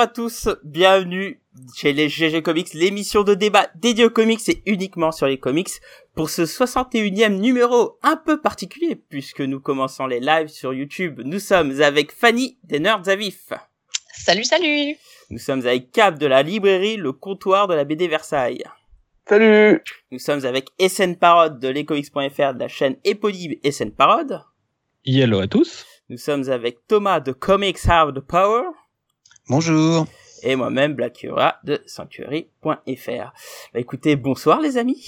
à tous, bienvenue chez les GG Comics, l'émission de débat dédiée aux comics et uniquement sur les comics pour ce 61e numéro un peu particulier puisque nous commençons les lives sur YouTube. Nous sommes avec Fanny des Nerds à vif. Salut, salut. Nous sommes avec Cap de la librairie Le Comptoir de la BD Versailles. Salut Nous sommes avec SN Parode de lescomics.fr de la chaîne éponyme SN Parode. Hello à tous. Nous sommes avec Thomas de Comics Have the Power. Bonjour. Et moi-même, Black Yura de Sanctuary.fr. Bah écoutez, bonsoir les amis.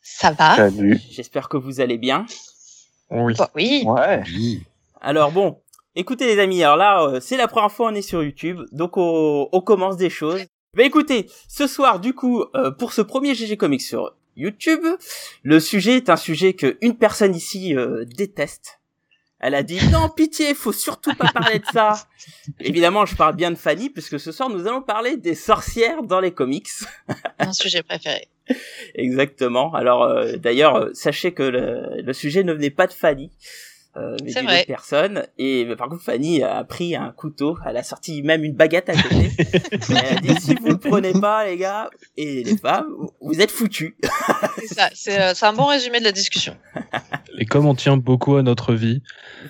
Ça va Salut J'espère que vous allez bien. Oui. Bah oui. Ouais Oui. Alors bon, écoutez les amis, alors là, euh, c'est la première fois on est sur YouTube, donc on, on commence des choses. Bah écoutez, ce soir, du coup, euh, pour ce premier GG Comics sur YouTube, le sujet est un sujet que une personne ici euh, déteste. Elle a dit non pitié, faut surtout pas parler de ça. Évidemment, je parle bien de Fanny puisque ce soir nous allons parler des sorcières dans les comics. Mon sujet préféré. Exactement. Alors euh, d'ailleurs, euh, sachez que le, le sujet ne venait pas de Fanny, euh, mais d'une autre personne. Et mais par contre, Fanny a pris un couteau. Elle a sorti même une baguette à côté. Elle a dit si vous le prenez pas, les gars et les femmes, vous- êtes foutus. C'est ça. C'est euh, c'est un bon résumé de la discussion. Et comme on tient beaucoup à notre vie,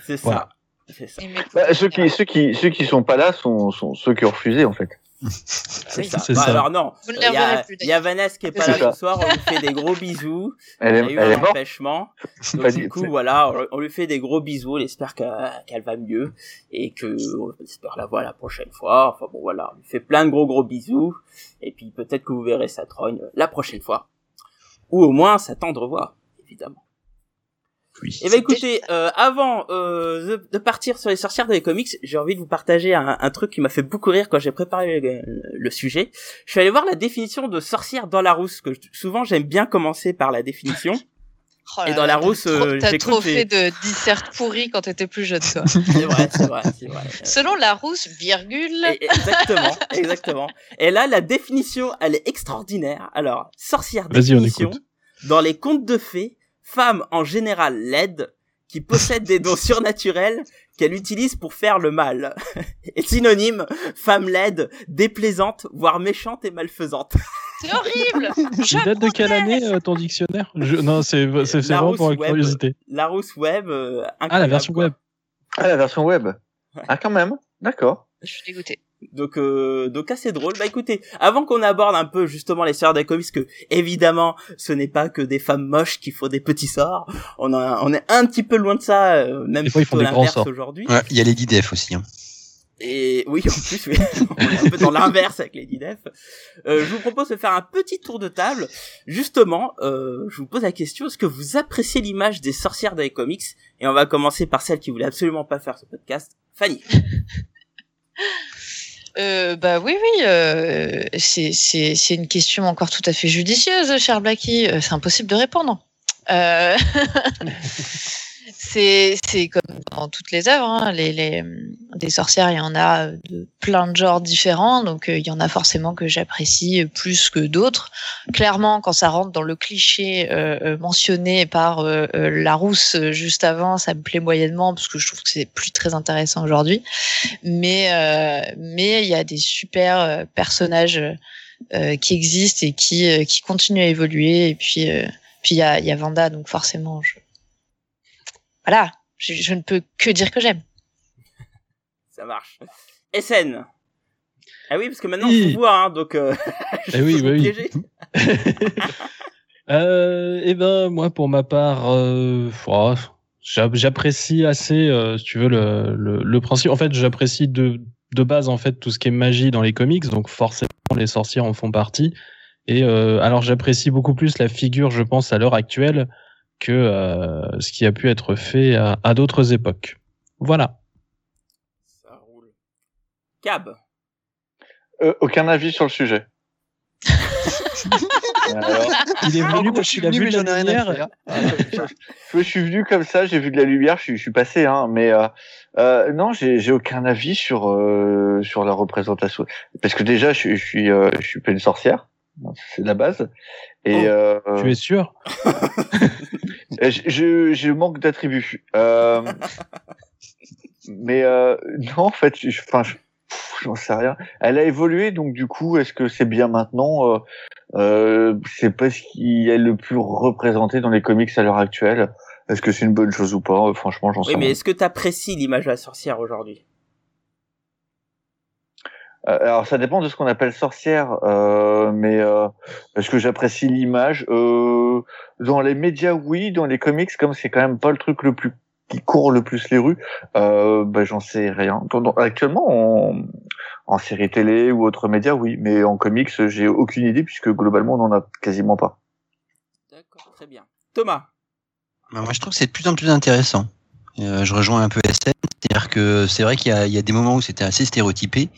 C'est ça. Voilà. C'est ça. Mes- Bah, ceux, qui, ceux, qui, ceux qui sont pas là sont, sont ceux qui ont refusé, en fait. C'est ça. C'est Bah, ça. alors non, Vous ne il les y, a- reverrez plus, il y a Vanessa qui est pas C'est là ça. ce soir. On lui fait des gros bisous. Elle Elle est, a eu elle est un morte empêchement. Donc, Pas du coup, voilà, on- on lui fait des gros bisous. On espère qu'elle qu'elle va mieux et que on espère la voir la prochaine fois. Enfin bon, voilà, on lui fait plein de gros gros bisous. Et puis peut-être que vous verrez sa trogne la prochaine fois, ou au moins sa tendre voix, évidemment. Oui. Et ben écoutez, euh, avant euh, de, de partir sur les sorcières des comics, j'ai envie de vous partager un, un truc qui m'a fait beaucoup rire quand j'ai préparé le, le sujet. Je suis allé voir la définition de sorcière dans la rousse, que je- souvent j'aime bien commencer par la définition. Oh là Et dans la rousse, euh, T'as j'ai trop fait de dissert pourri quand t'étais plus jeune, toi. C'est vrai, c'est vrai, c'est vrai. Selon la rousse, virgule. Et- exactement, exactement. Et là, la définition, elle est extraordinaire. Alors, sorcière Vas-y, on définition. écoute. Dans les contes de fées, femme en général laide, qui possède des dons surnaturels qu'elle utilise pour faire le mal. Et synonyme, femme laide, déplaisante, voire méchante et malfaisante. C'est horrible. Il date de quelle année euh, ton dictionnaire? Je- Non, c'est c'est- c'est vraiment pour la curiosité. Rousse web. euh, Ah, la version quoi. web. Ah, la version web Ah, quand même D'accord. Je suis dégoûtée. Donc, euh, donc assez drôle. Bah écoutez, avant qu'on aborde un peu justement les sœurs des comics, que évidemment, ce n'est pas que des femmes moches qui font des petits sorts. On, a, on est un petit peu loin de ça, euh, même des grands l'inverse sorts. aujourd'hui. Ouais, il y a les Def aussi. Hein. Et oui, en plus, on est un peu dans l'inverse avec les DIDEF. Euh, je vous propose de faire un petit tour de table. Justement, euh, je vous pose la question, est-ce que vous appréciez l'image des sorcières dans les comics? Et on va commencer par celle qui voulait absolument pas faire ce podcast, Fanny. Euh, bah oui, oui. Euh, c'est une question encore tout à fait judicieuse, cher Blacky. Euh, C'est impossible de répondre. Euh... c'est comme dans toutes les œuvres. Hein. Les, les des sorcières, il y en a de plein de genres différents. Donc euh, il y en a forcément que j'apprécie plus que d'autres. Clairement, quand ça rentre dans le cliché euh, euh, mentionné par euh, euh, la rousse euh, juste avant, ça me plaît moyennement parce que je trouve que c'est plus très intéressant aujourd'hui mais mais il y a des super personnages qui existent et qui qui continuent à évoluer et puis puis il y a y a Vanda donc forcément je voilà je, je ne peux que dire que j'aime Ça marche. SN. Ah oui, parce que maintenant, Oui. on se voit, hein, donc... Euh, je Eh oui, bah oui. Euh, eh ben, moi, pour ma part, euh, oh, j'a- j'apprécie assez, euh, si tu veux, le, le, le principe. En fait, j'apprécie de, de base, en fait, tout ce qui est magie dans les comics, donc forcément, les sorcières en font partie. Et euh, alors, j'apprécie beaucoup plus la figure, je pense, à l'heure actuelle, que euh, ce qui a pu être fait à, à d'autres époques. Voilà. Ça roule. Cab. Euh, aucun avis sur le sujet. Alors, Il est venu je parce suis qu'il a venu, vu de la lumière. faire. je, suis venu comme ça, j'ai vu de la lumière, je suis, je suis passé, hein, mais euh, euh, non, j'ai aucun avis sur euh, sur la représentation, parce que déjà, je, suis- je suis euh, je suis pas une sorcière, c'est la base, et Oh, euh, Tu es sûr? Je, je, je manque d'attributs. Euh, mais euh, non, en fait, je, enfin, je, pff, J'en sais rien. Elle a évolué, donc du coup, est-ce que c'est bien maintenant? Euh, C'est pas ce qui est le plus représenté dans les comics à l'heure actuelle. Est-ce que c'est une bonne chose ou pas? Franchement, j'en sais Oui, mais rien. est-ce que t'apprécies l'image de la sorcière aujourd'hui? Alors ça dépend de ce qu'on appelle sorcière, euh, mais euh, est-ce que j'apprécie l'image? Euh, Dans les médias, oui. Dans les comics, comme c'est quand même pas le truc le plus qui court le plus les rues, euh, bah, j'en sais rien. Actuellement, en, en série télé ou autres médias, oui, mais en comics, j'ai aucune idée puisque globalement, on en a quasiment pas. D'accord, très bien. Thomas Bah, moi, je trouve que c'est de plus en plus intéressant. Euh, je rejoins un peu SN, c'est-à-dire que c'est vrai qu'il y, a- il y a des moments où c'était assez stéréotypé,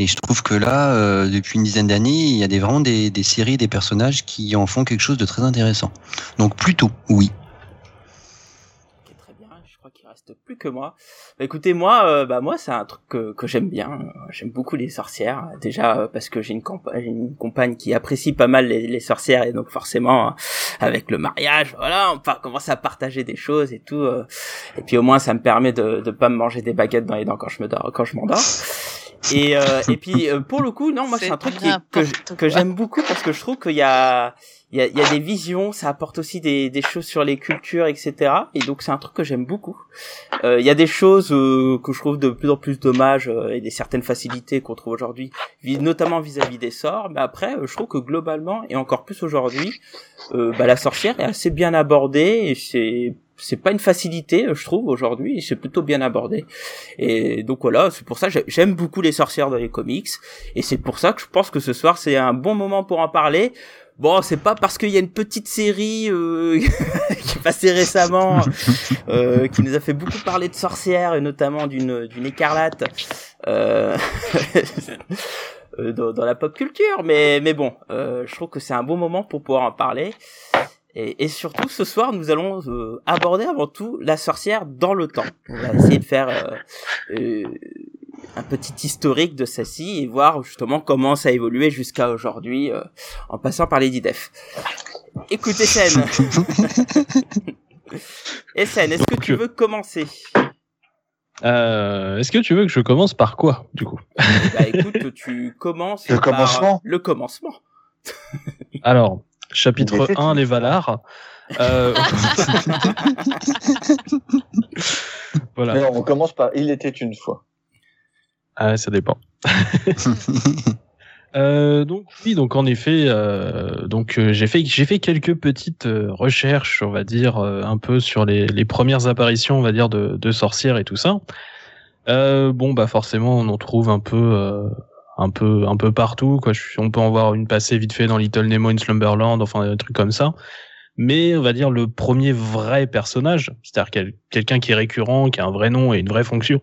et je trouve que là, euh, depuis une dizaine d'années, il y a vraiment des séries, des personnages qui en font quelque chose de très intéressant. Donc plutôt, oui. Ok, très bien. Je crois qu'il reste plus que moi. Bah, écoutez, moi, euh, bah moi, c'est un truc que, que j'aime bien. J'aime beaucoup les sorcières. Déjà euh, parce que j'ai une, compa- j'ai une compagne qui apprécie pas mal les, les sorcières et donc forcément, euh, avec le mariage, voilà, on part, commence à partager des choses et tout. euh, et puis au moins, ça me permet de de pas me manger des baguettes dans les dents quand je me dors, quand je m'endors. Et euh, et puis euh, pour le coup, non, moi c'est un truc qui que que j'aime beaucoup parce que je trouve qu'il y a il y a, y a des visions, ça apporte aussi des, des choses sur les cultures, etc. Et donc c'est un truc que j'aime beaucoup. Euh, Il y a des choses euh, que je trouve de plus en plus dommages euh, et des certaines facilités qu'on trouve aujourd'hui, notamment vis-à-vis des sorts. Mais après, euh, je trouve que globalement et encore plus aujourd'hui, euh, bah, la sorcière est assez bien abordée et c'est c'est pas une facilité, je trouve aujourd'hui, c'est plutôt bien abordé. Et donc voilà, c'est pour ça que j'ai- j'aime beaucoup les sorcières dans les comics, et c'est pour ça que je pense que ce soir c'est un bon moment pour en parler. Bon, c'est pas parce qu'il y a une petite série euh, qui est passée récemment, euh, qui nous a fait beaucoup parler de sorcières et notamment d'une d'une écarlate euh, euh, dans, dans la pop culture. Mais mais bon, euh, je trouve que c'est un bon moment pour pouvoir en parler. Et, et surtout, ce soir, nous allons euh, aborder avant tout la sorcière dans le temps. On va essayer de faire euh, euh, un petit historique de celle-ci et voir justement comment ça a évolué jusqu'à aujourd'hui, euh, en passant par les DIDEF. Écoutez, Sen. Et Sen, est-ce que tu veux commencer? Euh, Est-ce que tu veux que je commence par quoi, du coup? Bah écoute, tu commences Le par commencement. le commencement. Alors, chapitre était 1, une les fois. Valar. Euh... voilà. Mais on commence par Il était une fois. Ah, ça dépend. Euh, donc oui, donc en effet, euh, donc euh, j'ai fait j'ai fait quelques petites euh, recherches, on va dire euh, un peu sur les, les premières apparitions, on va dire de, de sorcières et tout ça. Bon bah forcément on en trouve un peu un peu un peu partout quoi. Je- On peut en voir une passée vite fait dans Little Nemo in Slumberland, enfin des trucs comme ça. Mais on va dire le premier vrai personnage, c'est-à-dire quel- quelqu'un qui est récurrent, qui a un vrai nom et une vraie fonction.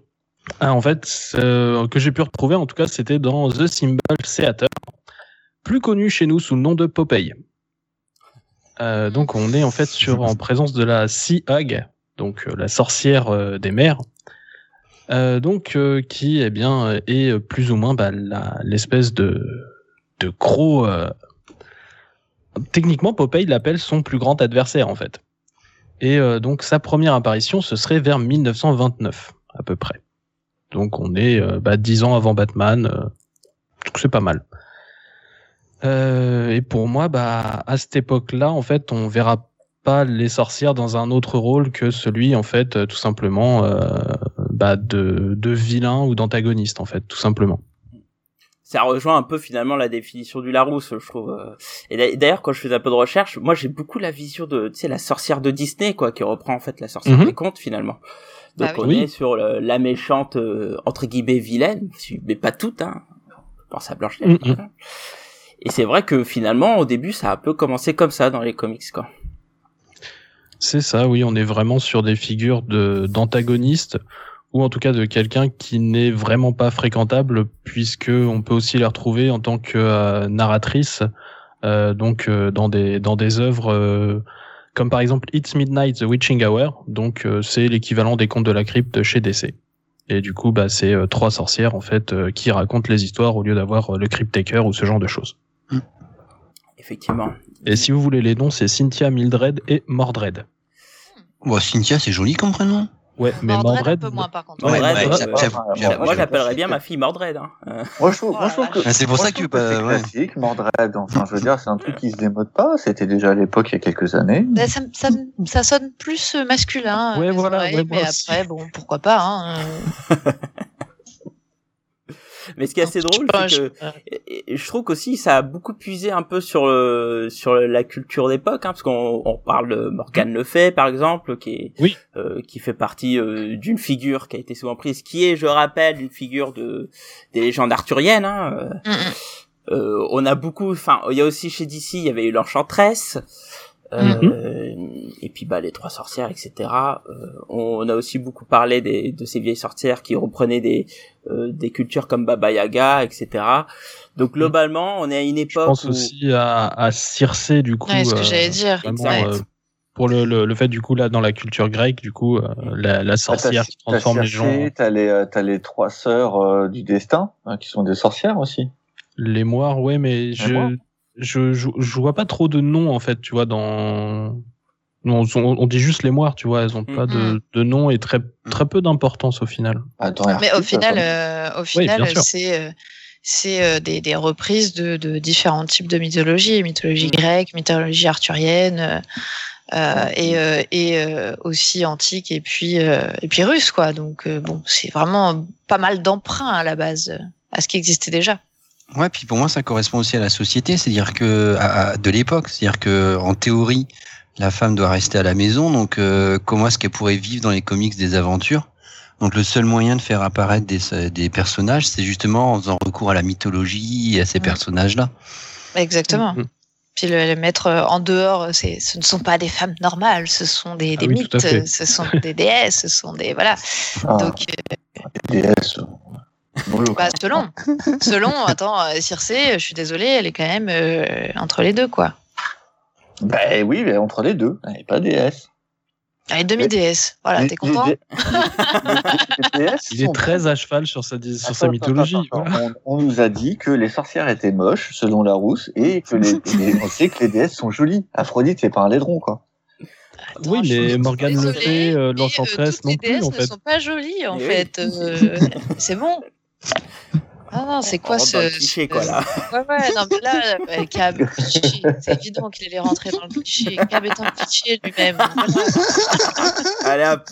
Ah, en fait, euh, que j'ai pu retrouver, en tout cas, c'était dans The Symbol Theater, plus connu chez nous sous le nom de Popeye. Euh, donc, on est en fait sur en présence de la Sea Hag, donc euh, la sorcière des mers, donc qui, eh bien, est plus ou moins bah, l'espèce de de gros. Techniquement, Popeye l'appelle son plus grand adversaire, en fait. Et donc, sa première apparition, ce serait vers 1929, à peu près. Donc on est euh, bah, 10 ans avant Batman, euh, donc c'est pas mal. Euh, et pour moi, bah, à cette époque-là, en fait, on verra pas les sorcières dans un autre rôle que celui, en fait, euh, tout simplement, euh, bah, de, de vilain ou d'antagoniste, en fait, tout simplement. ça rejoint un peu finalement la définition du Larousse, je trouve. Et d'a- d'ailleurs, quand je faisais un peu de recherche, moi j'ai beaucoup la vision de, tu sais, la sorcière de Disney, quoi, qui reprend en fait la sorcière Mhm. des contes finalement. Donc Bah on Oui. est sur le- la méchante euh, entre guillemets vilaine, mais pas toute, hein. Je pense à Blanche Neige. Et c'est vrai que finalement, au début, ça a un peu commencé comme ça dans les comics, quoi. C'est ça, oui, on est vraiment sur des figures de d'antagonistes ou en tout cas de quelqu'un qui n'est vraiment pas fréquentable puisque on peut aussi les retrouver en tant que euh, narratrice euh, donc euh, dans des dans des œuvres euh, comme par exemple It's Midnight the Witching Hour donc euh, c'est l'équivalent des contes de la crypte chez DC. Et du coup bah c'est euh, trois sorcières en fait euh, qui racontent les histoires au lieu d'avoir euh, le Cryptaker ou ce genre de choses. Effectivement. Et si vous voulez les noms, c'est Cynthia Mildred et Mordred. Bon, Cynthia, c'est joli comme prénom. Ouais, mais Mordred, un Mordred. peu moins par contre. Ouais, Ouais, ouais. Moi, j'appellerais bien ma fille Mordred. Hein. Euh, Moi, je trouve, Oh moi, je trouve la que. C'est pour ça que, bah, c'est ouais. classique, Mordred. Enfin, je veux dire, c'est un truc qui se démode pas. C'était déjà à l'époque, il y a quelques années. Bah, ça, ça, ça sonne plus euh, masculin. Ouais, mes voilà, moi mais aussi. après, bon, pourquoi pas. Hein. Mais ce qui est assez drôle, je- c'est que je trouve qu'aussi ça a beaucoup puisé un peu sur le, sur la culture d'époque, hein, parce qu'on on parle de Morgane Le Fay par exemple, qui est Oui. euh, qui fait partie euh, d'une figure qui a été souvent prise, qui est, je rappelle, une figure de des légendes arthuriennes. Hein, euh, Mm, mm. euh, on a beaucoup, enfin, il y a aussi chez DC, il y avait eu l'Enchantress. Euh, et puis bah les trois sorcières etc Euh, on a aussi beaucoup parlé des, de ces vieilles sorcières qui reprenaient des euh, des cultures comme Baba Yaga etc donc globalement on est à une Je époque pense où aussi à, à Circé, du coup. Ouais, ce que euh, j'allais dire. vraiment, euh, pour le, le, le fait, du coup, là, dans la culture grecque, du coup, euh, la, la sorcière qui transforme les gens, T'as les, t'as les trois sœurs euh, du destin, hein, qui sont des sorcières aussi. les moires, ouais, mais je, moires je, je, je vois pas trop de noms, en fait, tu vois, dans. On, on dit juste les moires, tu vois, elles ont pas de, de nom et très, très peu d'importance au final. Attends, Mais au final, euh, au final, c'est euh, c'est euh, des, des reprises de, de différents types de mythologie, mythologie Mm. grecque, mythologie arthurienne, euh, euh, et, euh, et euh, aussi antique et puis euh, et puis russe quoi. Donc euh, bon, c'est vraiment pas mal d'emprunts à la base à ce qui existait déjà. Ouais, puis pour moi, ça correspond aussi à la société, c'est-à-dire que à- à- de l'époque, c'est-à-dire que en théorie, la femme doit rester à la maison, donc euh, comment est-ce qu'elle pourrait vivre dans les comics des aventures? Donc le seul moyen de faire apparaître des, des personnages, c'est justement en faisant recours à la mythologie et à ces Mm. personnages-là. Exactement. Mhm. Puis le, le mettre euh, en dehors, c'est, ce ne sont pas des femmes normales, ce sont des, Ah des oui, mythes, ce sont des déesses, ce sont des voilà. Ah, Donc les déesses. Bah, selon. selon, attends, euh, Circé, je suis désolée, elle est quand même euh, entre les deux, quoi. Ben oui, mais entre les deux, elle n'est pas déesse. Elle est demi-déesse. Voilà, Les- t'es content les les- les déesses Il est très à cheval sur sa, sur sa mythologie. attends, attends, voilà. attends. On, on nous a dit que les sorcières étaient moches, selon Larousse, et que les, les- on sait que les déesses sont jolies. Aphrodite, c'est pas un laidron, quoi. Attends, Oui, mais Morgane Le Fay, euh, l'Enchantresse toutes non les plus, déesses en ne sont pas jolies, en Eh oui. fait. euh, c'est bon. Ah non, c'est quoi ce. cliché, quoi là Ouais, ouais, non, mais là, euh, Cab, cliché. C'est évident qu'il allait rentrer dans le cliché. Cab est un cliché lui-même. Allez hop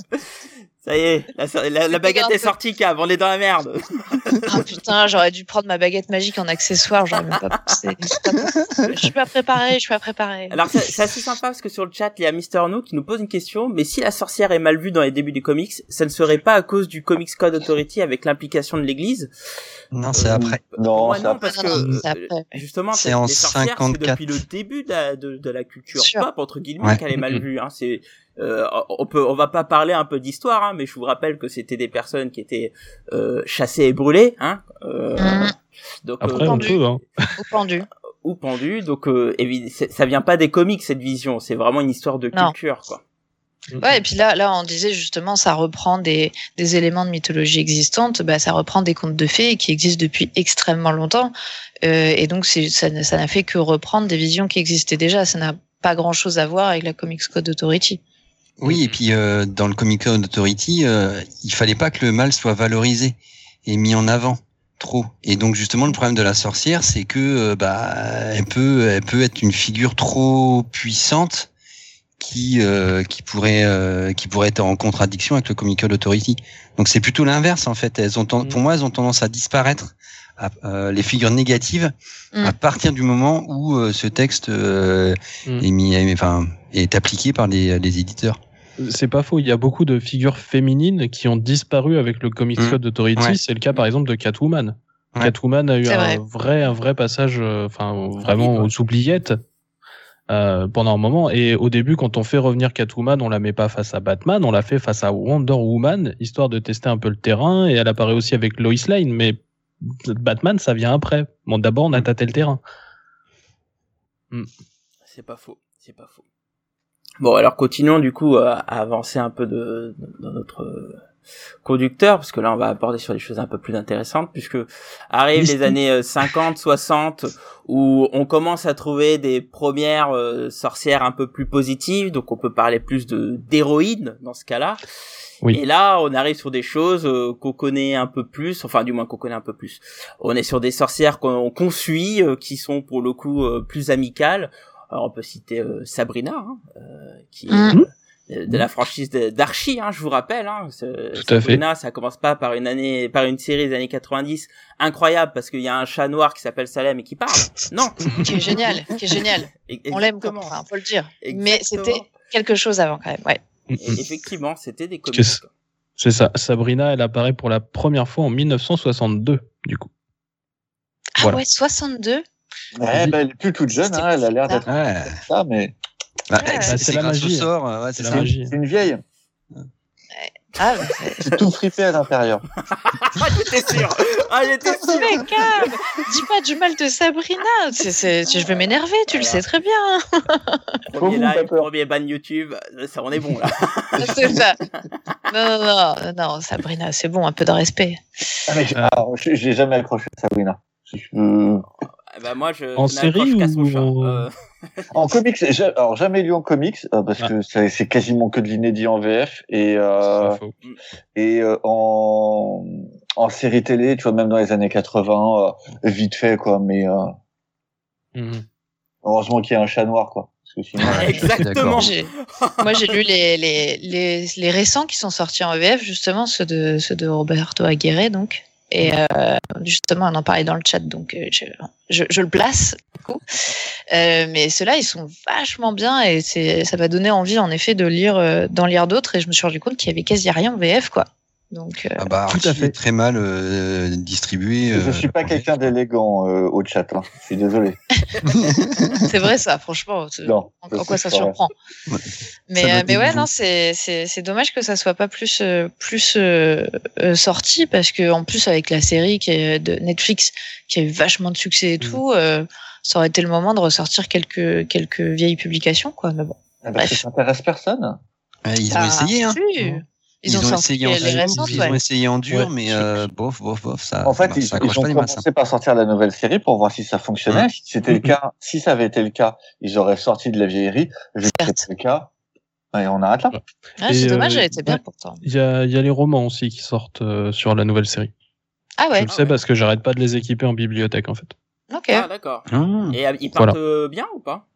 ça y est la, la, la baguette est sortie Cab on est dans la merde Ah putain, j'aurais dû prendre ma baguette magique en accessoire, j'aurais même pas pensé. Je suis pas préparée, je suis pas préparée. Alors c'est assez sympa parce que sur le chat, il y a Mister No qui nous pose une question. Mais si la sorcière est mal vue dans les débuts des comics, ça ne serait pas à cause du Comics Code Authority avec l'implication de l'Église? Non, c'est Euh, après. Non, Moi, c'est non, après. parce Non, que non, c'est euh, après. justement, C'est les en sorcières, c'est 54. depuis le début de la, de, de la culture pop entre guillemets Ouais. qu'elle est mal vue. Hein. C'est euh, on peut, on va pas parler un peu d'histoire, hein, mais je vous rappelle que c'était des personnes qui étaient euh, chassées et brûlées, hein. Euh, Mhm. Donc Après, euh, on pendu. peut. Hein. Ou pendu. ou pendu. Donc euh, ça vient pas des comics cette vision, c'est vraiment une histoire de Non. culture quoi. Ouais, et puis là, là, on disait justement, ça reprend des, des éléments de mythologie existante, bah, ça reprend des contes de fées qui existent depuis extrêmement longtemps. Euh, et donc, c'est, ça, n'a- ça n'a fait que reprendre des visions qui existaient déjà. Ça n'a pas grand chose à voir avec la Comics Code Authority. Oui, et puis euh, dans le Comic Code Authority, euh, il fallait pas que le mal soit valorisé et mis en avant trop. Et donc justement, le problème de la sorcière, c'est que euh, bah elle peut, elle peut être une figure trop puissante qui euh, qui pourrait euh, qui pourrait être en contradiction avec le Comic Code Authority. Donc c'est plutôt l'inverse en fait. Elles ont Mm. pour moi, elles ont tendance à disparaître. à- euh, les figures négatives Mm. à partir du moment où euh, ce texte euh, Mm. est mis, enfin, est appliqué par les, les éditeurs. C'est pas faux. Il y a beaucoup de figures féminines qui ont disparu avec le Comics Mm. Code Authority. Ouais. C'est le cas, par exemple, de Catwoman. Ouais. Catwoman a eu un vrai. vrai, un vrai passage, euh, enfin, vraiment aux oubliettes. euh, pendant un moment et au début quand on fait revenir Catwoman on la met pas face à Batman on la fait face à Wonder Woman histoire de tester un peu le terrain et elle apparaît aussi avec Lois Lane mais Batman ça vient après bon d'abord on a tâté le terrain C'est pas faux, c'est pas faux. Bon, alors continuons du coup à, à avancer un peu de, dans notre euh, conducteur, parce que là on va aborder sur des choses un peu plus intéressantes, puisque arrivent les années euh, 50, 60, où on commence à trouver des premières euh, sorcières un peu plus positives, donc on peut parler plus de d'héroïnes dans ce cas-là. Oui. Et là, on arrive sur des choses euh, qu'on connaît un peu plus, enfin du moins qu'on connaît un peu plus. On est sur des sorcières qu'on qu'on suit, euh, qui sont pour le coup euh, plus amicales. Alors on peut citer euh, Sabrina, hein, euh, qui est Mhm. euh, de la franchise d'Archie, hein, je vous rappelle. Hein, Ce- Tout à fait. Sabrina, ça commence pas par une année, par une série des années 90 incroyable parce qu'il y a un chat noir qui s'appelle Salem et qui parle. Non, Qui est génial, qui est génial. On l'aime, exactement. Enfin, faut le dire. Mais c'était quelque chose avant quand même. Ouais. Mm, Et mm. effectivement, c'était des comics. C'est ça. Sabrina, elle apparaît pour la première fois en 1962, du coup. Ah Voilà. ouais, 62. Ouais, bah, elle est plus toute jeune, hein, elle a l'air d'être Ouais. ça, mais Bah, Ouais, c'est la magie, euh, Ouais, c'est C'est la ça. magie. c'est une vieille, Ah, c'est tout fripé à l'intérieur. Ah, j'étais sûr. Ah, j'étais sûr. Mais calme, dis pas du mal de Sabrina. C'est, c'est, je vais m'énerver, tu le sais très bien. Premier live, premier ban YouTube, ça on est bon là. C'est ça. Non, non, non, non, Sabrina, c'est bon, un peu de respect. Ah, mais j'ai Ah. j'ai- j'ai jamais accroché à Sabrina. Je- je- Bah moi je En série ou chat. en- Euh, En comics, alors jamais lu en comics euh, parce Ah. que c'est quasiment que de l'inédit en VF et euh, faux. et euh, en en série télé, tu vois même dans les années 80, euh, vite fait quoi. Mais euh, Mhm. heureusement qu'il y a un chat noir quoi. Parce que sinon, Exactement. Moi, j'ai lu les, les, les, les récents qui sont sortis en VF, justement, ceux de, ceux de Roberto Aguirre, donc. Et euh, justement, on en parlait dans le chat, donc euh, je, le place. Du. Euh, mais ceux-là, ils sont vachement bien et ça m'a donné envie, en effet, de lire, d'en lire d'autres. Et je me suis rendu compte qu'il y avait quasi rien en VF, quoi. Donc, euh, Ah bah, Tout à fait. est très mal euh, distribué. je euh, suis pas quelqu'un d'élégant euh, au chat. Hein. Je suis désolé. c'est vrai, ça, franchement. Non. En, quoi ça vrai. surprend Ouais. Mais, Ça euh, mais ouais, non, c'est c'est c'est dommage que ça soit pas plus euh, plus sorti parce que en plus avec la série qui est de Netflix qui a eu vachement de succès et Mhm. tout, euh, ça aurait été le moment de ressortir quelques quelques vieilles publications quoi. Mais bon, Ah bah, Bref. ça s'intéresse personne. Ouais, ils ont Ah, essayé, hein. si. Ils, ont, essayé en dur, récentes, ils ouais. ont essayé en dur, Ouais. mais euh, bof, bof, bof, ça. En fait, ça ils, ils ont masses. commencé par sortir la nouvelle série pour voir si ça fonctionnait. Si c'était le cas, si ça avait été le cas, ils auraient sorti de la vieillerie. Vu que c'était le cas, et on arrête là. Ah, c'est dommage, euh, elle était bien pourtant. Il y a, il y a les romans aussi qui sortent euh, sur la nouvelle série. Ah ouais, Je le sais parce que j'arrête pas de les équiper en bibliothèque en fait. ok. Ah d'accord. Mmh. Et euh, ils partent Voilà. bien ou pas?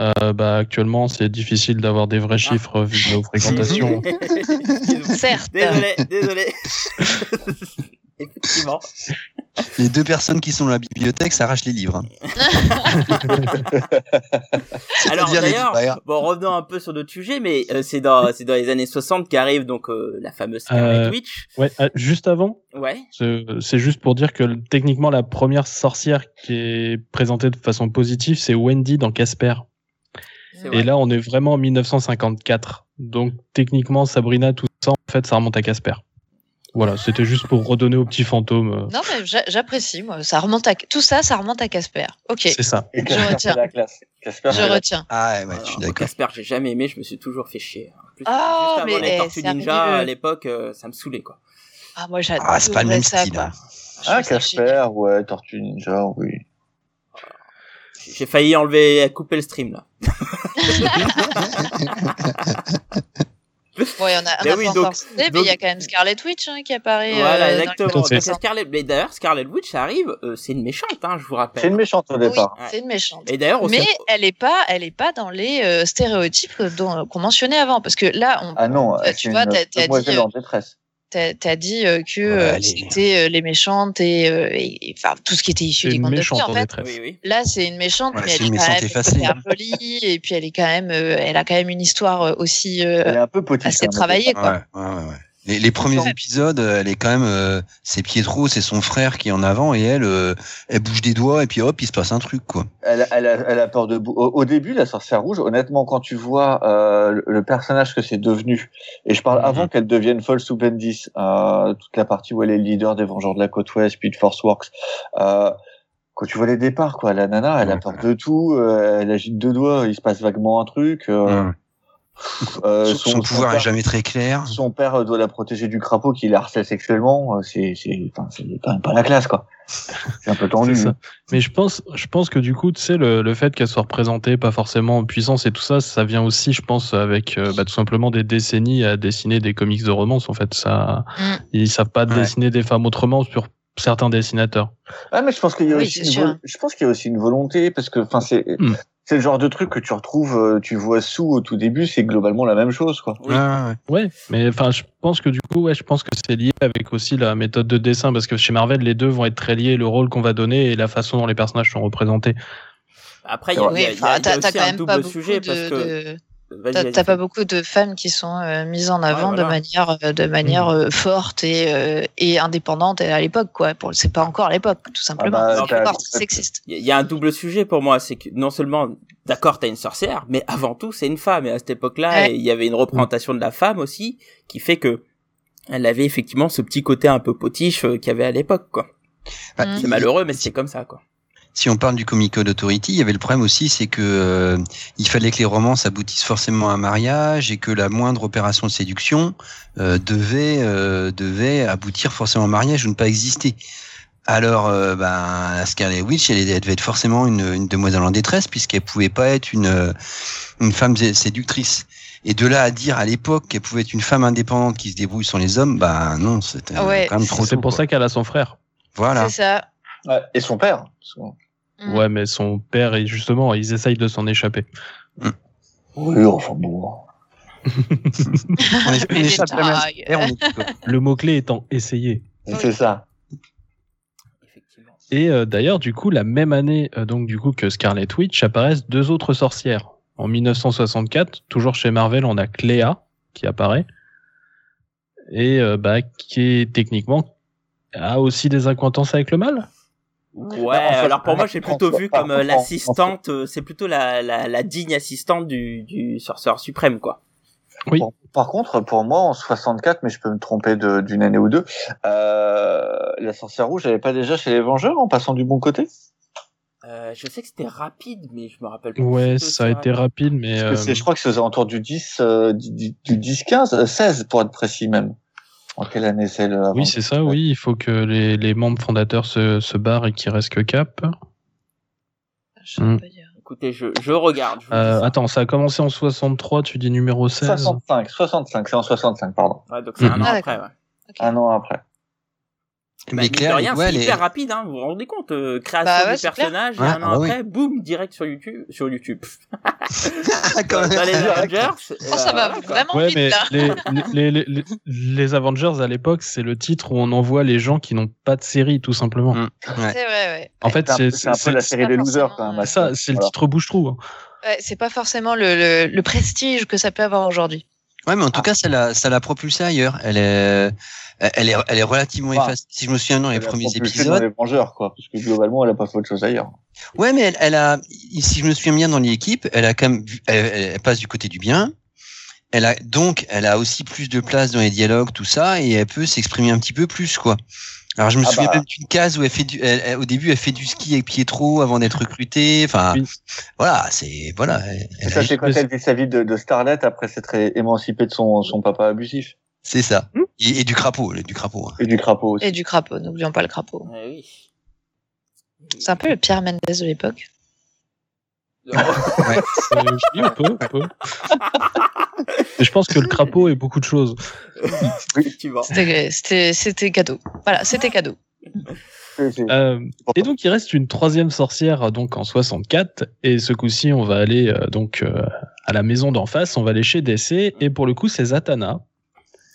Euh, bah, actuellement, c'est difficile d'avoir des vrais chiffres vu nos fréquentations. Certes. Désolé, désolé. Effectivement. Les deux personnes qui sont dans la bibliothèque s'arrachent les livres. Alors d'ailleurs, bon revenons un peu sur d'autres sujets, mais euh, c'est dans c'est dans les années 60 qu'arrive donc euh, la fameuse Scarlet Euh, Witch. Ouais, ah, juste avant, Ouais. c'est juste pour dire que techniquement la première sorcière qui est présentée de façon positive, c'est Wendy dans Casper. Et là, on est vraiment en 1954. Donc techniquement, Sabrina, tout ça, en fait, ça remonte à Casper. Voilà, c'était juste pour redonner au petit fantôme. euh, Non mais j'a- j'apprécie moi. Ça remonte à tout ça, ça remonte à Casper. Ok, C'est ça. Et Je retiens. la classe. Casper, je retiens. Ah ouais, je suis Alors, d'accord. Casper, j'ai jamais aimé, je me suis toujours fait chier. Plus, Ah, juste avant mais, les eh, Tortues Ninja arrivé, à l'époque, euh, ça me saoulait quoi. Ah moi j'adore Ah, c'est pas le même style, hein. Ah. Casper, ouais, Tortue Ninja, oui. J'ai failli enlever, couper le stream là. Ouais, on a, on Mais a oui, pas donc- encore cité, mais donc- il y a quand même Scarlet Witch hein, qui apparaît. voilà, euh, dans exactement. Donc, Scarlet, mais d'ailleurs, Scarlet Witch arrive, euh, c'est une méchante, hein, je vous rappelle. C'est une méchante au Oui, départ. c'est une méchante. Et d'ailleurs, Mais sait- elle est pas, elle est pas dans les euh, stéréotypes dont- qu'on mentionnait avant, parce que là, on, Ah non, tu vois, t'as- t'as dit, euh, en détresse. T'as as dit euh, que Ouais, euh, est- c'était euh, les méchantes et, euh, et- et, enfin tout ce qui était issu des contes de fées, méchante en fait. détresse. oui, oui. Là, c'est une méchante, Ouais, mais elle une est quand méchante même hyper jolie, et puis elle est quand même, euh, elle a quand même une histoire euh, aussi euh, Elle est un peu petite. assez hein, travaillée, quoi. Ouais. ouais. Les, les premiers épisodes, euh, elle est quand même, euh, c'est Pietro, c'est son frère qui est en avant et elle, euh, elle bouge des doigts et puis hop, il se passe un truc quoi. Elle, elle, a, elle a peur de au, au début, la sorcière rouge, honnêtement, quand tu vois euh, le, personnage que c'est devenu, et je parle Mhm. avant qu'elle devienne folle sous Bendis, euh, toute la partie où elle est leader des Vengeurs de la Côte Ouest, puis de Force Works, euh, quand tu vois les départs, quoi, la nana, elle a Ouais. peur de tout, euh, elle agite deux doigts, il se passe vaguement un truc. euh, Ouais. Euh, son, pouvoir père, est jamais très clair. Son père doit la protéger du crapaud qui la harcèle sexuellement. euh, C'est, c'est, enfin, c'est quand même pas la classe, quoi. C'est un peu tendu. Ça. Mais je pense, je pense que du coup, tu sais, le, le fait qu'elle soit représentée pas forcément en puissance et tout ça, ça vient aussi, je pense, avec euh, bah, tout simplement des décennies à dessiner des comics de romance. En fait, ça, Mm. ils savent pas Ouais. dessiner des femmes autrement sur certains dessinateurs. Ah, mais je pense qu'il y a Oui, aussi, une je pense qu'il y a aussi une volonté parce que, enfin, c'est, Hmm. C'est le genre de truc que tu retrouves, euh, tu vois sous au tout début, c'est globalement la même chose, quoi. Oui. Ouais, ouais, mais enfin, je pense que du coup, ouais, je pense que c'est lié avec aussi la méthode de dessin parce que chez Marvel, les deux vont être très liés, le rôle qu'on va donner et la façon dont les personnages sont représentés. Après, il y a, y y y aussi quand un même double pas sujet parce de, que. de- Vas-y, T'as pas beaucoup de femmes qui sont euh, mises en avant voilà. de manière euh, de manière euh, forte et euh, et indépendante à l'époque quoi. Pour c'est pas encore l'époque tout simplement. bah, c'est t'as- encore sexiste. Il y a- un double sujet pour moi, c'est que non seulement, d'accord, t'as une sorcière, mais avant tout, c'est une femme. Et à cette époque-là, Ouais. il y avait une représentation de la femme aussi, qui fait que elle avait effectivement ce petit côté un peu potiche euh, qu'il y avait à l'époque, quoi. Bah, Mm. C'est malheureux, mais c'est comme ça, quoi. Si on parle du Comic Code Authority, il y avait le problème aussi, c'est que euh, il fallait que les romances aboutissent forcément à un mariage et que la moindre opération de séduction euh, devait euh, devait aboutir forcément à un mariage ou ne pas exister. Alors, euh, ben, Scarlet Witch, elle, elle devait être forcément une, une demoiselle en détresse puisqu'elle pouvait pas être une une femme sé- séductrice. Et de là à dire à l'époque qu'elle pouvait être une femme indépendante qui se débrouille sans les hommes, bah non, c'était Ouais. quand même trop C'est pour quoi. ça qu'elle a son frère. Voilà. C'est ça. Ouais. Et son père. Son- Mm. Ouais, mais son père, et justement, ils essayent de s'en échapper. Oui, enfin bon. On est, on échappe la on. Le mot-clé étant essayer. C'est ça. Et euh, d'ailleurs, du coup, la même année euh, donc du coup que Scarlet Witch apparaissent deux autres sorcières. En 1964, toujours chez Marvel, on a Cléa qui apparaît et euh, bah, qui est techniquement a aussi des accointances avec le mal. Ouais, Bah, en fait, alors pour moi, j'ai plutôt vu comme euh, l'assistante, euh, c'est plutôt la, la, la digne assistante du, du sorcière suprême, quoi. Oui. Par, par contre, pour moi, en 64, mais je peux me tromper d'une année ou deux, euh, la sorcière rouge, elle est pas déjà chez les Vengeurs en passant du bon côté? Euh, je sais que c'était rapide, mais je me rappelle pas. Ouais, ça a été rapide, mais Parce que c'est- euh, Je crois que c'est aux alentours du 10, euh, du, du- du 10, 15, euh, 16 pour être précis même. En quelle année c'est le oui, c'est ça. Oui, il faut que les, les membres fondateurs se, se barrent et qu'il reste que Cap. Je sais Mm. pas dire. Écoutez, je, je regarde. je Euh, attends, ça a commencé en 63. Tu dis numéro 16. 65, 65, c'est en 65, pardon. Ouais, donc c'est un an Ah, après, d'accord. ouais. Ok. Un an après. Bah, Mais Claire, rien, ouais, c'est hyper rapide, hein, vous vous rendez compte, euh, création Bah ouais, du clair. personnage, et Ouais, un an ah ouais. après, boum, direct sur YouTube, sur YouTube. Dans les Avengers. Oh, ça va vraiment Ouais, vite mais là. les, les, les, les, les Avengers à l'époque, c'est le titre où on envoie les gens qui n'ont pas de série, tout simplement. Mm. Ouais. C'est vrai, ouais. En fait, C'est un peu- la série des losers quand même. euh, ça, c'est le titre bouche-trou. hein. Ouais, c'est pas forcément le, le, le prestige que ça peut avoir aujourd'hui. Ouais, mais en tout Ah. cas, ça l'a, ça l'a propulsé ailleurs. Elle est, elle est, elle est relativement Enfin, effacée. Si je me souviens dans les Elle premiers épisodes. les Vengeurs, quoi. Parce que globalement, elle a pas fait autre chose ailleurs. Ouais, mais elle, elle a, si je me souviens bien dans l'équipe, elle a quand même, elle, elle- elle passe du côté du bien. Elle a, donc, elle a aussi plus de place dans les dialogues, tout ça, et elle peut s'exprimer un petit peu plus, quoi. Alors, je me Ah souviens bah. même d'une case où elle fait du, elle- elle- au début, elle fait du ski avec Pietro avant d'être recrutée. Enfin, Oui. voilà, c'est, voilà. elle- elle ça, c'est quand elle vit sa vie de, de starlet après s'être émancipée de son, son papa abusif. C'est ça. Hmm? Et, et du crapaud, du crapaud. hein. Et du crapaud aussi. Et du crapaud, n'oublions pas le crapaud. Ouais, oui. C'est un peu le Pierre Mendès de l'époque. On peut. Et je pense que le crapaud est beaucoup de choses. C'était- C'était c'était cadeau. Voilà, c'était cadeau. Euh, et donc il reste une troisième sorcière donc en 64 et ce coup-ci on va aller euh, donc euh, à la maison d'en face, on va aller chez DC et pour le coup c'est Zatanna.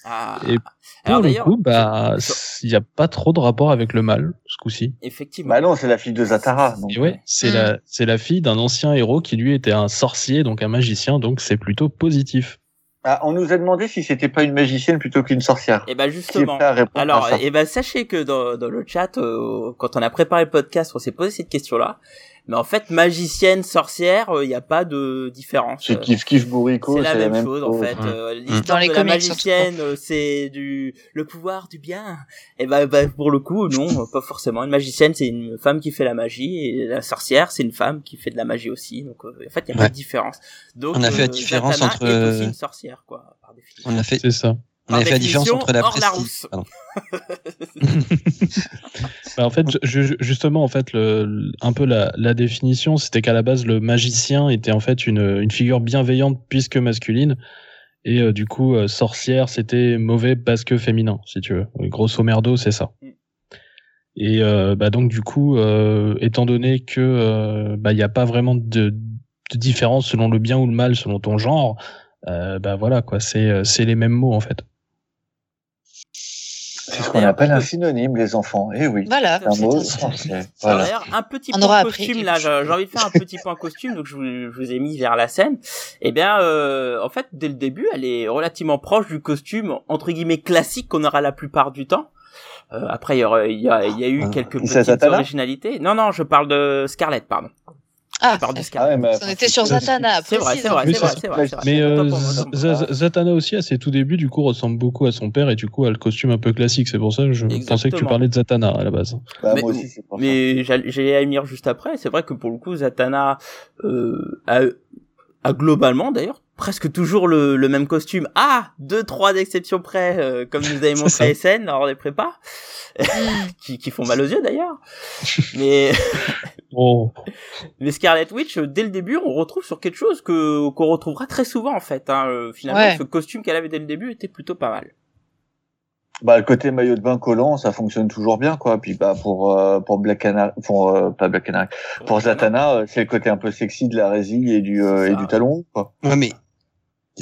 Ah. Et Alors Pour le coup bah il n'y a pas trop de rapport avec le mal ce coup-ci. effectivement. Bah non, c'est la fille de Zatara. Donc, ouais, c'est Mm. la c'est la fille d'un ancien héros qui lui était un sorcier donc un magicien donc c'est plutôt positif. Ah, on nous a demandé si c'était pas une magicienne plutôt qu'une sorcière. Et ben Qui est justement. Alors, et ben sachez que dans, dans le chat, euh, quand on a préparé le podcast, on s'est posé cette question-là. Mais en fait, magicienne, sorcière, il n'y a pas de différence. C'est kiff kiff bourrico, c'est la, la même, chose, chose, en fait. Mmh. Euh. L'histoire Dans les de la comics, magicienne, euh, c'est du le pouvoir du bien. Et bah, bah, pour le coup, non, pas forcément. Une magicienne, c'est une femme qui fait la magie, et la sorcière, c'est une femme qui fait de la magie aussi. Donc, euh, en fait, il n'y a pas de différence. Donc, On a fait la euh, différence entre, est aussi euh, une sorcière, quoi, par définition. On a fait, C'est ça. On a fait la différence entre la prestige. Bah, en fait, justement, en fait, le, un peu la, la définition, c'était qu'à la base, le magicien était en fait une, une figure bienveillante puisque masculine, et euh, du coup, euh, sorcière, c'était mauvais parce que féminin, si tu veux. Et grosso merdo, c'est ça. Mm. Et euh, bah donc du coup, euh, étant donné que euh, bah il n'y a pas vraiment de, de différence selon le bien ou le mal, selon ton genre, euh, bah voilà quoi, euh, c'est les mêmes mots en fait. C'est ce qu'on appelle un synonyme, les enfants. Eh oui. Voilà. C'est un mot un- français. Alors, Voilà. D'ailleurs, un petit On point costume là, j'ai envie de faire un petit point costume, donc je vous, je vous ai mis vers la scène. Eh bien, euh, en fait, dès le début, elle est relativement proche du costume entre guillemets classique qu'on aura la plupart du temps. Euh, après, il y, il y a, il y a eu Ah. quelques petites originalités. Non, non, je parle de Scarlett, pardon. Ah, ouais, Scarlett. mais on était sur Zatanna. C'est vrai, c'est vrai, c'est vrai, c'est vrai. Mais euh, Zatanna aussi, à ses tout débuts, du coup, ressemble beaucoup à son père et du coup a le costume un peu classique. C'est pour ça que je pensais que tu parlais de Zatanna à la base. Bah, Mais- moi aussi, c'est pour ça. Mais j'all- j'allais venir juste après. C'est vrai que pour le coup, Zatanna euh, a, a globalement d'ailleurs presque toujours le, le même costume. Ah, deux, trois exceptions près, euh, comme nous avait montré SN lors des prépas, Mm. qui, qui font mal aux yeux d'ailleurs. mais Oh, mais Scarlet Witch, euh, dès le début, on retrouve sur quelque chose que qu'on retrouvera très souvent en fait. Hein. Euh, Finalement, Ouais. ce costume qu'elle avait dès le début était plutôt pas mal. Bah, le côté maillot de bain collant, ça fonctionne toujours bien, quoi. Puis, bah, pour, euh, pour Black Canary, pour, euh, pas Black Canary, pour Zatanna, euh, c'est le côté un peu sexy de la résille et du, euh, et du talon, quoi. Ouais, mais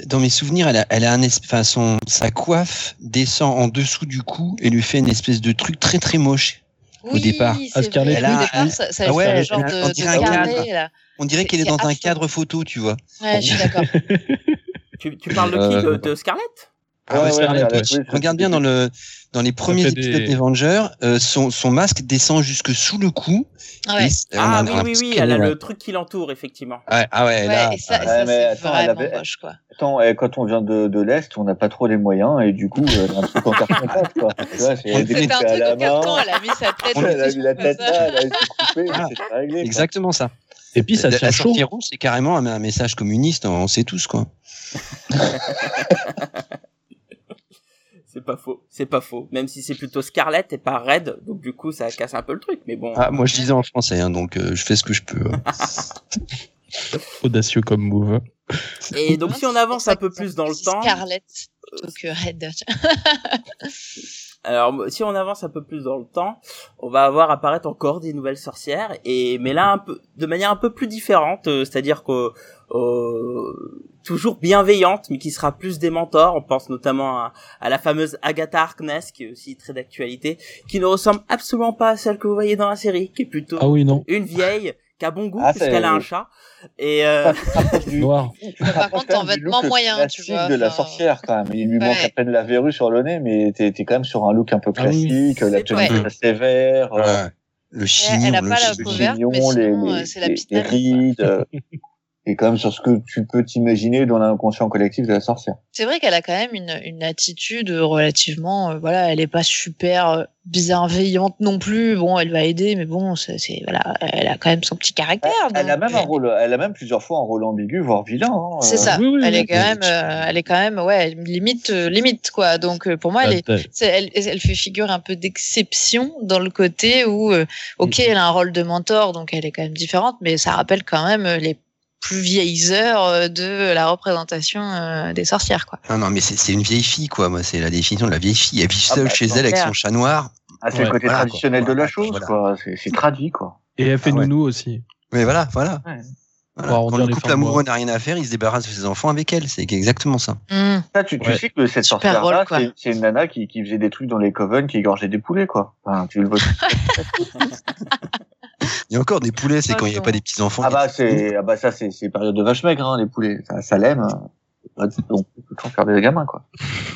dans mes souvenirs, elle a, elle a un espèce, enfin, son, sa coiffe descend en dessous du cou et lui fait une espèce de truc très très moche. Oui, départ. À. Au départ, ça, ça Ah ouais, fait un elle- genre elle- de, on de dirait un carré, cadre. là. On dirait C'est- qu'elle est dans un cadre photo, tu vois. Ouais, je suis d'accord. Tu, tu parles de qui Euh, de, de Scarlett? Ah ouais, Ouais, Scarlett ouais, Witch. ouais, ouais, Regarde bien dans le dans les premiers épisodes des- des Avengers, euh, son, son masque descend jusque sous le cou. Ah ouais. Et on Ah oui, oui, oui, elle a le truc qui l'entoure effectivement. Ouais, ah ouais, là. et ça, ah, ça mais attends, elle vraiment avait- moche, quoi. Attends, et quand on vient de, de l'Est, on n'a pas trop les moyens, et du coup, euh, un truc en carton pâte, quoi. Tu vois, c'est un à truc la en carton, elle a mis sa tête. Elle a mis la tête là, elle a été coupée, c'est réglé. exactement ça. Et puis ça la, la sortie rouge, c'est carrément un, un message communiste, on sait tous quoi. C'est pas faux, c'est pas faux. Même si c'est plutôt Scarlett et pas Red, donc du coup ça casse un peu le truc. Mais bon. Ah, moi je disais en français, hein, donc euh, je fais ce que je peux. hein. Audacieux comme move. Et donc si on avance un peu plus dans le temps, Scarlett plutôt que Red. alors si on avance un peu plus dans le temps, on va avoir apparaître encore des nouvelles sorcières et mais là un peu de manière un peu plus différente, euh, c'est-à-dire que euh, toujours bienveillante, mais qui sera plus des mentors. On pense notamment à, à la fameuse Agatha Harkness, qui est aussi très d'actualité, qui ne ressemble absolument pas à celle que vous voyez dans la série, qui est plutôt Ah oui, non. une vieille qui a bon goût Ah, puisqu'elle a un chat. Et euh, du- Par contre, en vêtements look moyens, tu classique vois, de la sorcière quand même. Il lui manque ouais. à peine la verrue sur le nez, mais t'es quand même sur un look un peu Ah oui. classique, la tenue très sévère, euh. Le chignon, elle a le pas la chignon. peau le verte, chignon, mais les, sinon, les, euh, la les- petite les quoi. rides, euh, et quand même sur ce que tu peux t'imaginer dans l'inconscient collectif de la sorcière. C'est vrai qu'elle a quand même une, une attitude relativement, euh, voilà, elle est pas super euh, bienveillante non plus. Bon, elle va aider, mais bon, c'est, c'est- voilà, elle a quand même son petit caractère. Elle a même un euh, rôle, elle a même plusieurs fois un rôle ambigu, voire vilain. hein, C'est euh. ça. Oui, oui, elle oui. est quand même, euh, elle est quand même, ouais, limite, euh, limite quoi. Donc euh, pour moi, elle est, elle, elle fait figure un peu d'exception dans le côté où, euh, ok, Mhm. elle a un rôle de mentor, donc elle est quand même différente, mais ça rappelle quand même les plus vieilles heures euh, de la représentation euh, des sorcières, quoi. Non, non, mais c'est une vieille fille, quoi. Moi, c'est la définition de la vieille fille. Elle vit Ah seule bah, chez elle avec son chat noir. Ah, c'est Ouais, le côté voilà, quoi. traditionnel de la chose, voilà. quoi. C'est traduit, quoi. Et elle fait Ah ouais. nounou aussi. Mais voilà, voilà. Ouais. Voilà. Arrondir Quand le couple amoureux n'a rien à faire, il se débarrasse de ses enfants avec elle. C'est exactement ça. Hmm. Ça, tu, tu Ouais. sais que cette sorcière-là, c'est- c'est une nana qui, qui faisait des trucs dans les coven, qui égorgeait des poulets, quoi. Enfin, tu le vois. Il y a encore des poulets, c'est quand il n'y a pas des petits enfants. ah bah, c'est, ah bah, ça, c'est, c'est période de vache maigre, hein, les poulets. Ça, ça l'aime. hein. Donc, on peut toujours faire des gamins, quoi.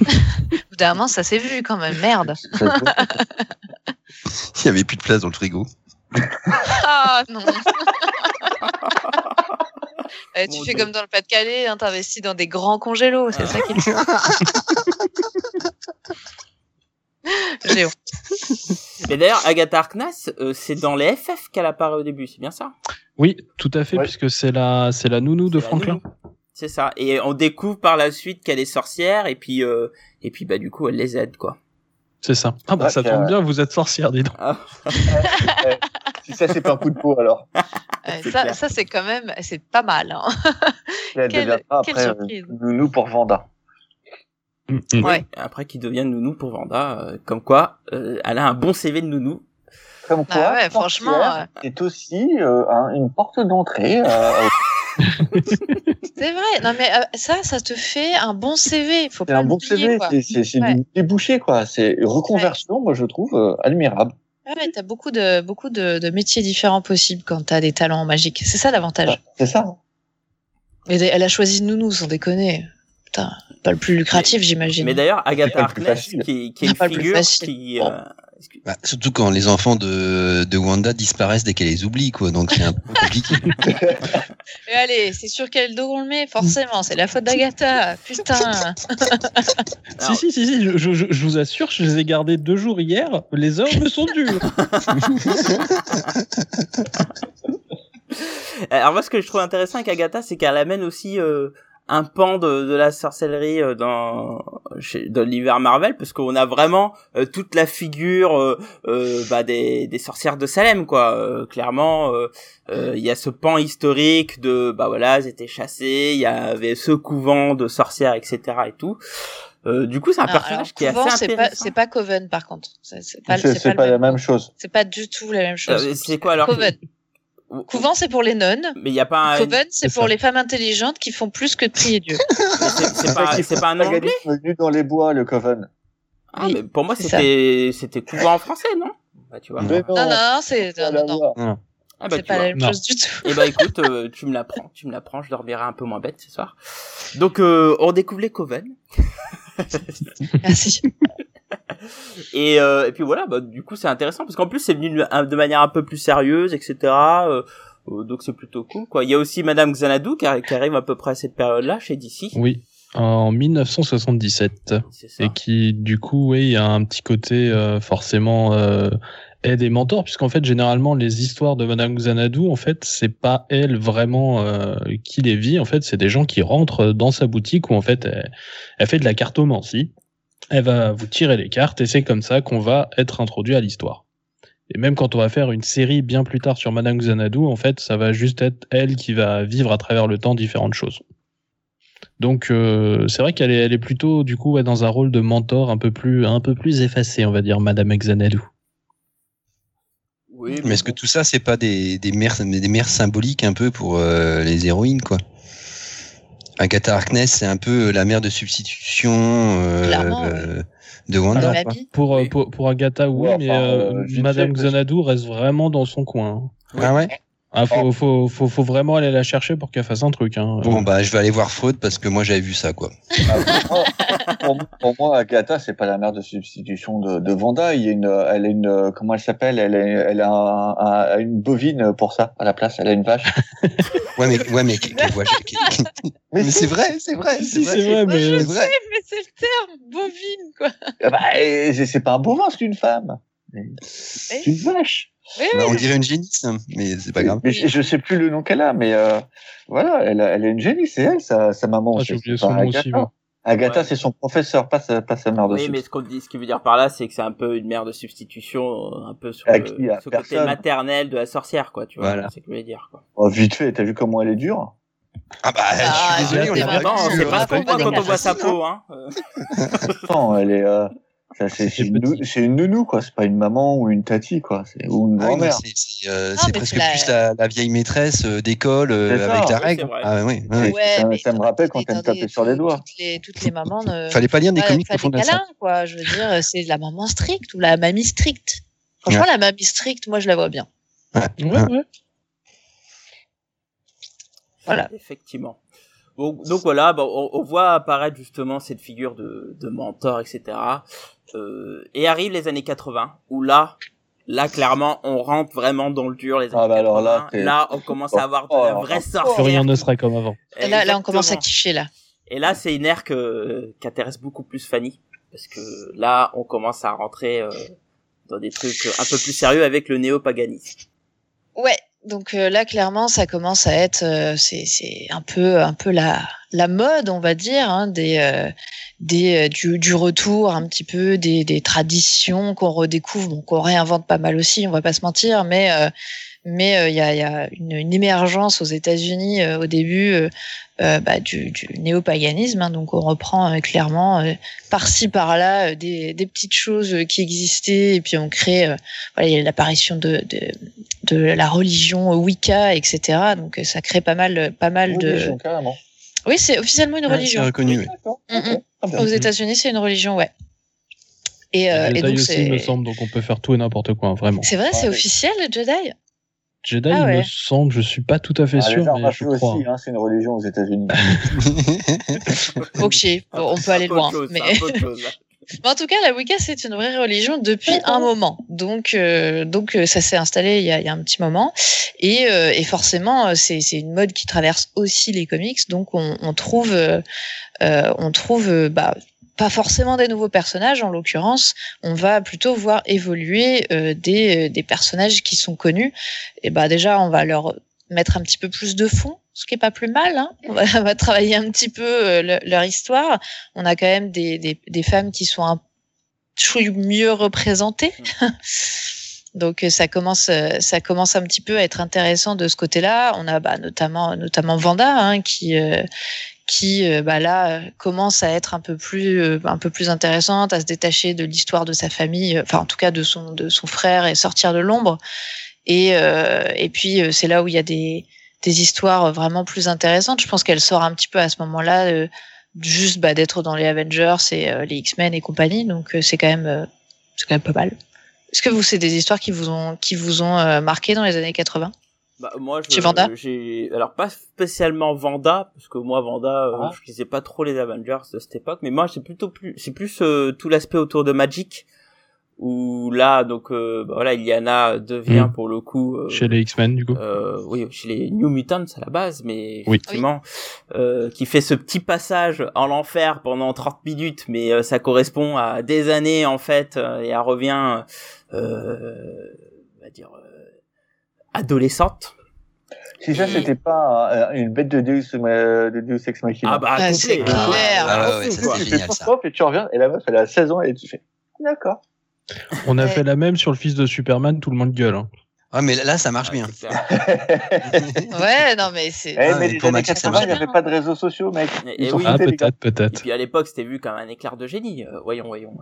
D'un moment, ça s'est vu quand même. Merde. Il n'y avait plus de place dans le frigo. Ah non Eh, Tu Mon fais Dieu. comme dans le Pas-de-Calais, hein, t'investis dans des grands congélos, c'est Ah. ça qu'il faut. J'ai honte. Mais d'ailleurs, Agatha Harkness, euh, c'est dans les FF qu'elle apparaît au début, c'est bien ça? Oui, tout à fait, Ouais. puisque c'est la, c'est la nounou de Franklin. C'est ça. Et on découvre par la suite qu'elle est sorcière, et puis, euh, et puis bah du coup, elle les aide, quoi. C'est ça. Ah bah Ouais, ça tombe euh, bien, vous êtes sorcière, dis donc. Si ça, c'est pas un coup de peau, alors. C'est ça, c'est quand même, c'est pas mal. Hein. Elle Quelle- deviendra quelle après euh, surprise. nounou pour Vanda. Mm, mm. Ouais. Après, qui devient nounou pour Vanda, euh, comme quoi, euh, elle a un bon CV de nounou. Comme quoi, Ah ouais, franchement, sorcière est aussi euh, un- une porte d'entrée. euh, C'est vrai. Non mais euh, ça, ça te fait un bon CV. Faut c'est pas un bon CV, c'est- c'est c'est Ouais. du débouché, quoi. C'est une reconversion, moi, je trouve, euh, admirable. Ouais, ouais, t'as beaucoup de beaucoup de, de métiers différents possibles quand t'as des talents magiques. C'est ça l'avantage. C'est ça. Mais elle a choisi Nounou, sans déconner. Putain, pas le plus lucratif, j'imagine. Mais d'ailleurs, Agatha Harkness, qui, qui est une pas le plus figure facile. qui... Bon. euh, Bah, surtout quand les enfants de, de Wanda disparaissent dès qu'elle les oublie, quoi. Donc c'est un peu compliqué. Et allez, c'est sur quel dos on le met Forcément, c'est la faute d'Agatha. Putain. Si, si, si, si, je, je, je- je vous assure, je les ai gardés deux jours hier. Les heures me sont dures. Alors moi, ce que je trouve intéressant avec Agatha, c'est qu'elle amène aussi euh, un pan de, de la sorcellerie euh, dans chez, dans l'univers Marvel, parce qu'on a vraiment euh, toute la figure euh, euh, bah, des, des sorcières de Salem, quoi. Euh, clairement, euh, euh, il y a ce pan historique de bah voilà, elles étaient chassées, il y avait ce couvent de sorcières, etc. et tout. Euh, du coup, c'est un Non, personnage alors, qui est Couvent, assez c'est pas, intéressant. c'est pas Coven par contre. C'est pas, pas la même chose. C'est pas du tout la même chose. Euh, c'est quoi alors Coven. Couvent, c'est pour les nonnes. Mais il y a pas un... Coven, c'est pour ça. les femmes intelligentes qui font plus que de prier Dieu. c'est pas, c'est pas un anglais venu dans les bois, le Coven. Ah, Oui, mais pour moi, c'était c'était couvent en français, non? Bah, tu vois. Non. Non, non, non, c'est non, non, non, Ah, bah, c'est pas vois. la même chose du tout. Eh bah écoute, euh, tu me l'apprends, tu me l'apprends, je dormirai un peu moins bête ce soir. Donc euh, on découvre les coven Merci. et, euh, et puis voilà, bah du coup c'est intéressant parce qu'en plus c'est venu de manière un peu plus sérieuse, etc. Euh, euh, donc c'est plutôt cool quoi. Il y a aussi Madame Xanadu qui, arri- qui arrive à peu près à cette période-là chez DC. Oui, en 1977. C'est ça. Et qui, du coup, oui, il y a un petit côté euh, forcément euh, aide et mentor, puisqu'en fait, généralement, les histoires de Madame Xanadu, en fait, c'est pas elle vraiment euh, qui les vit. En fait, c'est des gens qui rentrent dans sa boutique où, en fait, elle, elle fait de la cartomancie. Elle va vous tirer les cartes et c'est comme ça qu'on va être introduit à l'histoire. Et même quand on va faire une série bien plus tard sur Madame Xanadu, en fait, ça va juste être elle qui va vivre à travers le temps différentes choses. Donc euh, c'est vrai qu'elle est, elle est plutôt du coup dans un rôle de mentor un peu plus un peu plus effacé, on va dire, Madame Xanadu. Oui, Mais est-ce que tout ça, c'est pas des, des mères, des mères symboliques un peu pour euh, les héroïnes, quoi? Agatha Harkness, c'est un peu la mère de substitution euh, de Wanda. Alors, quoi. Mamie. Pour, Oui. euh, pour pour Agatha, oui, Ouais, mais enfin, euh, Madame fait, Xanadu reste vraiment dans son coin. hein. Ah ouais? Ah, faut, faut, faut, faut vraiment aller la chercher pour qu'elle fasse un truc. Hein. Bon, bah, je vais aller voir Freud parce que moi, j'avais vu ça, quoi. Pour, moi- pour moi, Agatha, c'est pas la mère de substitution de, de Vanda. Il y a une, elle a une, comment elle s'appelle? Elle a, elle a un- un- une bovine pour ça à la place. Elle a une vache. Ouais, mais, ouais, mais, mais c'est vrai, c'est vrai, si, c'est vrai, je mais vrai. Mais c'est le terme bovine, quoi. Ah bah, c'est pas un bovin, c'est une femme. C'est une vache. Oui, Bah, on dirait une génisse, hein, mais c'est pas grave. Mais je, je sais plus le nom qu'elle a, mais euh, voilà, elle a, elle a une génie, c'est elle, sa, sa maman. Ah, j'ai oublié son nom aussi. moi. Agatha, Ouais. c'est son professeur, pas sa, pas sa mère de Oui, mais ce qu'on dit, ce qui veut dire par là, c'est que c'est un peu une mère de substitution, euh, un peu sur À le- À ce côté personne. maternel de la sorcière, quoi, tu vois. Voilà. C'est ce que je veux dire, quoi. Oh, vite fait, t'as vu comment elle est dure? Ah bah, Ah, je suis désolé, on c'est l'a vrai. pas Attends, vu, c'est pas ce qu'on voit quand on voit sa hein. peau, hein. Euh, Non, elle est, euh, c'est, une, nounou, quoi. C'est pas une maman ou une tati, quoi. C'est, ou une Ah grand-mère. c'est c'est, euh, presque plus la, la vieille maîtresse euh, d'école euh, ça. avec la règle. Ah oui, oui. Ouais. Ouais, ça- mais ça me rappelle quand elle me tapait sur les doigts. Toutes les, toutes les mamans ne. Fallait pas lire des comics des la câlins, quoi. Je veux dire, c'est la maman stricte ou la mamie stricte. Franchement, la mamie stricte, moi, je la vois bien. Voilà. Effectivement. Donc, donc voilà, bon, on, on voit apparaître justement cette figure de, de mentor, etc. Euh, et arrivent les années 80, où là, Là, clairement, on rentre vraiment dans le dur, les années Ah bah alors là, 80. t'es- Là, on commence à avoir de la Oh, vraie oh, sorcière. Rien ne sera comme avant. Là, là, on commence à kiffer là. Et là, c'est une ère que, qui intéresse beaucoup plus Fanny. Parce que là, on commence à rentrer euh, dans des trucs un peu plus sérieux avec le néopaganisme. Ouais, donc euh, là clairement ça commence à être euh, c'est un peu un peu la la mode on va dire hein, des euh, des du, du retour un petit peu des des traditions qu'on redécouvre bon qu'on réinvente pas mal aussi on va pas se mentir mais mais euh, il y a il y a une, une émergence aux États-Unis euh, au début euh, bah, du, du néopaganisme hein, donc on reprend euh, clairement euh, par-ci par-là euh, des des petites choses euh, qui existaient et puis on crée euh, voilà il y a l'apparition de, de de la religion Wicca, etc. Donc ça crée pas mal, pas mal de. Religion, carrément. Oui, c'est officiellement une religion. reconnu. oui. Mm, mm. bien. Aux États-Unis, c'est une religion, ouais. Et, euh, Jedi et donc aussi, il me semble, donc on peut faire tout et n'importe quoi, hein, vraiment. C'est vrai, c'est Ouais. officiel le Jedi? Jedi, Ah il ouais. me semble, je suis pas tout à fait Ah, sûr, mais je crois. aussi, hein, c'est une religion aux États-Unis. Ok, bon, on peut aller loin. chose, Mais... chose, en tout cas, la Wicca, c'est une vraie religion depuis un moment. Donc, euh, donc euh, ça s'est installé il y, a, il y a un petit moment. Et, euh, et forcément, c'est c'est une mode qui traverse aussi les comics. Donc, on, on trouve, euh, on trouve bah, pas forcément des nouveaux personnages. En l'occurrence, on va plutôt voir évoluer euh, des, des personnages qui sont connus. Et bah déjà, on va leur mettre un petit peu plus de fond, ce qui est pas plus mal. Hein. On, va, on va travailler un petit peu euh, le- leur histoire. On a quand même des, des, des femmes qui sont un chouille mieux représentées. Donc euh, ça commence, euh, ça commence un petit peu à être intéressant de ce côté-là. On a bah, notamment, notamment Vanda hein, qui, euh, qui euh, bah, là euh, commence à être un peu plus, euh, un peu plus intéressante, à se détacher de l'histoire de sa famille, enfin en tout cas de son, de son frère et sortir de l'ombre. Et, et puis c'est là où il y a des, des histoires vraiment plus intéressantes. Je pense qu'elle sort un petit peu à ce moment-là, euh, juste bah, d'être dans les Avengers et les X-Men et compagnie. Donc euh, c'est quand même, c'est quand même pas mal. Est-ce que vous c'est des histoires qui vous ont, qui vous ont marqué dans les années 80 Bah, moi, je, Chez Vanda j'ai, alors pas spécialement Vanda, parce que moi, Vanda, euh, Ah. je lisais pas trop les Avengers de cette époque, mais moi, c'est plutôt plus, c'est plus euh, tout l'aspect autour de Magic, où là, donc, euh, bah, voilà, Iliana devient Mm. pour le coup, euh, Chez les X-Men, du coup. euh, oui, chez les New Mutants à la base, mais Oui. effectivement, euh, qui fait ce petit passage en l'enfer pendant 30 minutes, mais euh, ça correspond à des années en fait, euh, et elle revient, euh, on va dire, euh, adolescente. Si ça, Et- c'était pas euh, une bête de Deus, euh, de Deus Ex Machina. Ah bah, Ah, c'est clair. Ah ouais, ouais, ça, c'est tu génial, fais ça. et tu reviens, et la meuf, elle a 16 ans, et tu fais, d'accord. On a fait la même sur le fils de Superman, tout le monde gueule. hein. Ah, mais là, ça marche Ouais, bien. Ouais, non mais c'est. Eh, Ah, mais pour Magic, ça 80, il marche n'y avait pas de réseaux sociaux, mec. Et- oui. Ah, gars. peut-être, Et peut-être. puis à l'époque, c'était vu comme un éclair de génie. Euh, voyons, voyons.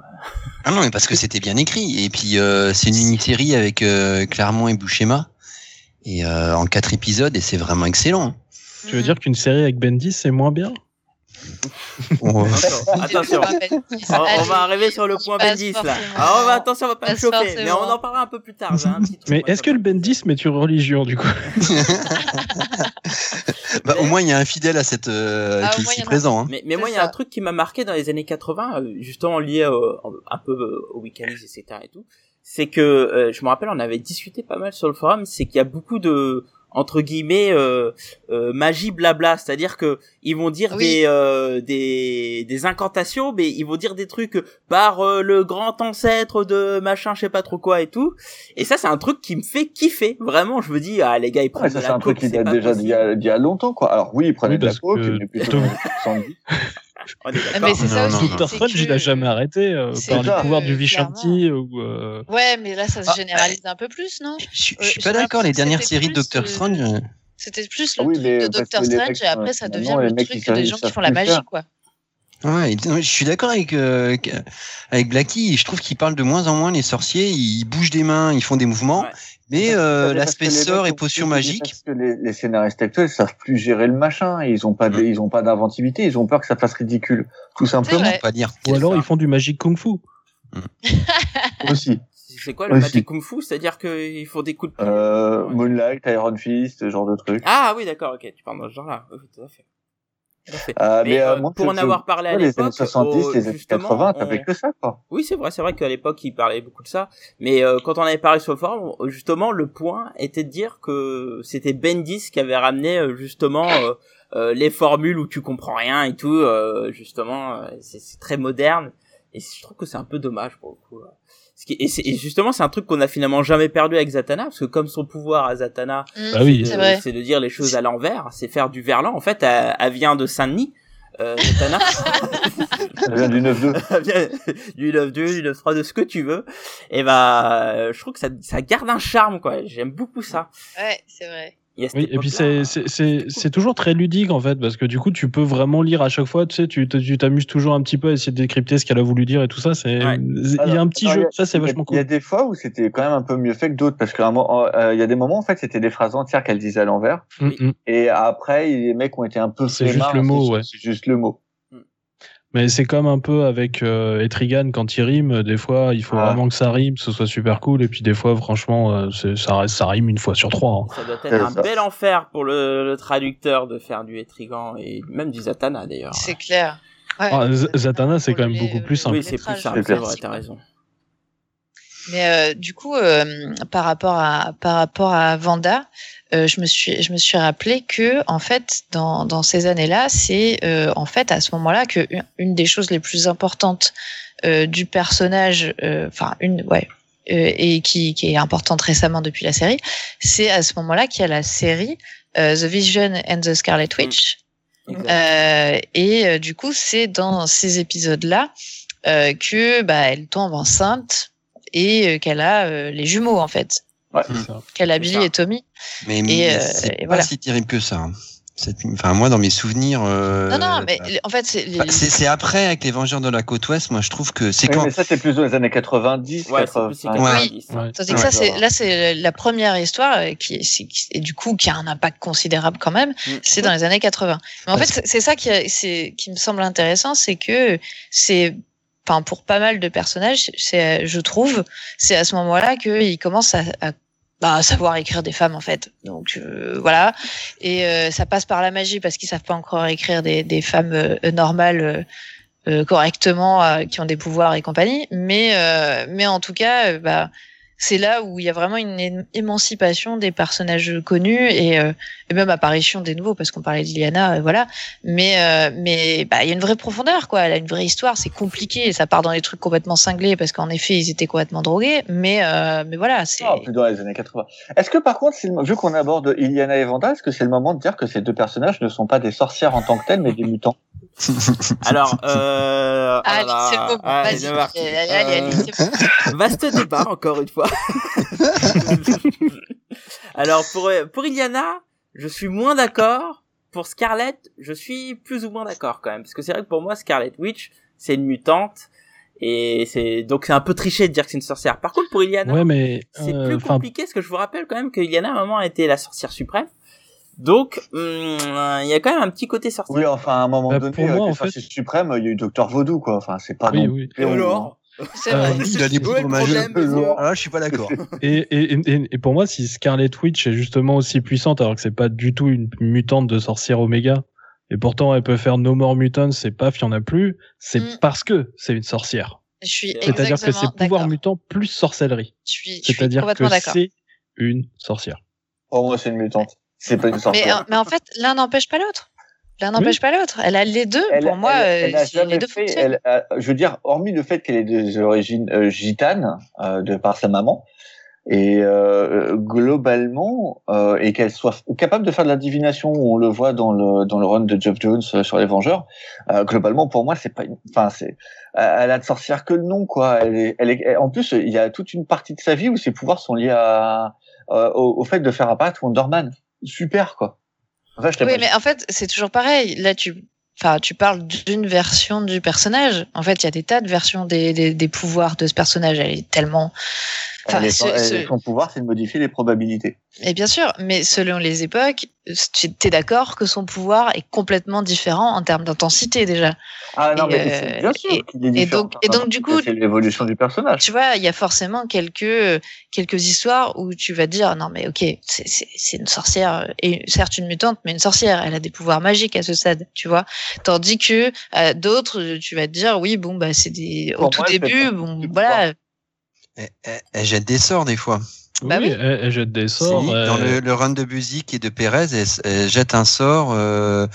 Ah non, mais parce que c'était bien écrit. Et puis, euh, c'est une mini-série avec euh, Clermont et Bouchema. Et euh, en quatre épisodes, et c'est vraiment excellent. Tu veux dire qu'une série avec Bendis, c'est moins bien? On- Attention, attention. On, on va arriver sur le point Bendis là. Alors on va attention, on va pas me Passe chauffer, mais on en parlera un peu plus tard. j'ai un petit truc, Mais est-ce que le Bendis met une religion, du coup? Bah, au moins, il y a un fidèle à cette euh, Ah, qui au est ici présent. Hein. Mais, mais moi, il y a un truc qui m'a marqué dans les années 80, euh, justement lié euh, un peu euh, au week-endisme, etc. et tout. C'est que, euh, je me rappelle, on avait discuté pas mal sur le forum, c'est qu'il y a beaucoup de, entre guillemets, euh, euh, magie blabla. C'est-à-dire que ils vont dire Oui. des, euh, des, des incantations, mais ils vont dire des trucs par euh, le grand ancêtre de machin, je sais pas trop quoi et tout. Et ça, c'est un truc qui me fait kiffer. Vraiment, je me dis, ah, les gars, ils prennent Ouais, de ça, la c'est un truc qui date déjà d'il y, a, d'il y a longtemps, quoi. Alors, oui, ils prenaient Oui, de la parce coke, que- mais plutôt Tout- dans les 70. On est Mais d'accord. c'est ça Non, aussi. Doctor Strange, que- il a jamais arrêté euh, par les pouvoirs du Vishanti ou. euh, Ouais, mais là, ça se Ah, généralise un peu plus, non Je, suis- Euh, je suis pas d'accord. Les dernières séries de Doctor euh, Strange. euh, C'était plus Ah le oui, truc de Doctor Strange et après ça devient le truc des gens qui font la magie, quoi. Ouais, je suis d'accord avec euh, avec Blacky. Je trouve qu'ils parlent de moins en moins les sorciers. Ils bougent des mains, ils font des mouvements, Ouais. Mais euh, l'aspect mecs et potion magique. Parce que les, les scénaristes actuels savent plus gérer le machin. Ils ont pas, de- Mm. ils ont pas d'inventivité. Ils ont peur que ça fasse ridicule. Tout simplement. pas dire. Ou alors ils font du magic kung fu. Aussi. C'est quoi le Aussi. Magic Kung Fu? C'est-à-dire qu'ils font des coups de Euh, Ouais. Moonlight, Iron Fist, ce genre de truc. Ah oui, d'accord, ok, tu parles dans ce genre-là. Oui, tout à fait. Euh, Mais, mais euh, euh, pour en avoir parlé à les l'époque, années 70, au- les années justement, 80, on- t'avais que ça, quoi. Oui, c'est vrai, c'est vrai qu'à l'époque, il parlait beaucoup de ça. Mais euh, quand on avait parlé sur le forum, justement, le point était de dire que c'était Bendis qui avait ramené euh, justement euh, les formules où tu comprends rien et tout. euh, justement, c'est c'est très moderne. Et je trouve que c'est un peu dommage pour le coup. là. Ce qui- Et, c'est- et justement, c'est un truc qu'on a finalement jamais perdu avec Zatanna, parce que comme son pouvoir à Zatanna, Mm, Bah oui. de- C'est de dire les choses à l'envers, c'est faire du verlan. En fait, elle, elle vient de Saint-Denis. Euh, Zatanna. Elle vient du 9-2. Bien, du 9 2 du 9 3 de ce que tu veux et bah euh, je trouve que ça, ça garde un charme quoi j'aime beaucoup ça Ouais, c'est vrai. Oui, et puis c'est c'est c'est c'est toujours très ludique en fait parce que du coup tu peux vraiment lire à chaque fois tu sais tu t'amuses toujours un petit peu à essayer de décrypter ce qu'elle a voulu dire et tout ça c'est Ouais. il y a un petit alors, jeu a- ça c'est vachement Il y a cool des fois où c'était quand même un peu mieux fait que d'autres parce moment, euh, il y a des moments en fait c'était des phrases entières qu'elle disait à l'envers Mm, mm. et après les mecs ont été un peu C'est juste le mot, c'est- ouais. C'est juste le mot. Mais c'est comme un peu avec euh, Etrigan quand il rime des fois il faut Ah. vraiment que ça rime que ce soit super cool et puis des fois franchement euh, ça reste ça rime une fois sur trois hein. ça doit être un ça. bel enfer pour le, le traducteur de faire du Etrigan et même du Zatanna d'ailleurs C'est clair. Ouais. Ah, Zatanna, c'est quand même beaucoup plus simple. oui c'est plus simple c'est vrai t'as raison Mais euh, du coup, euh, par rapport à par rapport à Vanda, euh, je me suis je me suis rappelé que en fait dans dans ces années-là, c'est euh, en fait à ce moment-là que une- une des choses les plus importantes euh, du personnage, euh, enfin une ouais. euh, et qui, qui est importante récemment depuis la série, c'est à ce moment-là qu'il y a la série euh, The Vision and the Scarlet Witch, Exact. euh, et euh, du coup, c'est dans ces épisodes-là euh, que bah, elle tombe enceinte et euh, qu'elle a euh, les jumeaux en fait, C'est ça. qu'elle a Billy ça. et Tommy. Mais, Et, mais euh, c'est et pas voilà. si terrible que ça. hein. Enfin, moi, dans mes souvenirs. euh, non, non, mais bah, en fait, c'est les- c'est c'est après avec les Vengeurs de la côte ouest. Moi, je trouve que c'est Oui, quand. mais ça c'est plus dans les années 90, ouais c'est plus 80. c'est 90 Ouais. Tandis que Ouais, ça, c'est là, c'est la première histoire qui, est- et du coup qui a un impact considérable quand même. Mm. C'est dans les années 80. Mais en Ouais, fait, c'est- c'est ça qui, a- c'est qui me semble intéressant, c'est que c'est, enfin pour pas mal de personnages, c'est, je trouve, c'est à ce moment-là qu'ils commencent à, bah, à savoir écrire des femmes en fait. Donc euh, voilà, et euh, ça passe par la magie parce qu'ils savent pas encore écrire des, des femmes euh, normales. euh, correctement, euh, qui ont des pouvoirs et compagnie, mais euh, mais en tout cas, bah c'est là où il y a vraiment une émancipation des personnages connus et, euh, et même apparition des nouveaux parce qu'on parlait d'Iliana, euh, voilà. Mais euh, mais bah il y a une vraie profondeur quoi. Elle a une vraie histoire. C'est compliqué et ça part dans des trucs complètement cinglés parce qu'en effet ils étaient complètement drogués. Mais euh, mais voilà, c'est Ah, plus dans les années 80. Est-ce que par contre, le- vu qu'on aborde Iliana et Vanda, est-ce que c'est le moment de dire que ces deux personnages ne sont pas des sorcières en tant que telles, mais des mutants? Alors euh oh Allez, c'est moment. Allez, Vas-y, c'est parti. allez, allez, allez, Euh, c'est bon. Vaste débat, encore une fois. Alors, pour, pour Iliana, je suis moins d'accord. Pour Scarlett, je suis plus ou moins d'accord quand même. Parce que c'est vrai que pour moi, Scarlet Witch, c'est une mutante. Et c'est, donc c'est un peu triché de dire que c'est une sorcière. Par contre, pour Iliana, Ouais, mais c'est euh, plus compliqué parce que je vous rappelle quand même que Iliana, à un moment, a été la sorcière suprême. Donc, hum, il y a quand même un petit côté sorcier. Oui, enfin, à un moment Bah, donné, pour moi, euh, en fait- suprêmes, il y a eu Docteur Vaudou, quoi. Enfin, c'est pas oui, non oui. Et alors? C'est Euh, vrai. Il a le poudres magiques. problème, monsieur Ah, là, je suis pas d'accord. Et, et, et, et pour moi, si Scarlet Witch est justement aussi puissante, alors que c'est pas du tout une mutante de sorcière Oméga, et pourtant elle peut faire No More Mutants et paf, il y en a plus, c'est Mm. parce que c'est une sorcière. Je suis C'est-à-dire C'est-à-dire que c'est pouvoir mutant plus sorcellerie. Je suis, C'est-à-dire que complètement d'accord. c'est une sorcière. Pour moi, c'est une mutante. C'est pas une sorcière. euh, mais en fait, l'un n'empêche pas l'autre. L'un n'empêche pas l'autre. Elle a les deux. Elle- Pour moi, elle- elle euh, a c'est- les deux fait, elle a- je veux dire, hormis le fait qu'elle ait des origines euh, gitanes euh, de par sa maman, et euh, globalement, et qu'elle soit capable de faire de la divination, on le voit dans le dans le run de Jeff Jones sur les Vengeurs. globalement, pour moi, c'est pas, enfin, c'est, elle a de sorcière que le nom, quoi. Elle est, elle est, en plus, il y a toute une partie de sa vie où ses pouvoirs sont liés à, au, au fait de faire apparaître Wonder Man. Super, quoi. Enfin, je t'ai Oui, mais en fait, c'est toujours pareil. Là, tu, enfin, tu parles d'une version du personnage. En fait, il y a des tas de versions des, des, des pouvoirs de ce personnage. Elle est tellement, Enfin, Elle est- ce- ce- Son pouvoir, c'est de modifier les probabilités. Et bien sûr, mais selon les époques, tu es d'accord que son pouvoir est complètement différent en termes d'intensité déjà. Ah non, Et, mais euh, c'est bien sûr et- qu'il est et différent. donc- et donc, du coup- c'est l'évolution du personnage. Tu vois, il y a forcément quelques quelques histoires où tu vas te dire non mais ok, c'est une sorcière et certes une mutante, mais une sorcière, elle a des pouvoirs magiques à ce stade, tu vois. Tandis que euh, d'autres, tu vas te dire oui bon bah c'est des au tout moi, début, bon voilà, Elle, elle- elle jette des sorts des fois. Bah oui. Elle, elle jette des sorts. Si, euh, Dans le, le run de Buzik et de Perez, elle, elle jette un sort euh,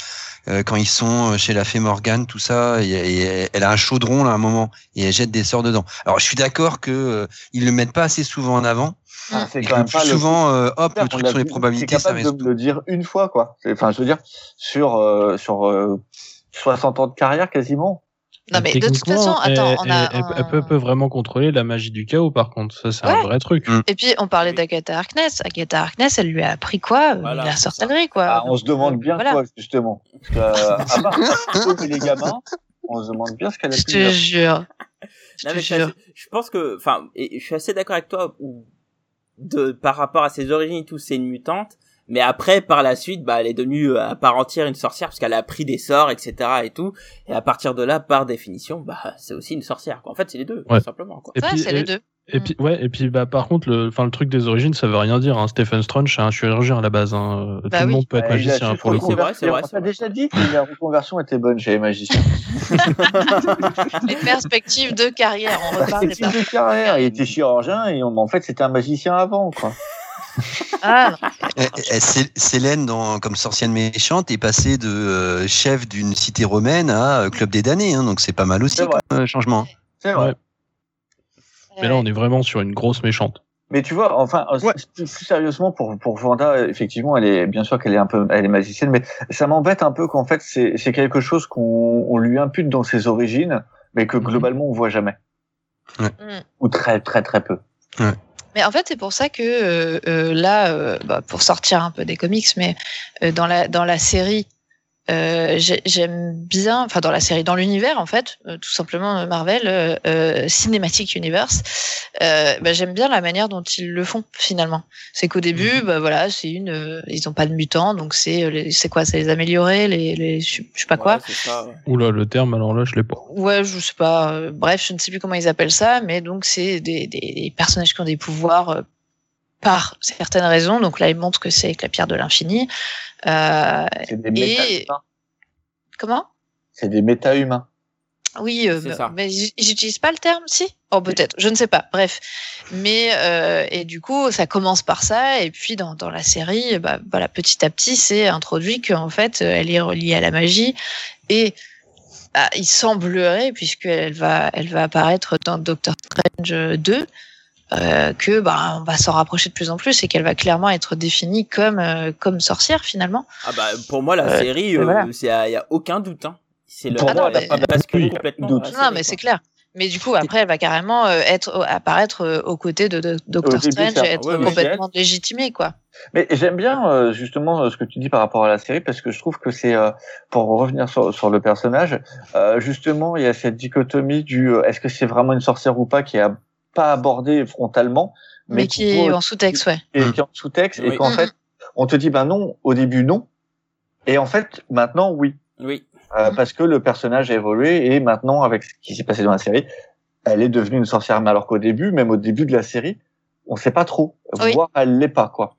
euh, quand ils sont chez la fée Morgane, tout ça. Et, et elle a un chaudron là à un moment et elle jette des sorts dedans. Alors je suis d'accord que euh, ils le mettent pas assez souvent en avant. Ah, c'est Et quand même plus pas le- souvent, euh, hop, le truc sur les probabilités, c'est ça capable reste. de le dire une fois, quoi. C'est- Enfin, je veux dire, sur euh, sur euh, 60 ans de carrière quasiment. Non mais de toute techniquement, façon, attends, elle, on a elle- elle peut, un- peut vraiment contrôler la magie du chaos, par contre. Ça, c'est un vrai truc. Mm. Et puis on parlait d'Agatha Harkness. Agatha Harkness, elle lui a appris quoi? Euh, Voilà, La sorcellerie quoi. Ah, on Donc, se demande bien voilà. quoi, justement. Parce que, euh, à part les gamins, on se demande bien ce qu'elle a Je pu te jure. Je Non, te mais je, assez- je pense que, enfin, je suis assez d'accord avec toi où, de, par rapport à ses origines et tout, c'est une mutante. Mais après, par la suite, bah, elle est devenue euh, à part entière une sorcière parce qu'elle a appris des sorts, etc. et tout. Et à partir de là, par définition, bah, c'est aussi une sorcière. Quoi. En fait, c'est les deux, Ouais. tout simplement. Quoi. Et Ouais, c'est les deux. Et puis, ouais, et puis, bah, par contre, le, enfin, le truc des origines, ça veut rien dire. Hein. Stephen Strange, c'est un chirurgien à la base. Hein. Bah Tout le oui. monde peut être magicien pour le coup. C'est vrai, c'est vrai, On t'a déjà dit que la reconversion était bonne chez les magiciens. Les perspectives de carrière, on C'est une de carrière. Il était chirurgien et on- en fait c'était un magicien avant, quoi. Ah, non. Eh, eh, Célène, dans, comme sorcière méchante, est passée de euh, chef d'une cité romaine à euh, club des damnés. Hein, donc c'est pas mal aussi comme euh, changement. C'est vrai. Ouais. Mais là, on est vraiment sur une grosse méchante. Mais tu vois, enfin, Ouais. sérieusement pour pour Vanda, effectivement, elle est bien sûr qu'elle est un peu, elle est magicienne, mais ça m'embête un peu qu'en fait c'est quelque chose qu'on on lui impute dans ses origines, mais que Mhm. globalement on voit jamais Mm. ou très très très peu. Mais en fait, c'est pour ça que euh, euh, là, euh, bah, pour sortir un peu des comics, mais dans la dans la série, euh, j'ai- j'aime bien, enfin dans la série, dans l'univers en fait, euh, tout simplement euh, Marvel euh, euh, Cinematic Universe, euh, bah, j'aime bien la manière dont ils le font finalement. C'est qu'au début, bah voilà, c'est une, euh, ils ont pas de mutants, donc c'est euh, c'est quoi, c'est les améliorer, les, les je sais pas quoi. Ouais, ça, ouais. Oula, le terme, alors là, je l'ai pas. Ouais, je sais pas. euh, bref, je ne sais plus comment ils appellent ça, mais donc c'est des, des, des personnages qui ont des pouvoirs euh, par certaines raisons. Donc là, ils montrent que c'est avec la pierre de l'infini. Euh, C'est des Et- méta-humains. comment? C'est des méta-humains. Oui, euh, mais- j'utilise pas le terme, si? Oh, peut-être, je ne sais pas. Bref, mais euh, et du coup, ça commence par ça, et puis dans, dans la série, bah, voilà, petit à petit, c'est introduit qu'en fait, euh, elle est reliée à la magie, et bah, il semblerait, puisqu'elle va, elle va apparaître dans Doctor Strange 2, euh, que bah, on va s'en rapprocher de plus en plus, et qu'elle va clairement être définie comme euh, comme sorcière finalement. Ah bah, pour moi, la Ouais, série, euh, voilà. c'est, y a aucun doute, hein. C'est le, Pour moi, elle- de bascule doute. complètement Doute. Non, mais c'est clair. Mais du coup, après, elle va carrément euh, être apparaître euh, aux côtés de, de Doctor début, Strange et être ouais, complètement légitimée, quoi. Mais j'aime bien euh, justement euh, ce que tu dis par rapport à la série parce que je trouve que c'est euh, pour revenir sur, sur le personnage, euh, justement il y a cette dichotomie du euh, est-ce que c'est vraiment une sorcière ou pas qui a pas abordé frontalement, Mais, qui est en sous-texte, ouais. et qui est en sous-texte et qu'en Mhm. fait on te dit ben non au début non et en fait maintenant oui Oui. Euh, Mhm. parce que le personnage a évolué et maintenant avec ce qui s'est passé dans la série elle est devenue une sorcière mais alors qu'au début même au début de la série on sait pas trop Oui. voire elle l'est pas quoi.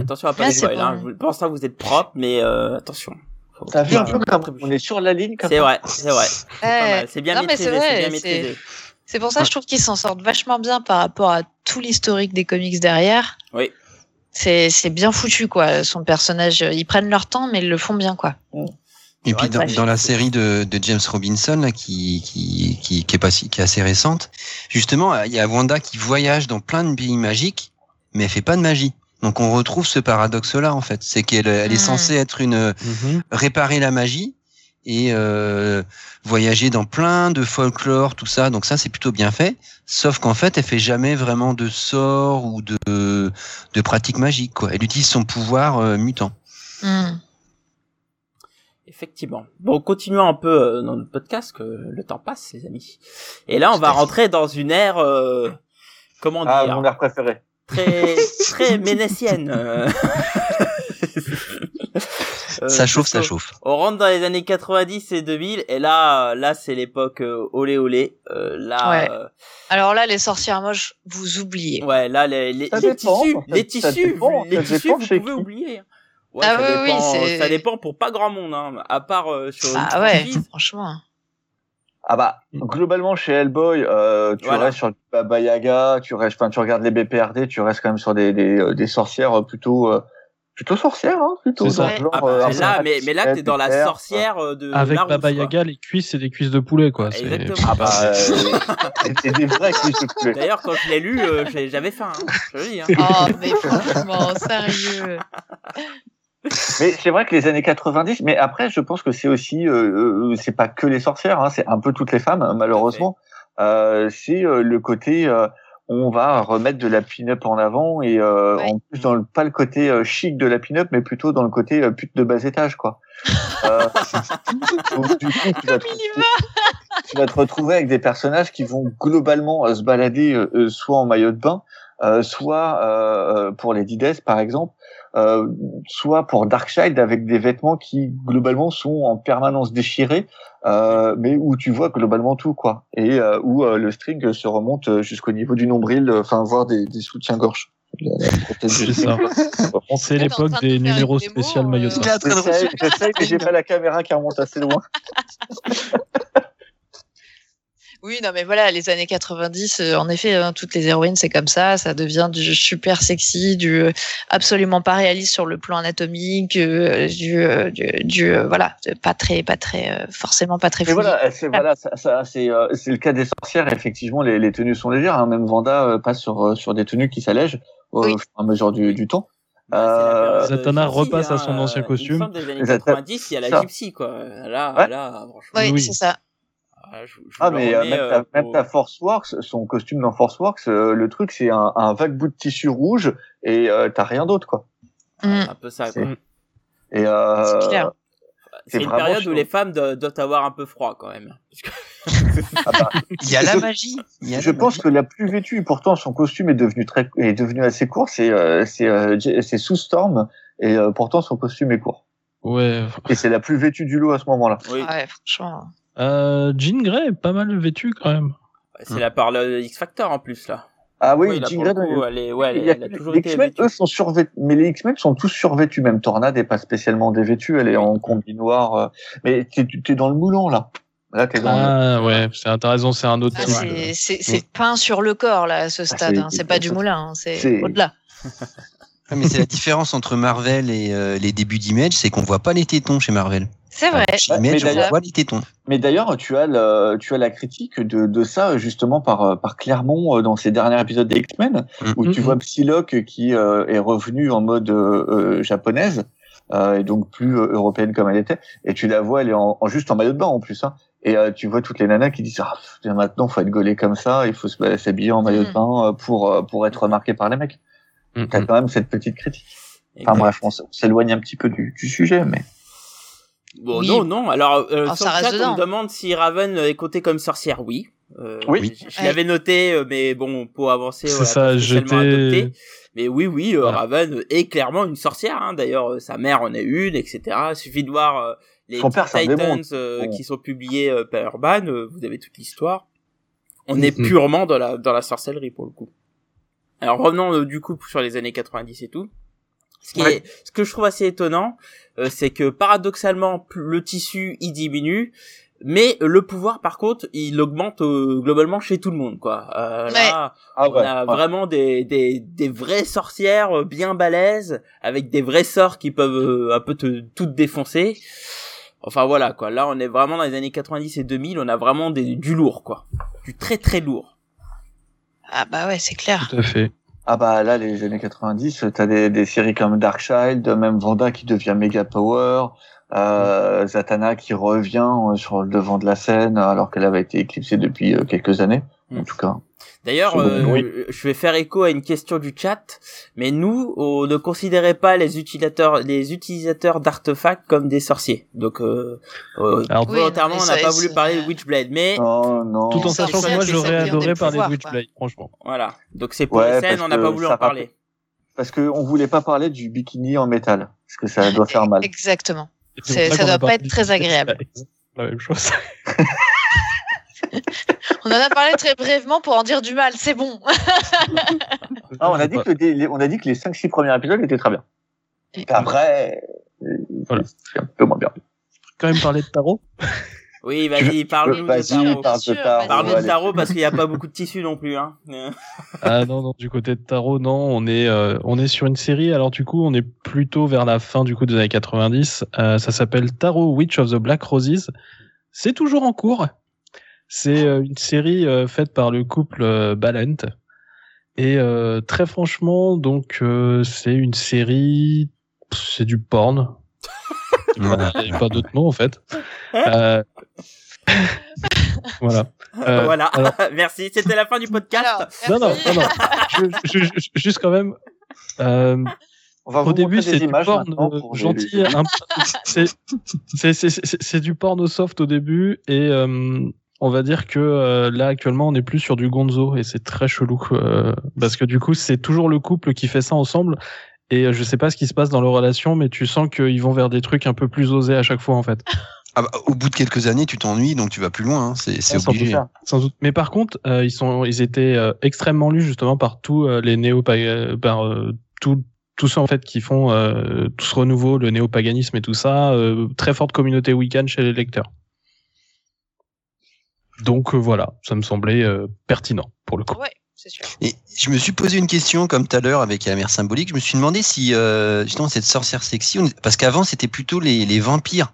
Attention à pas les spoil, hein. pense que vous êtes propre, mais euh, attention. T'as vu un peu comme on est sur la ligne comme C'est vrai, c'est vrai. C'est bien maîtrisé, c'est bien c'est- maîtrisé. C'est pour ça que je trouve qu'ils s'en sortent vachement bien par rapport à tout l'historique des comics derrière. Oui. C'est c'est bien foutu, quoi. Son personnage, euh, ils prennent leur temps, mais ils le font bien, quoi. Et C'est puis dans, la série de, de James Robinson là, qui, qui, qui, qui est pas si- qui est assez récente, justement il y a Wanda qui voyage dans plein de pays magiques, mais elle fait pas de magie. Donc on retrouve ce paradoxe là en fait, c'est qu'elle elle est Hmm. censée être une Mhm. réparer la magie et euh, voyager dans plein de folklore tout ça. Donc ça c'est plutôt bien fait. Sauf qu'en fait elle fait jamais vraiment de sorts ou de de pratiques magiques quoi. Elle utilise son pouvoir euh, mutant. Hmm. Effectivement. Bon, continuons un peu euh, dans notre podcast, que le temps passe, les amis. Et là, on va rentrer dans une ère, euh, comment Ah, dire mon air préféré. très très ménécienne. euh. Ça chauffe, ça chauffe. On rentre dans les années 90 et 2000 et là là c'est l'époque euh, olé olé. Euh, là Ouais. euh, Alors là, les sorcières moches, vous oubliez. ouais là les les, les dépend, tissus ça- les ça tissus dépend, les tissus vous pouvez oublier. Ouais, Ah ça oui, oui, dépend, ça dépend pour pas grand monde hein, à part euh, sur Ah ouais, franchement. Ah bah, globalement chez Hellboy, euh, tu Voilà. restes sur le Baba Yaga, tu restes, enfin tu regardes les BPRD, tu restes quand même sur des des, des sorcières plutôt euh, plutôt sorcières, hein, plutôt C'est ça. genre. Ah bah, euh, mais là mais mais là t'es dans la sorcière euh, de Avec Larousse, Baba quoi. Yaga, les cuisses, c'est des cuisses de poulet, quoi. C'est- Exactement. Ah bah, euh, et des vrais cuisses de poulet. D'ailleurs quand je l'ai lu euh, j'ai- j'avais faim hein, dis. Hein. Oh, mais franchement, sérieux. Mais c'est vrai que les années 90, mais après, je pense que c'est aussi, euh, euh, c'est pas que les sorcières, hein, c'est un peu toutes les femmes, malheureusement. Euh, c'est euh, le côté, euh, on va remettre de la pin-up en avant et euh, Ouais. en plus dans le, pas le côté euh, chic de la pin-up, mais plutôt dans le côté euh, pute de bas étage, quoi. Donc, du coup, tu vas, te, tu vas te retrouver avec des personnages qui vont globalement euh, se balader euh, euh, soit en maillot de bain, euh, soit pour les Dides par exemple, euh, soit pour Darkchild avec des vêtements qui globalement sont en permanence déchirés, euh, mais où tu vois globalement tout quoi, et euh, où euh, le string se remonte euh, jusqu'au niveau du nombril, euh, enfin voire des, des soutiens-gorge. Prothèse C'est ça. C'est l'époque des numéros spéciaux euh, maillot de j'essaye, mais j'ai pas la caméra qui remonte assez loin. Oui, non, mais voilà, les années 90, euh, en effet, hein, toutes les héroïnes, c'est comme ça. Ça devient du super sexy, du euh, absolument pas réaliste sur le plan anatomique, euh, du, euh, du, du, euh, voilà, de pas très, pas très, forcément pas très Mais voilà, c'est voilà, ça, ça, c'est euh, c'est le cas des sorcières. Effectivement, les, les tenues sont légères. Hein, même Vanda euh, passe sur sur des tenues qui s'allègent au Oui. fur et à mesure du, du temps. Période Euh, Zatanna repasse à hein, son ancien costume. Il me semble des années Zatanna- 90, il y a la gypsy, quoi. Là, Ouais. là, franchement. Oui, oui. c'est ça. Ah, je- je Ah mais euh, remets, même, euh, ta, même ta Force Works, son costume dans Force Works, euh, le truc c'est un, un vague bout de tissu rouge et euh, t'as rien d'autre quoi. Mm. un peu ça, C'est- quoi. Et euh, C'est clair. C'est une période où les femmes do- doivent avoir un peu froid, quand même. Ah bah, Il y a la Je- magie. Il y a je la pense magie. que la plus vêtue, pourtant son costume est devenu très est devenu assez court, c'est euh, c'est euh, Sue Storm et euh, pourtant son costume est court. Ouais. Et c'est la plus vêtue du lot à ce moment-là. oui, Ah Ouais, franchement. Euh, Jean Grey est pas mal vêtu quand même. c'est la part de X Factor en plus, là. Ah oui, Jean Grey, coup, elle, est, ouais, elle, il y a- elle a toujours les X-Men, eux, sont survêtus, mais les X-Men sont tous survêtus, même Tornade est pas spécialement dévêtue, elle est en combi noir, euh, mais t'es, t'es dans le moulon, là. Là, t'es dans le... Ah ouais, c'est raison, c'est un autre Ah, c'est peint sur le corps, là, à ce stade. c'est- hein. C'est pas du moulin, hein, c'est au-delà. Mais c'est la différence entre Marvel et euh, les débuts d'Image, c'est qu'on voit pas les tétons chez Marvel. C'est vrai. Ouais, mais. Mais d'ailleurs, tu as le, tu as la critique de, de ça, justement, par, euh, par Clermont, euh, dans ses derniers épisodes des X-Men, où tu Mhm. vois Psylocke qui euh, est revenue en mode euh, japonaise, euh, et donc plus européenne comme elle était, et tu la vois, elle est en, en- juste en maillot de bain, en plus, hein. Et euh, tu vois toutes les nanas qui disent ah pff, maintenant faut être gaulé comme ça, il faut se- s'habiller en maillot de Mhm. bain pour pour être remarqué par les mecs. Mhm. T'as quand même cette petite critique. Enfin bref, on s'éloigne un petit peu du, du sujet, mais Bon, Oui. non, non. Alors, euh, Oh, sur ça le chat, on me demande si Raven est coté comme sorcière. Oui. Euh, Oui. Je, je Ouais. l'avais noté, euh, mais bon, pour avancer, C'est voilà, ça, adopté. Mais oui, oui, euh, Voilà. Raven est clairement une sorcière. Hein. D'ailleurs, euh, sa mère en est une, etc. Il suffit de voir euh, les père. Titans euh, Bon. qui sont publiés euh, par Urban. euh, vous avez toute l'histoire. On est Mhm. purement dans la dans la sorcellerie pour le coup. Alors revenons euh, du coup sur les années 90 et tout. Ce, qui Ouais. est, ce que je trouve assez étonnant, euh, c'est que paradoxalement, le tissu il diminue, mais le pouvoir par contre il augmente euh, globalement chez tout le monde quoi. Euh, Là, ah on a vraiment des, des des vraies sorcières euh, bien balèzes avec des vrais sorts qui peuvent euh, un peu te toutes défoncer. Enfin voilà quoi. Là on est vraiment dans les années 90 et 2000, on a vraiment des, du lourd quoi, du très très lourd. Ah bah ouais, c'est clair. Tout à fait. Ah bah là, les années 90, t'as des, des séries comme Darkchild, même Vanda qui devient méga power, euh, Zatanna qui revient euh, sur le devant de la scène alors qu'elle avait été éclipsée depuis euh, quelques années, en Mm. tout cas. D'ailleurs, euh, Oui. je vais faire écho à une question du chat, mais nous, on ne considérait pas les utilisateurs, les utilisateurs d'artefacts comme des sorciers. Donc, euh, euh, Alors, Oui, volontairement, on n'a pas voulu parler de Witchblade, mais non. tout en sachant que moi j'aurais adoré des parler de Witchblade, franchement. voilà. Donc c'est pour Ouais, les scènes, on n'a que pas voulu en parler. Parce que on voulait pas parler du bikini en métal, parce que ça doit faire mal. Exactement. Ça qu'on doit pas être très agréable. La même chose. On en a parlé très brièvement pour en dire du mal, c'est bon. Ah, on a dit que le les- on a dit que les 5-6 premiers épisodes étaient très bien. Et après, Voilà. c'est un peu moins bien. quand même parler de tarot. Oui, vas-y, parle-nous de tarot. parle de tarot. Parle-nous de tarot parce qu'il n'y a pas beaucoup de tissu non plus. Hein. Ah non, non, du côté de tarot, non, on est, euh, on est sur une série. Alors du coup, on est plutôt vers la fin du coup des années 90. Euh, ça s'appelle Tarot Witch of the Black Roses. C'est toujours en cours. C'est euh, une série euh, faite par le couple euh, Ballant. Et euh, très franchement, donc euh, c'est une série, c'est du porn. Il n'y a pas d'autre mot en fait. Euh, voilà. Euh, voilà, alors- merci. C'était la fin du podcast. Alors, Non, non, non, non. Je- je- je- juste quand même. Euh, On va au vous début, c'est du images porn maintenant pour les- gentil. un- c'est- c'est- c'est- c'est c'est du porno soft au début et euh, on va dire que euh, là actuellement on est plus sur du gonzo et c'est très chelou euh, parce que du coup c'est toujours le couple qui fait ça ensemble et euh, je sais pas ce qui se passe dans leur relation mais tu sens qu'ils vont vers des trucs un peu plus osés à chaque fois en fait. Ah bah, au bout de quelques années, tu t'ennuies, donc tu vas plus loin. hein. C'est Ah, sans doute. obligé. Sans doute. Mais par contre, euh, ils sont, ils étaient euh, extrêmement lus justement par tous euh, les néo par euh, tout- tous ceux en fait qui font tout ce renouveau, le néopaganisme et tout ça. très forte communauté week-end chez les lecteurs. Donc euh, voilà, ça me semblait euh, pertinent pour le coup. Ouais, c'est sûr. Et je me suis posé une question comme tout à l'heure avec la mère symbolique. Je me suis demandé si euh, justement cette sorcière sexy, parce qu'avant c'était plutôt les, les vampires,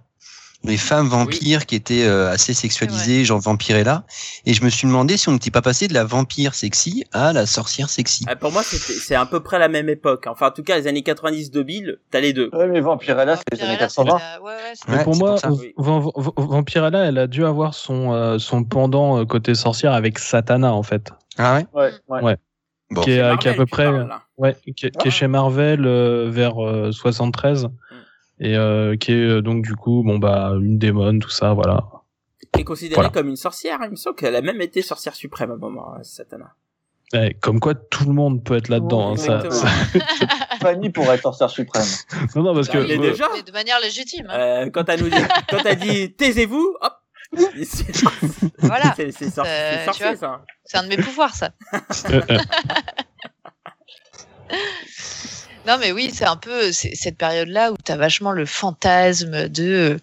les femmes vampires qui étaient euh, assez sexualisées, genre Vampirella. Et je me suis demandé si on n'était pas passé de la vampire sexy à la sorcière sexy. Ah, pour moi, c'était- c'est à peu près la même époque. Enfin, en tout cas, les années 90 2000, t'as les deux. Ouais, mais Vampirella, c'est les années Vampirella, c'est 80. la- ouais, Mais pour moi, pour. Oui. Vampirella, elle a dû avoir son euh, son pendant euh, côté sorcière avec Satana en fait, Ah ouais? Ouais, ouais. Ouais. Bon. qui est, qui est à Marvel, peu près. parles. Ouais, qui est, qui est Ah. chez Marvel euh, vers euh, 73 et euh, qui est euh, donc du coup bon bah une démon tout ça voilà. est considérée Voilà. comme une sorcière. Il me semble qu'elle a même été sorcière suprême à un moment, euh, Satana. Eh, comme quoi tout le monde peut être là-dedans. hein, ça- ça- Fanny pourrait être sorcière suprême. Non non parce Bah, que il est euh, déjà. Mais de manière légitime. hein. Euh, quand elle nous dit, quand elle dit taisez-vous, hop. C'est Voilà. c'est- Euh, ça. C'est un de mes pouvoirs, ça. Non, mais oui, c'est un peu cette période-là où tu as vachement le fantasme de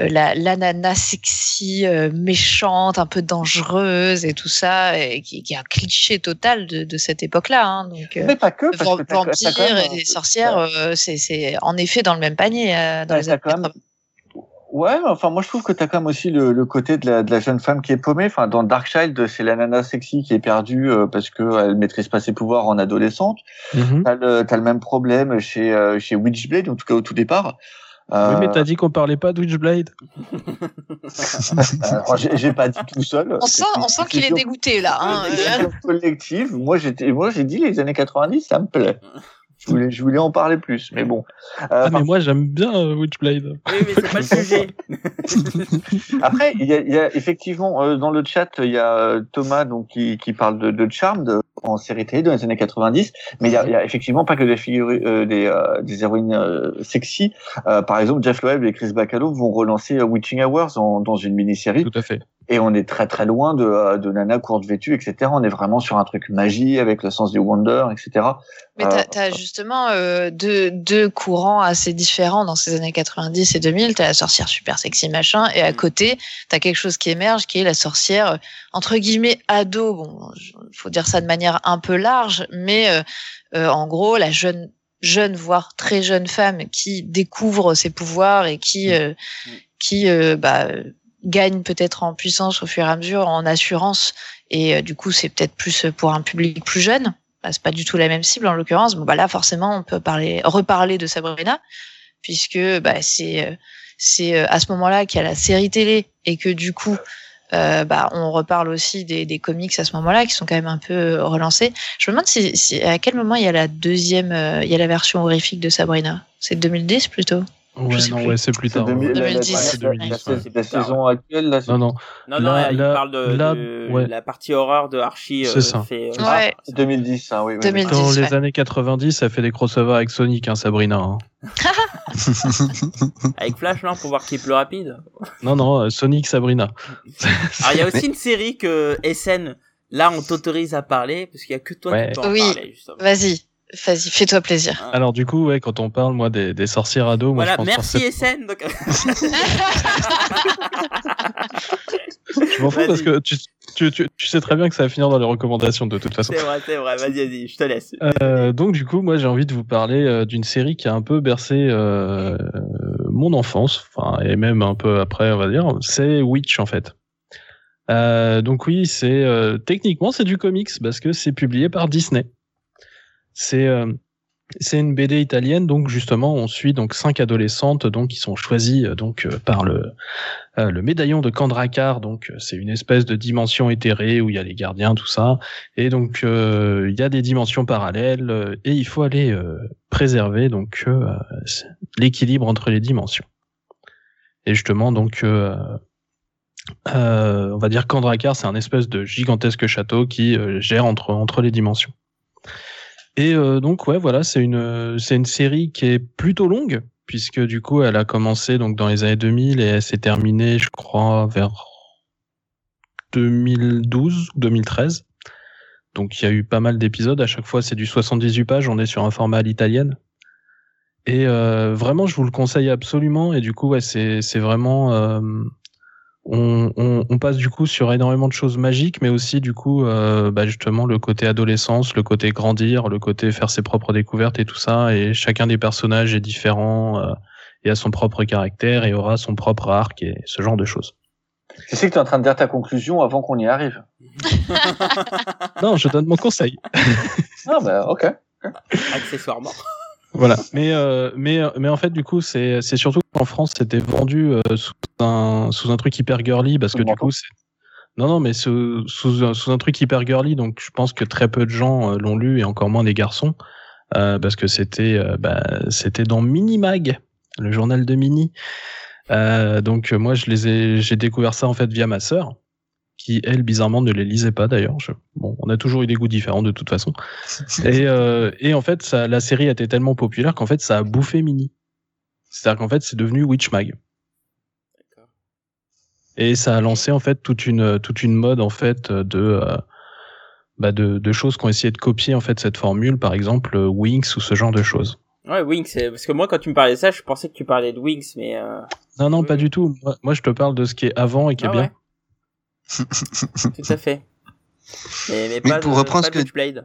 euh, la sexy, euh, méchante, un peu dangereuse et tout ça, et qui, qui est un cliché total de, de cette époque-là. Hein, donc, euh, Mais pas que, parce que vampires même, et sorcières, euh, c'est en effet dans le même panier dans Ouais, les t'as années quand même- 80. Ouais, mais enfin, moi, je trouve que t'as quand même aussi le, le côté de la, de la jeune femme qui est paumée. Enfin, dans Darkchild, c'est la nana sexy qui est perdue euh, parce que elle maîtrise pas ses pouvoirs en adolescente. mhm. T'as le, le même problème chez, euh, chez Witchblade, en tout cas au tout départ. Euh, Oui mais t'as dit qu'on parlait pas de Witchblade. j'ai pas dit tout seul. On sent, on sent qu'il est dégoûté là. Hein. Collective. Moi, j'étais, moi, j'ai dit les années 90, ça me plaît. Je voulais, je voulais en parler plus, mais bon. Euh, Ah par- mais moi j'aime bien euh, Witchblade. Oui, mais c'est pas le sujet. Après, il y a, il y a effectivement euh, dans le chat, il y a euh, Thomas donc qui, qui parle de, de Charmed en série télé dans les années 90, mais il y a, il y a effectivement pas que des figurines, euh, des, euh, des héroïnes euh, sexy. Euh, par exemple, Jeff Loeb et Chris Bacalo vont relancer euh, Witching Hours en- dans une mini-série, Tout à fait. Et on est très très loin de, euh, de Nana courte vêtue, etc. On est vraiment sur un truc magie avec le sens du wonder, etc. Mais t'as as justement euh, deux, deux courants assez différents dans ces années 90 et 2000. T'as la sorcière super sexy machin, et à Mm. côté, t'as quelque chose qui émerge, qui est la sorcière euh, entre guillemets ado. Bon, faut dire ça de manière un peu large, mais euh, euh, en gros, la jeune jeune voire très jeune femme qui découvre ses pouvoirs et qui Mm. euh, Mm. qui euh, bah, euh, gagne peut-être en puissance au fur et à mesure, en assurance, et euh, du coup c'est peut-être plus pour un public plus jeune. Bah, c'est pas du tout la même cible en l'occurrence. Bon bah là forcément on peut parler, reparler de Sabrina puisque bah c'est euh, c'est euh, à ce moment-là qu'il y a la série télé et que du coup bah, on reparle aussi des, comics à ce moment-là qui sont quand même un peu relancés. Je me demande à quel moment il y a la deuxième, il y a la version horrifique de Sabrina? C'est 2010 plutôt? Ouais, non, plus. ouais, c'est plus tard. 2000, ouais. la- la- 2010, la- c'est la- 2010, la- ouais. la saison actuelle, là, c'est Non, non, Non, non, Là- il parle de, là, de ouais. la partie horreur de Archie. C'est euh, ça. fait, euh, Ah, Ouais. c'est 2010, hein, oui. oui, oui. 2010. Dans les années 90, ça fait des crossovers avec Sonic, hein, Sabrina. hein. Avec Flash, non, pour voir qui est plus rapide. Non, non, euh, Sonic, Sabrina. Alors, il y a aussi une série que SN, là, on t'autorise à parler, parce qu'il y a que toi Ouais. qui peux en Oui. parler, justement. Vas-y, vas-y, fais-toi plaisir. Hein. Alors du coup, ouais, quand on parle moi des, des sorcières ados, moi voilà, je pense merci forcément- SN. Donc... Je m'en fous parce que tu, tu, tu, tu sais très bien que ça va finir dans les recommandations de toute façon. c'est vrai, c'est vrai, vas-y, vas-y, je te laisse. Euh, donc du coup, moi j'ai envie de vous parler euh, d'une série qui a un peu bercé euh, mon enfance, enfin et même un peu après, on va dire. C'est Witch en fait. Euh, donc oui, c'est euh, techniquement c'est du comics parce que c'est publié par Disney. C'est euh, c'est une BD italienne, donc justement on suit donc cinq adolescentes donc qui sont choisies euh, donc euh, par le le médaillon de Kandrakar, donc c'est une espèce de dimension éthérée où il y a les gardiens, tout ça. Et donc euh, il y a des dimensions parallèles et il faut aller euh, préserver donc l'équilibre entre les dimensions. Et justement donc on va dire qu'Andrakar c'est un espèce de gigantesque château qui gère entre entre les dimensions. Et euh, donc ouais voilà c'est une c'est une série qui est plutôt longue puisque du coup elle a commencé donc dans les années 2000 et elle s'est terminée je crois vers 2012 ou 2013. Donc il y a eu pas mal d'épisodes. À chaque fois, c'est du 78 pages. On est sur un format à l'italienne. Et euh, vraiment, je vous le conseille absolument. Et du coup, ouais, c'est c'est vraiment. euh, on, on, on passe du coup sur énormément de choses magiques, mais aussi du coup, euh, bah, justement, le côté adolescence, le côté grandir, le côté faire ses propres découvertes et tout ça. Et chacun des personnages est différent euh, et a son propre caractère et aura son propre arc et ce genre de choses. Tu sais que tu es en train de dire ta conclusion avant qu'on y arrive. Non, je donne mon conseil. Ah bah ok. Accessoirement. Voilà. Mais euh, mais mais en fait du coup c'est surtout qu'en France c'était vendu euh, sous un sous un truc hyper girly parce que du coup c'est non non mais sous sous sous un truc hyper girly. Donc je pense que très peu de gens euh, l'ont lu et encore moins des garçons euh, parce que c'était euh, bah, c'était dans Minimag le journal de Mini. Euh, donc euh, moi je les ai j'ai découvert ça en fait via ma sœur qui elle bizarrement ne les lisait pas d'ailleurs Je- bon on a toujours eu des goûts différents de toute façon et, euh, et en fait, ça, la série a été tellement populaire qu'en fait, ça a bouffé Mini. C'est-à-dire qu'en fait, c'est devenu Witchmag. Et ça a lancé en fait toute une toute une mode en fait de euh, bah de, de choses qui ont essayé de copier en fait cette formule, par exemple Winx ou ce genre de choses. Ouais, Wings, parce que moi, quand tu me parlais de ça, je pensais que tu parlais de Wings, mais euh... Non non, Oui, pas du tout. Moi, moi, je te parle de ce qui est avant et qui ah est bien. ouais, tout à fait. Mais, mais, Mais pas pour de, reprendre pas ce de que-.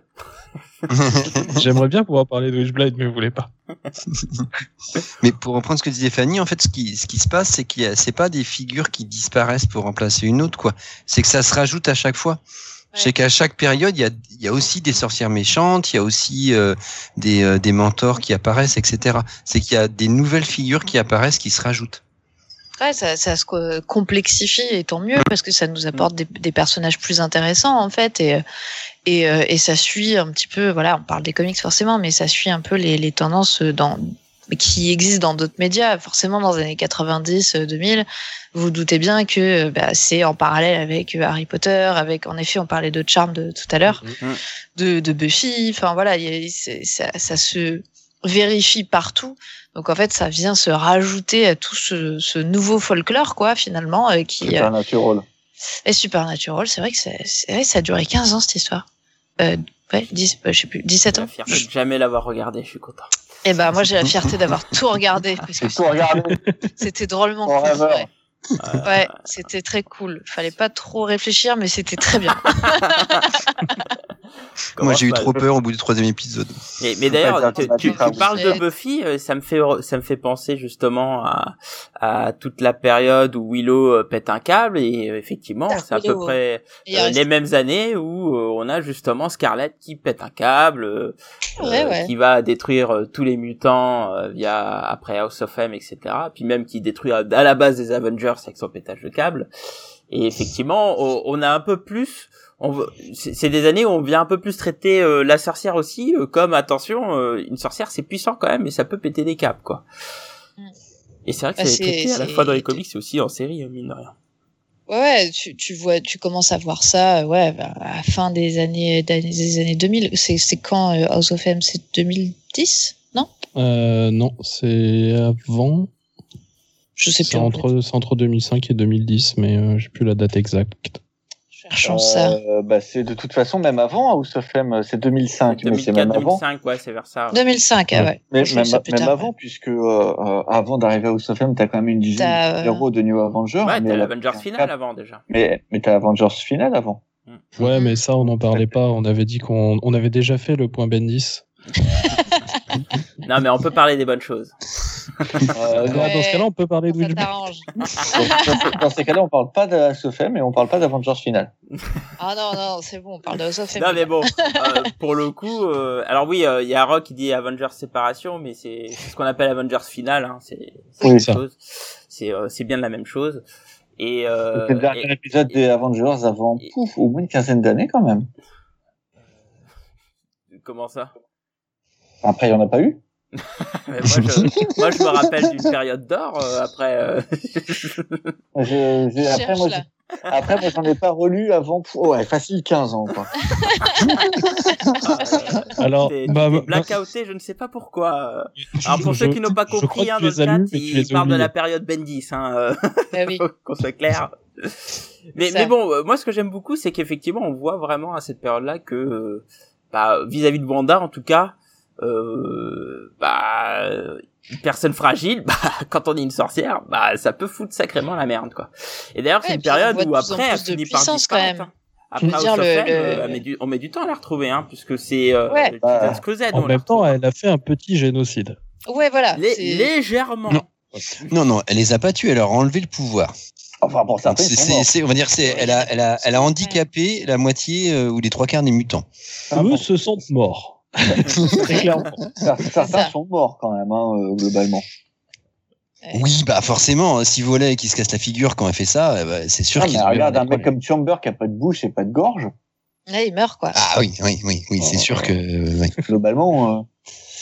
J'aimerais bien pouvoir parler de Witchblade, mais vous voulez pas. Mais pour reprendre ce que disait Fanny, en fait, ce qui, ce qui se passe, c'est qu'il y a, c'est pas des figures qui disparaissent pour remplacer une autre, quoi. C'est que ça se rajoute à chaque fois. Ouais. C'est qu'à chaque période, il y a, il y a aussi des sorcières méchantes, il y a aussi euh, des, euh, des mentors qui apparaissent, etc. C'est qu'il y a des nouvelles figures qui apparaissent, qui se rajoutent. Ouais, ça, ça se co- complexifie et tant mieux parce que ça nous apporte des, des personnages plus intéressants en fait et et, euh, et ça suit un petit peu voilà on parle des comics forcément mais ça suit un peu les, les tendances dans qui existent dans d'autres médias. Forcément dans les années 90 euh, 2000 vous vous doutez bien que euh, bah, c'est en parallèle avec euh, Harry Potter avec en effet on parlait de Charm de tout à l'heure Mhm. de, de Buffy enfin voilà il y a- c'est- ça, ça se vérifie partout donc en fait, ça vient se rajouter à tout ce, ce nouveau folklore, quoi, finalement, euh, qui euh, un natural. est Supernatural. C'est vrai que c'est, ça a duré 15 ans cette histoire. Euh, ouais, 10, euh, je sais plus, 17 J'ai ans. la fierté de jamais l'avoir regardé, je suis content. Et ben moi j'ai la fierté d'avoir tout regardé parce que tout regardé. c'était drôlement cool. Euh, Ouais, c'était très cool. Fallait pas trop réfléchir, mais c'était très bien. Moi, j'ai eu trop peur au bout du troisième épisode. Mais, d'ailleurs, tu, tu- parles de Buffy, euh, ça me fait ça me fait penser justement à, à toute la période où Willow euh, pète un câble et euh, effectivement, Dark c'est à peu près euh, les mêmes années où euh, on a justement Scarlet qui pète un câble, euh, Ouais, ouais. qui va détruire euh, tous les mutants euh, via après House of M, etc. Puis même qui détruit à, à la base des Avengers avec son pétage de câble. Et effectivement, on, on a un peu plus, c'est c'est des années où on vient un peu plus traiter euh, la sorcière aussi euh, comme attention, euh, une sorcière c'est puissant quand même et ça peut péter des câbles quoi. Mm. Et c'est vrai que Bah, c'est c'est- traité à la c'est- fois dans les comics et aussi en série euh, mine de rien. Ouais, tu, tu vois, tu commences à voir ça, ouais, bah, à la fin des années, des années 2000. C'est, c'est quand euh, House of M, c'est 2010, non? Euh, non, c'est avant. Je sais C'est plus. en fait. entre, c'est entre 2005 et 2010, mais euh, j'ai plus la date exacte. Cherchons ça. Euh, bah, c'est de toute façon même avant House of M, euh, c'est 2005, mais c'est 2004, même avant. 2005, ouais, c'est vers ça. ouais. 2005, ah ouais. Mais même, tard, avant, puisque euh, avant d'arriver à House of M, t'as quand même une dizaine de euh, héros de New Avengers. Ouais, mais t'as l'Avengers finale avant déjà. Mais, mais t'as Avengers finale avant. Ouais, mais ça, on n'en parlait pas. On avait dit qu'on on avait déjà fait le point Bendis. Non, mais on peut parler des bonnes choses. Euh, Ouais. Dans ce cas-là, on peut parler de t'arrange. dans, ces cas-là, on parle pas de House of M et on parle pas d'Avengers finale. Ah non, non, c'est bon, on parle de House of M. Non, mais bon, euh, pour le coup, euh, alors oui, euh, il y a Rock qui dit Avengers séparation, mais c'est ce qu'on appelle Avengers finale. Hein, c'est Oui. C'est euh, bien la même chose. Et, euh, le dernier et- épisode des Avengers avant, et- pouf, au moins une quinzaine d'années quand même. comment ça? Après, il y en a pas eu. Mais moi, je, moi, je me rappelle d'une période d'or. euh, après, euh, Je- j'ai- après, moi, là. j'ai- après, moi, j'en ai pas relu avant, ouais, facile 15 ans, quoi. Alors, t'es bah, bah, blackouté, je ne sais pas pourquoi. euh. je- Alors pour je- ceux qui n'ont pas je compris, hein, dans le chat, il parle de la période Bendis. Hein, euh. Bah oui. qu'on soit clair. Mais, bon, euh, moi ce que j'aime beaucoup, c'est qu'effectivement, on voit vraiment à cette période-là que, euh, bah, vis-à-vis de Wanda, en tout cas, euh, bah, une personne fragile, bah, quand on est une sorcière, bah, ça peut foutre sacrément la merde, quoi. Et d'ailleurs, Ouais, c'est une période où après, elle finit par disparaître. hein. Après, dire, le- le- met du- on met du temps à la retrouver, hein, puisque c'est euh, Ouais. Bah, En même temps, elle a fait un petit génocide. Ouais, voilà. Lé- légèrement. Non. Non, non, elle les a pas tués, elle leur a enlevé le pouvoir. Enfin, certains, ils c'est- on va dire, c'est, elle a, elle a, elle a handicapé la moitié euh, ou les trois quarts des mutants. Ah, Eux bon. se sentent morts. Très clairement. Certains ça. sont morts quand même, hein, euh, globalement. Oui, bah forcément, si Volet qui se casse la figure quand elle fait ça, eh ben, c'est sûr Ah, qu'il regarde, un mec comme Chamber qui a pas de bouche et pas de gorge, Ouais, il meurt, quoi. Ah oui, oui, oui, oui, c'est sûr que. globalement, euh,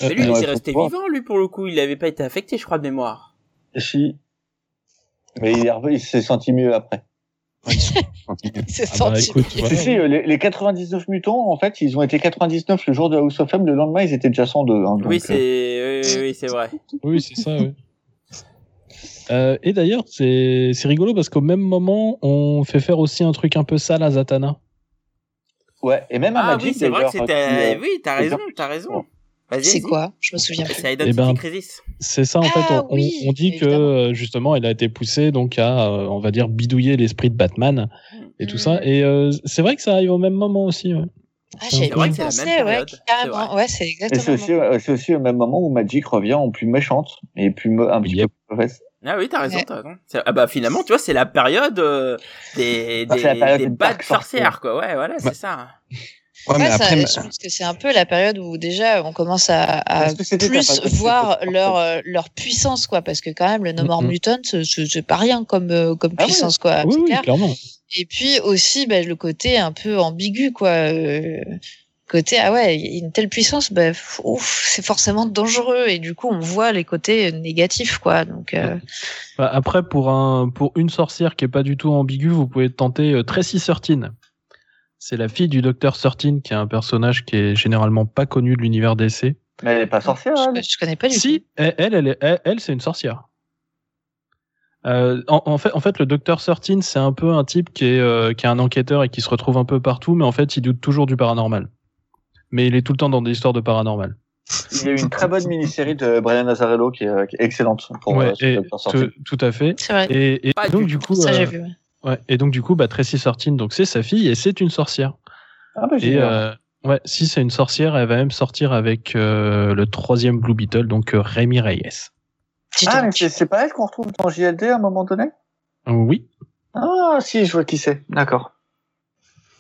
Mais lui, il s'est resté vivant, lui, pour le coup. Il avait pas été affecté, je crois, de mémoire. si. Mais il s'est senti mieux après. C'est Ah bah, écoute. Si, si, les, les 99 mutants, en fait, ils ont été 99 le jour de House of M, le lendemain, ils étaient déjà 102. Hein, donc, oui, euh, c'est, oui, oui, oui, c'est vrai. Oui, c'est ça, oui. Euh, et d'ailleurs, c'est rigolo parce qu'au même moment, on fait faire aussi un truc un peu sale à Zatanna. Ouais, et même à Ah Magic, oui, c'est vrai que c'était, qui, euh, oui, t'as raison, t'as raison. C'est vas-y. quoi? Je me souviens plus. C'est Identity Eh ben, Crisis. C'est ça, en Ah, fait, on, oui, on dit que évidemment. euh, justement, elle a été poussée donc à, euh, on va dire, bidouiller l'esprit de Batman et tout Mhm. ça. Et euh, c'est vrai que ça arrive au même moment aussi. ouais. Ah, j'avais C'est pas que c'est la pensé, même ouais, c'est carrément. vrai. Ouais, c'est Et exactement. c'est aussi, euh, c'est aussi au même moment où Magic revient en plus méchante et plus me- un petit Yep. peu mauvaise. Ah oui, t'as raison, Ouais. t'as raison. C'est- Ah bah finalement, tu vois, c'est la période euh, des, Ah, des, c'est la période des des bad sorcières, quoi. Ouais, voilà, c'est Bah, ça. Ouais, mais ça- après, je pense que c'est un peu la période où déjà on commence à, à plus voir leur euh, leur puissance quoi, parce que quand même le No More Mhm. Mutant c'est- pas rien comme euh, comme Ah puissance quoi. oui, c'est oui, clair. clairement. Et puis aussi bah, le côté un peu ambigu quoi. euh, côté ah ouais il y a une telle puissance bah c'est forcément dangereux et du coup on voit les côtés négatifs quoi. Donc euh, Bah, après, pour, un, pour une sorcière qui est pas du tout ambiguë, vous pouvez tenter euh, Tracy Certin. C'est la fille du docteur Certin, qui est un personnage qui est généralement pas connu de l'univers DC. Mais elle est pas sorcière, elle. je, je connais pas du tout. Si, elle, elle, elle, est- elle, elle, c'est une sorcière. Euh, en, en fait, en fait, le docteur Certin, c'est un peu un type qui est, euh, qui est un enquêteur et qui se retrouve un peu partout, mais en fait, il doute toujours du paranormal. Mais il est tout le temps dans des histoires de paranormal. Il y a eu une très bonne mini-série de Brian qui est, euh, qui est excellente pour ouais, euh, et tout, tout à fait. C'est vrai. Et, et donc du coup, Ça j'ai vu. ouais. Ouais, et donc du coup, bah, Tracy Certin, donc c'est sa fille et c'est une sorcière. Ah bah, Et euh, ouais, si c'est une sorcière, elle va même sortir avec euh, le troisième Blue Beetle, donc euh, Rémi Reyes. Ah, mais c'est c'est pas elle qu'on retrouve dans JLD à un moment donné? Oui. Ah, si, je vois qui c'est. D'accord.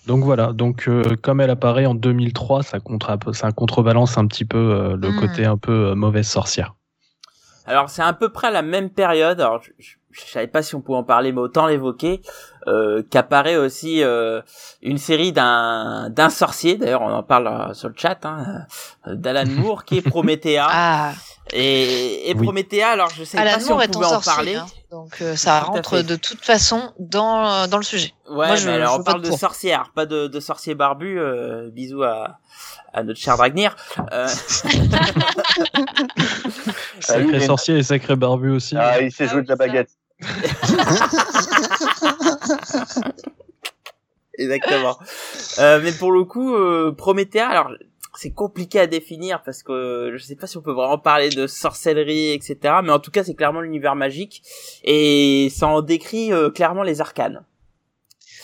Donc voilà. Donc euh, comme elle apparaît en 2003, ça, contre, ça contrebalance un petit peu euh, le Hmm. côté un peu euh, mauvaise sorcière. Alors c'est à peu près à la même période. Alors je, je, je savais pas si on pouvait en parler, mais autant l'évoquer. Euh, qu'apparaît aussi euh, une série d'un d'un sorcier. D'ailleurs, on en parle euh, sur le chat, hein, d'Alan Moore, qui est Promethea. Ah, Et, et Oui. Promethea, alors je sais Alan pas si on Moore est pouvait en sorcier, parler. hein, donc euh, ça Tout rentre de toute façon dans dans le sujet. Ouais, Moi, je- mais alors je on parle pas de sorcière, pas de, de sorcier barbu. Euh, bisous à, à notre cher Dragnir. Euh, Sacré mais- sorcier et sacré barbu aussi. Ah, il sait Ah jouer oui, de la ça. baguette. Exactement. Euh, mais pour le coup, euh, Promethea, alors c'est compliqué à définir parce que je sais pas si on peut vraiment parler de sorcellerie, etc. Mais en tout cas, c'est clairement l'univers magique et ça en décrit euh, clairement les arcanes.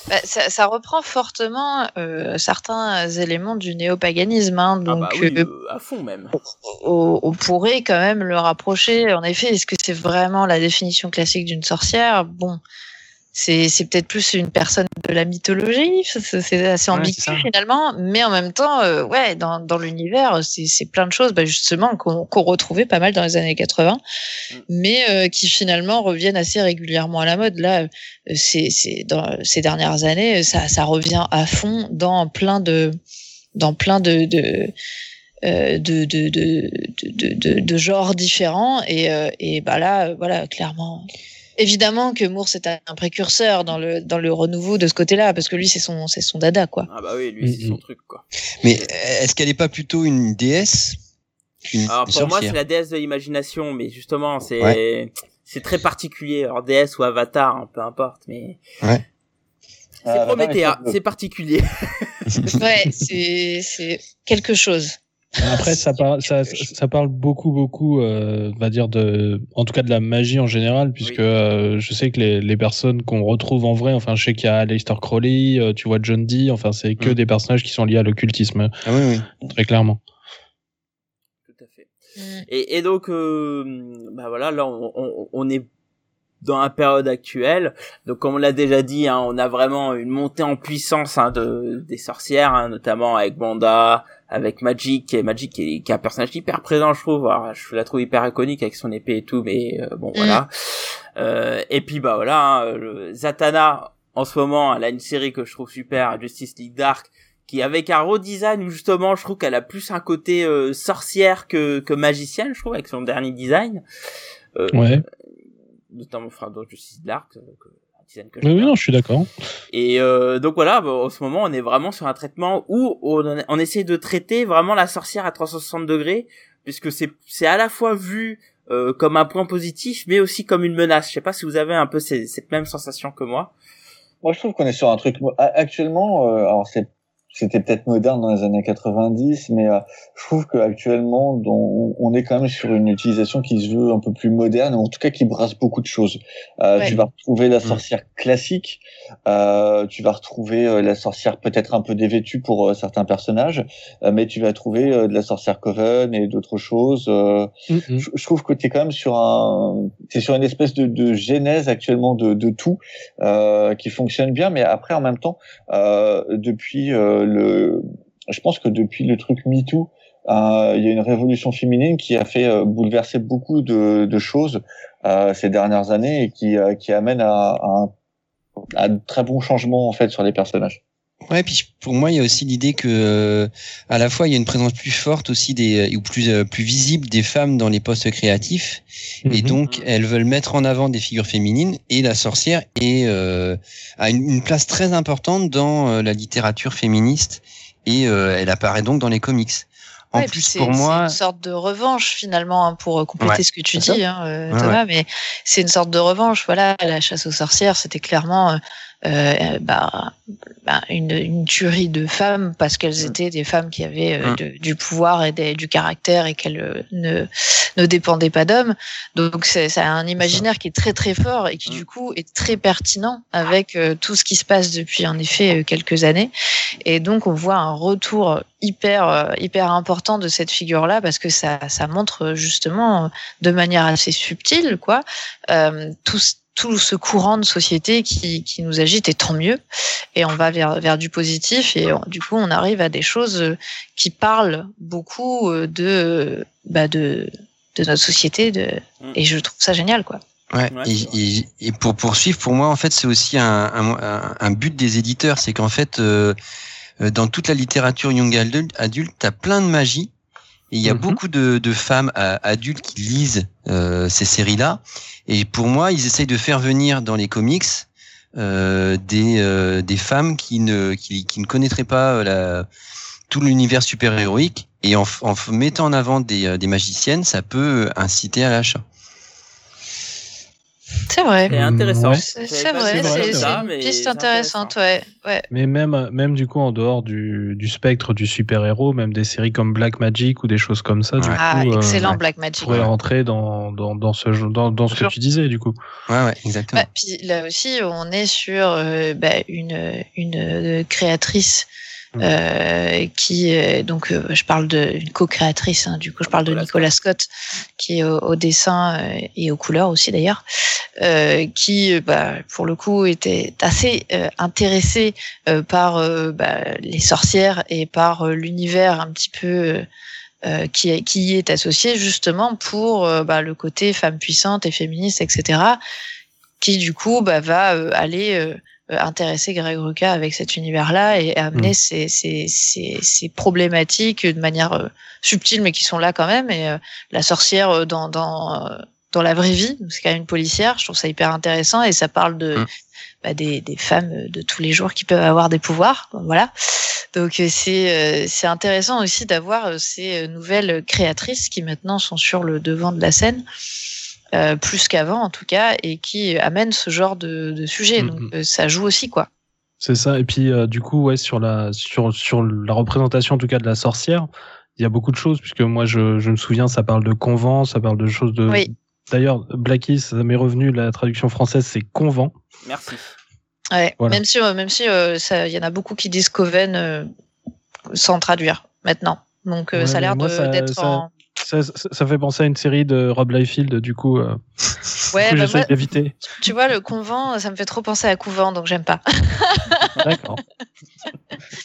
Bah, ça, ça reprend fortement euh, certains éléments du néopaganisme. Hein, ah donc, bah oui, euh, euh, à fond même. on, on pourrait quand même le rapprocher. En effet, est-ce que c'est vraiment la définition classique d'une sorcière? Bon, c'est peut-être plus une personne de la mythologie. C'est assez ambigu finalement, mais en même temps, euh, ouais, dans, dans l'univers, c'est plein de choses, bah, justement qu'on retrouvait pas mal dans les années 80, Mm. mais euh, qui finalement reviennent assez régulièrement à la mode. Là, euh, c'est dans ces dernières années, ça ça revient à fond dans plein de dans plein de, de de, de, de, de, de, de genres différents et, euh, et bah là voilà clairement évidemment que Moore c'est un précurseur dans le dans le renouveau de ce côté-là parce que lui c'est son c'est son dada quoi Ah bah oui, lui c'est son Mhm. truc quoi. Mais euh, est-ce qu'elle n'est pas plutôt une déesse Alors pour moi, c'est la déesse de l'imagination, mais justement, c'est c'est très particulier. Alors déesse ou avatar, hein, peu importe, mais Ouais. c'est Promethea, Avatar, il c'est particulier. ouais c'est c'est quelque chose Après, ça, par- ça, ça parle beaucoup, beaucoup, euh, on va dire de, en tout cas de la magie en général, puisque Oui. euh, je sais que les, les personnes qu'on retrouve en vrai, enfin, je sais qu'il y a Aleister Crowley, euh, tu vois John Dee, enfin, c'est que Mm. des personnages qui sont liés à l'occultisme, Ah oui, oui. très clairement. Tout à fait. Mm. Et, et donc, euh, bah voilà, là, on, on, on est dans la période actuelle. Donc, comme on l'a déjà dit, hein, on a vraiment une montée en puissance hein, de des sorcières, hein, notamment avec Wanda, avec Magic, et Magic qui est, qui est un personnage hyper présent, je trouve. Alors, je la trouve hyper iconique avec son épée et tout, mais euh, bon, voilà. Euh, et puis, bah voilà, hein, le Zatanna, en ce moment, elle a une série que je trouve super, Justice League Dark, qui avec un redesign où justement je trouve qu'elle a plus un côté euh, sorcière que, que magicienne, je trouve, avec son dernier design. Euh, Ouais. Notamment, enfin, dans Justice Dark, euh, que, que Oui, non, je suis d'accord. Et euh, donc voilà, bah, en ce moment, on est vraiment sur un traitement où on, on essaie de traiter vraiment la sorcière à 360 degrés, puisque c'est c'est à la fois vu euh, comme un point positif, mais aussi comme une menace. Je sais pas si vous avez un peu ces- cette même sensation que moi. Moi, je trouve qu'on est sur un truc actuellement. euh, alors, c'est c'était peut-être moderne dans les années 90, mais euh, je trouve qu'actuellement, on, on est quand même sur une utilisation qui se veut un peu plus moderne, ou en tout cas qui brasse beaucoup de choses. Euh, Ouais. Tu vas retrouver la sorcière classique, euh, tu vas retrouver euh, la sorcière peut-être un peu dévêtue pour euh, certains personnages, euh, mais tu vas trouver euh, de la sorcière coven et d'autres choses. euh, Mhm. je, je trouve que tu es quand même sur un t'es sur une espèce de, de genèse actuellement de, de tout euh, qui fonctionne bien mais après en même temps euh, depuis euh, je pense que depuis le truc MeToo euh, il y a une révolution féminine qui a fait euh, bouleverser beaucoup de, choses euh, ces dernières années et qui, amène à, un, de très bons changements en fait sur les personnages. Ouais, puis pour moi, il y a aussi l'idée que, euh, à la fois, il y a une présence plus forte aussi des, ou plus, euh, plus visible des femmes dans les postes créatifs, et Mhm. donc elles veulent mettre en avant des figures féminines, et la sorcière est, euh, a une, une place très importante dans euh, la littérature féministe, et euh, elle apparaît donc dans les comics. En Ouais, plus, c'est pour c'est moi, une sorte de revanche finalement hein, pour euh, compléter Ouais, ce que tu c'est ça. dis, hein, euh, Ouais, Thomas. Mais c'est une sorte de revanche. Voilà, la chasse aux sorcières, c'était clairement euh, euh, bah, bah, une, une tuerie de femmes parce qu'elles Mm. étaient des femmes qui avaient euh, Mm. de- du pouvoir et des- du caractère et qu'elles euh, ne ne dépendaient pas d'hommes. Donc c'est un imaginaire qui est très très fort et qui Mm. du coup est très pertinent avec tout ce qui se passe depuis en effet quelques années. Et donc on voit un retour hyper hyper important de cette figure là parce que ça ça montre justement de manière assez subtile quoi euh, tout tout ce courant de société qui, qui nous agite et tant mieux et on va vers vers du positif et on- du coup on arrive à des choses euh, qui parlent beaucoup euh, de bah de de notre société. De... Mm. Et je trouve ça génial, quoi. Ouais, Ouais, et, et- et pour poursuivre, pour moi, en fait, c'est aussi un, un, un but des éditeurs, c'est qu'en fait, euh, euh, dans toute la littérature young adulte, adulte, t'as plein de magie. Et il y a Mhm. beaucoup de, de femmes euh, adultes qui lisent euh, ces séries-là. Et pour moi, ils essayent de faire venir dans les comics euh, des, euh, des femmes qui ne, qui, qui ne connaîtraient pas euh, la, tout l'univers super-héroïque. Et en, en mettant en avant des, euh, des magiciennes, ça peut inciter à l'achat. C'est vrai. C'est intéressant. Ouais. C'est vrai, c'est c'est ça, c'est une piste intéressante, ouais. ouais. Mais même, même du coup, en dehors du, du spectre du super-héros, même des séries comme Black Magic ou des choses comme ça, du Ouais. coup, Ah, euh, excellent ouais. Black Magic. pourrait rentrer dans, dans, dans ce, dans, dans ce que tu disais, du coup. Ouais, ouais, exactement. Bah, puis là aussi, on est sur euh, bah, une, une euh, créatrice. Euh, qui, euh, donc, euh, je parle d'une co-créatrice, hein, du coup, je parle de Nicolas Scott, qui est au, au dessin euh, et aux couleurs aussi d'ailleurs, euh, qui, bah, pour le coup, était assez euh, intéressé euh, par bah, les sorcières et par l'univers un petit peu. euh, qui, qui y est associé justement pour euh, bah, le côté femme puissante et féministe, etc qui du coup bah, va euh, aller intéresser Greg Rucka avec cet univers-là et amener Mm. ces, ces, ces, problématiques de manière euh, subtile mais qui sont là quand même et euh, la sorcière euh, dans dans euh, dans la vraie vie c'est quand même une policière je trouve ça hyper intéressant et ça parle de Mm. bah, des, des femmes de tous les jours qui peuvent avoir des pouvoirs voilà donc euh, c'est euh, c'est intéressant aussi d'avoir euh, ces euh, nouvelles créatrices qui maintenant sont sur le devant de la scène euh, plus qu'avant en tout cas et qui amènent ce genre de, de sujet Mhm. donc euh, ça joue aussi quoi C'est ça. Et puis, euh, du coup, ouais, sur la, sur, sur la représentation, en tout cas, de la sorcière, il y a beaucoup de choses, puisque moi, je, je me souviens, ça parle de convent, ça parle de choses de. Oui. D'ailleurs, Blackie, ça m'est revenu, la traduction française, c'est convent. Merci. ouais. Voilà. même si euh, même si euh, il y en a beaucoup qui disent Coven euh, sans traduire maintenant donc euh, Ouais, ça a l'air d'être en Ça, ça, ça fait penser à une série de Rob Liefeld, du coup, euh, ouais bah, moi, d'éviter. tu vois le convent ça me fait trop penser à couvent donc j'aime pas D'accord.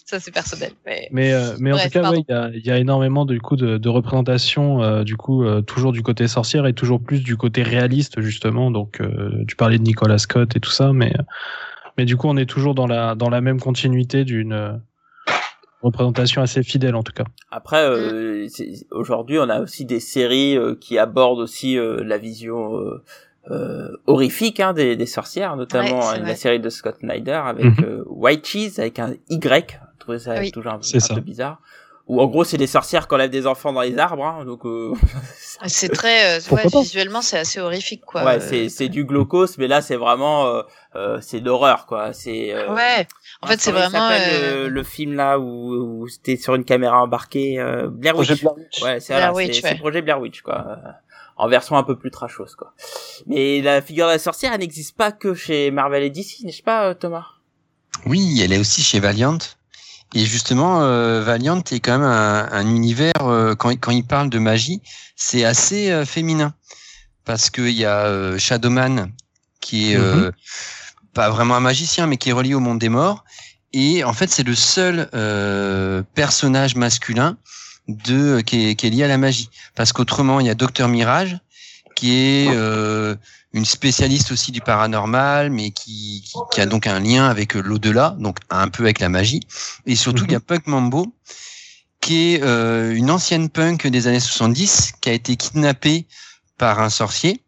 ça c'est personnel mais Mais, euh, mais en tout cas, ouais, il y, a, il y a énormément du coup de, de représentation, euh, du coup, euh, toujours du côté sorcière et toujours plus du côté réaliste justement. Donc, tu parlais de Nicolas Scott et tout ça, mais mais du coup, on est toujours dans la dans la même continuité d'une représentation assez fidèle en tout cas. Après, euh, c'est- aujourd'hui, on a aussi des séries euh, qui abordent aussi euh, la vision euh, euh, horrifique hein, des, des sorcières, notamment Ouais, c'est hein, la série de Scott Snyder avec euh, White Cheese avec un Y. Je trouvais ça Oui. toujours un, C'est un ça. peu bizarre. Ou en gros, c'est des sorcières qui enlèvent des enfants dans les arbres. Hein, donc, euh, c'est très euh, ouais, visuellement c'est assez horrifique quoi ouais, c'est c'est du glaucose, mais là, c'est vraiment euh, euh, c'est l'horreur, quoi. C'est euh, ouais en fait c'est vraiment s'appelle, euh, le, le film là où, où c'était sur une caméra embarquée, euh, Blair Witch. Projet Blair Witch. Ouais, c'est voilà, ouais. projet Blair Witch quoi. En version un peu plus trashos quoi. Mais la figure de la sorcière, elle n'existe pas que chez Marvel et DC, n'est-ce pas Thomas? Oui, elle est aussi chez Valiant. Et justement, euh, Valiant est quand même un, un univers, euh, quand, il- quand il parle de magie, c'est assez euh, féminin. Parce qu'il y a euh, Shadowman, qui est euh, pas vraiment un magicien, mais qui est relié au monde des morts. Et en fait, c'est le seul euh, personnage masculin de qui est, qui est lié à la magie. Parce qu'autrement, il y a Docteur Mirage, qui est euh, une spécialiste aussi du paranormal, mais qui, qui, qui a donc un lien avec euh, l'au-delà, donc un peu avec la magie. Et surtout, Mhm. il y a Punk Mambo, qui est euh, une ancienne punk des années 70, qui a été kidnappée par un sorcier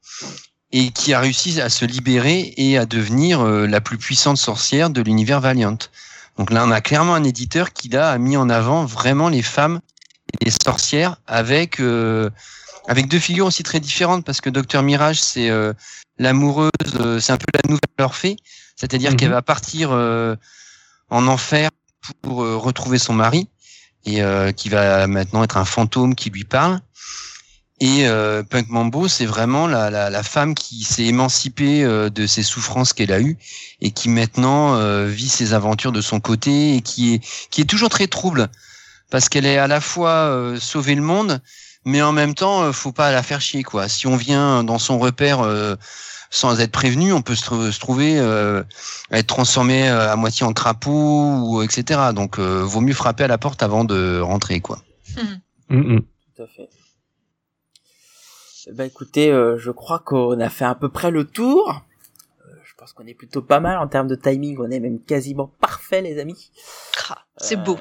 et qui a réussi à se libérer et à devenir euh, la plus puissante sorcière de l'univers Valiant. Donc là, on a clairement un éditeur qui là a mis en avant vraiment les femmes et les sorcières avec euh, avec deux figures aussi très différentes parce que Docteur Mirage c'est euh, l'amoureuse, euh, c'est un peu la nouvelle Orphée, c'est-à-dire Mhm. qu'elle va partir euh, en enfer pour retrouver son mari et qui va maintenant être un fantôme qui lui parle. Et Punk Mambo, c'est vraiment la, la, la femme qui s'est émancipée de ses souffrances qu'elle a eues et qui maintenant vit ses aventures de son côté et qui est qui est toujours très trouble parce qu'elle est à la fois sauver le monde, mais en même temps, euh, faut pas la faire chier quoi. Si on vient dans son repère euh, sans être prévenu, on peut se, tr- se trouver euh, à être transformé euh, à moitié en crapaud ou etc. Donc, euh, vaut mieux frapper à la porte avant de rentrer quoi. Mm, mm. Tout à fait. Bah écoutez, euh, je crois qu'on a fait à peu près le tour. Euh, je pense qu'on est plutôt pas mal en termes de timing. On est même quasiment parfait, les amis. Ah, C'est beau.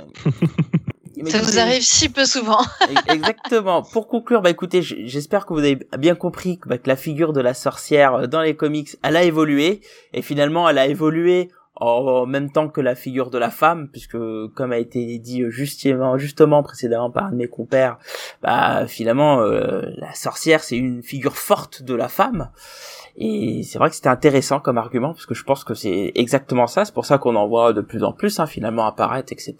Mais Ça écoutez, nous arrive si peu souvent. Exactement. Pour conclure, bah écoutez, j'espère que vous avez bien compris que, bah, que la figure de la sorcière euh, dans les comics, elle a évolué et finalement, elle a évolué en même temps que la figure de la femme, puisque comme a été dit euh, justement, justement précédemment par un de mes compères, bah finalement, euh, la sorcière c'est une figure forte de la femme. Et c'est vrai que c'était intéressant comme argument, parce que je pense que c'est exactement ça. C'est pour ça qu'on en voit de plus en plus, hein, finalement, apparaître, etc.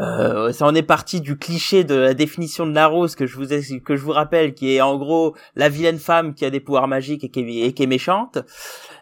Euh, ça en est parti du cliché de la définition de la rose que je vous ai- que je vous rappelle, qui est en gros la vilaine femme qui a des pouvoirs magiques et qui est, et qui est méchante.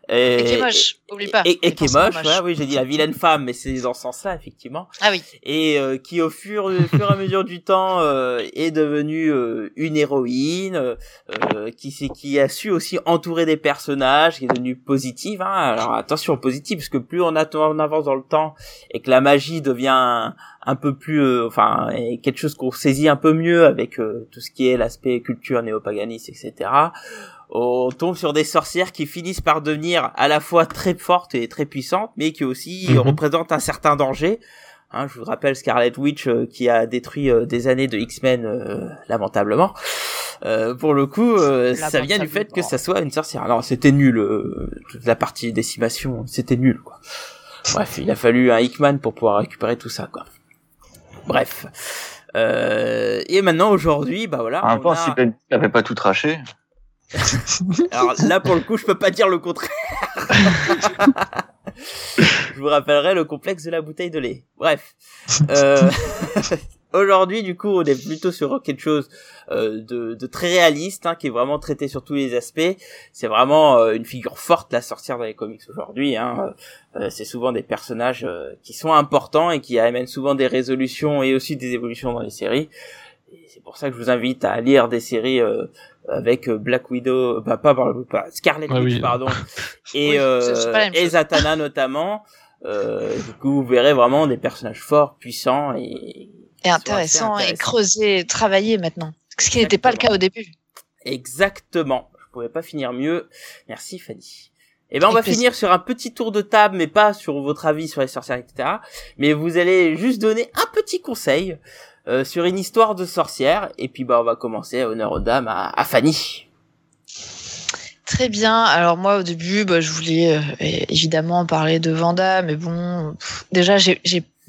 Et qui est moche, oublie pas. Et, qui est moche, ouais, oui, j'ai dit la vilaine femme, mais c'est dans ce sens-là, effectivement. Ah oui. Et euh, qui, au fur, au fur et à mesure du temps, euh, est devenue euh, une héroïne, euh, qui, qui a su aussi entourer des personnages, qui est devenue positive. Hein. Alors attention, positive, parce que plus on, a, on avance dans le temps et que la magie devient un, peu plus, euh, enfin, quelque chose qu'on saisit un peu mieux avec euh, tout ce qui est l'aspect culture néopaganiste, etc on tombe sur des sorcières qui finissent par devenir à la fois très fortes et très puissantes, mais qui aussi Mhm. représentent un certain danger. Hein, je vous rappelle Scarlet Witch euh, qui a détruit euh, des années de X-Men euh, lamentablement. Euh, pour le coup, euh, ça vient du fait que ça soit une sorcière. Alors c'était nul, euh, toute la partie décimation, c'était nul. Quoi. Bref, il a fallu un Hickman pour pouvoir récupérer tout ça. quoi. Bref. Euh, et maintenant aujourd'hui, bah voilà. En même on temps, a- si Ben n'avait pas tout traché. Alors là, pour le coup, je peux pas dire le contraire. je vous rappellerai le complexe de la bouteille de lait. Bref. Euh, Aujourd'hui, du coup, on est plutôt sur quelque chose euh, de, de très réaliste, hein, qui est vraiment traité sur tous les aspects. C'est vraiment euh, une figure forte, la sorcière dans les comics aujourd'hui. Hein. Euh, c'est souvent des personnages euh, qui sont importants et qui amènent souvent des résolutions et aussi des évolutions dans les séries. C'est pour ça que je vous invite à lire des séries euh, avec Black Widow, bah, pas, pas, pas Scarlet Ah Witch, oui. pardon, et, Oui, euh, et. Zatanna notamment. Euh, du coup, vous verrez vraiment des personnages forts, puissants et Et intéressant, et creusé, travaillé maintenant. Ce qui n'était pas le cas au début. Exactement. Je pouvais pas finir mieux. Merci Fanny. Et ben on va plaisir. finir sur un petit tour de table, mais pas sur votre avis sur les sorcières, etc. Mais vous allez juste donner un petit conseil euh, sur une histoire de sorcière. Et puis bah on va commencer honneur aux dames à, à Fanny. Très bien. Alors moi au début, bah, je voulais euh, évidemment parler de Vanda, mais bon, pff, déjà j'ai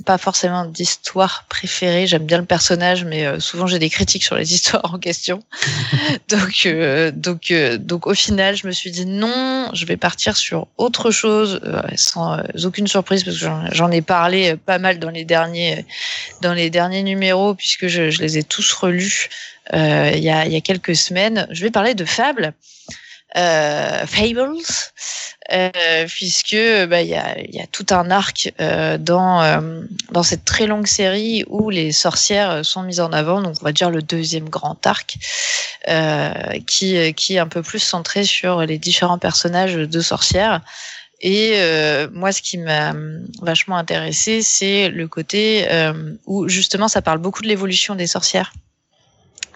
pas forcément d'histoire préférée. J'aime bien le personnage, mais euh, souvent j'ai des critiques sur les histoires en question. donc euh, donc euh, donc au final, je me suis dit non, je vais partir sur autre chose, euh, sans aucune surprise parce que j'en- ai parlé pas mal dans les derniers dans les derniers numéros puisque je, je les ai tous relus il y a y a quelques semaines. Je vais parler de Fable euh, Fables, euh, puisque bah, il y, a, y a tout un arc euh, dans euh, dans cette très longue série où les sorcières sont mises en avant. Donc on va dire le deuxième grand arc, euh, qui qui est un peu plus centré sur les différents personnages de sorcières. Et euh, moi, ce qui m'a vachement intéressé, c'est le côté euh, où justement ça parle beaucoup de l'évolution des sorcières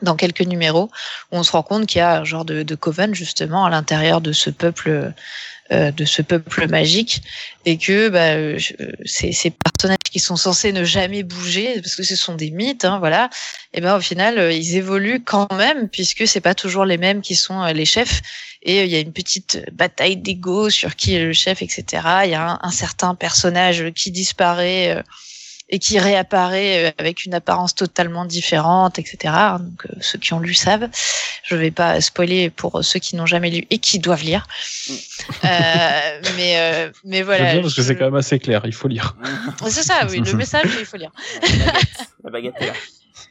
dans quelques numéros, où on se rend compte qu'il y a un genre de, de coven justement à l'intérieur de ce peuple, euh, de ce peuple magique, et que bah, ces, ces personnages qui sont censés ne jamais bouger, parce que ce sont des mythes, hein, voilà, et ben au final euh, ils évoluent quand même, puisque c'est pas toujours les mêmes qui sont euh, les chefs, et il y a une petite bataille d'ego sur qui est le chef, etc. Il y a un, un certain personnage qui disparaît. Et qui réapparaît euh, avec une apparence totalement différente, etc. Donc euh, ceux qui ont lu savent. Je vais pas spoiler pour ceux qui n'ont jamais lu et qui doivent lire. Euh, mais euh, mais voilà. Bien parce que c'est quand même assez clair, il faut lire. C'est ça, oui. Le message, il faut lire. La baguette, la baguette est là.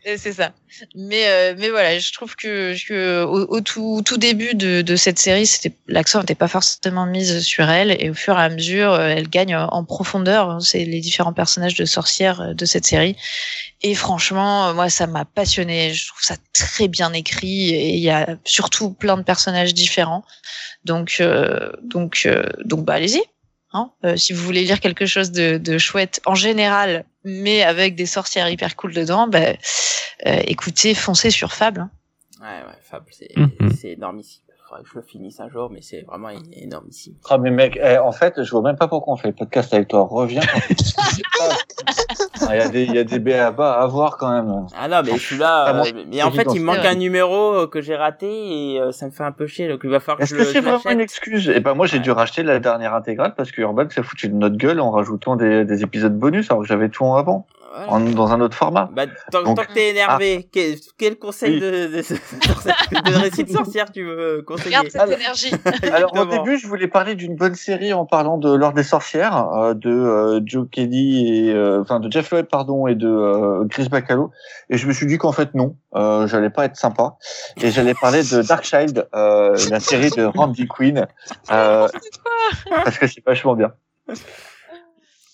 Euh, C'est ça. Mais euh, mais voilà, je trouve que, que au, au tout, tout début de, de cette série, l'accent n'était pas forcément mise sur elle et au fur et à mesure, euh, elle gagne en profondeur. C'est les différents personnages de sorcières euh, de cette série. Et franchement, moi, ça m'a passionné. Je trouve ça très bien écrit et il y a surtout plein de personnages différents. Donc euh, donc euh, donc bah allez-y. Hein, euh, si vous voulez lire quelque chose de, de chouette en général, mais avec des sorcières hyper cool dedans, bah, euh, écoutez, foncez sur Fable. hein. Ouais, ouais, Fable, c'est Mhm. c'est énormissime. Faudrait que je le finisse un jour, mais c'est vraiment énormissime. Oh, mais mec, eh, en fait, je vois même pas pourquoi on fait le podcast avec toi. Reviens. Ah, Il y a des, il y a des BABA à voir quand même. Ah non, mais je suis là. Ah euh, mais en fait, il me manque un numéro euh, que j'ai raté et euh, ça me fait un peu chier. Donc il va falloir que Est-ce je que le c'est vraiment une excuse? Eh ben moi j'ai Ouais. dû racheter la dernière intégrale parce que Urban s'est foutu de notre gueule en rajoutant des, des épisodes bonus alors que j'avais tout en avant, Voilà. en, dans un autre format. Bah, tant, Donc- tant que t'es énervé, quel, quel conseil Oui. de, de, de récit de sorcière tu veux conseiller Garde cette Alors- énergie. Alors au début je voulais parler d'une bonne série en parlant de l'Ordre des sorcières euh, de euh, Joe Kelly et euh, enfin de Jeff Loeb pardon et de euh, Chris Bacalo et je me suis dit qu'en fait non, euh, j'allais pas être sympa et j'allais parler de Darkchild, euh, la série de Randy Quinn euh, parce que c'est vachement bien.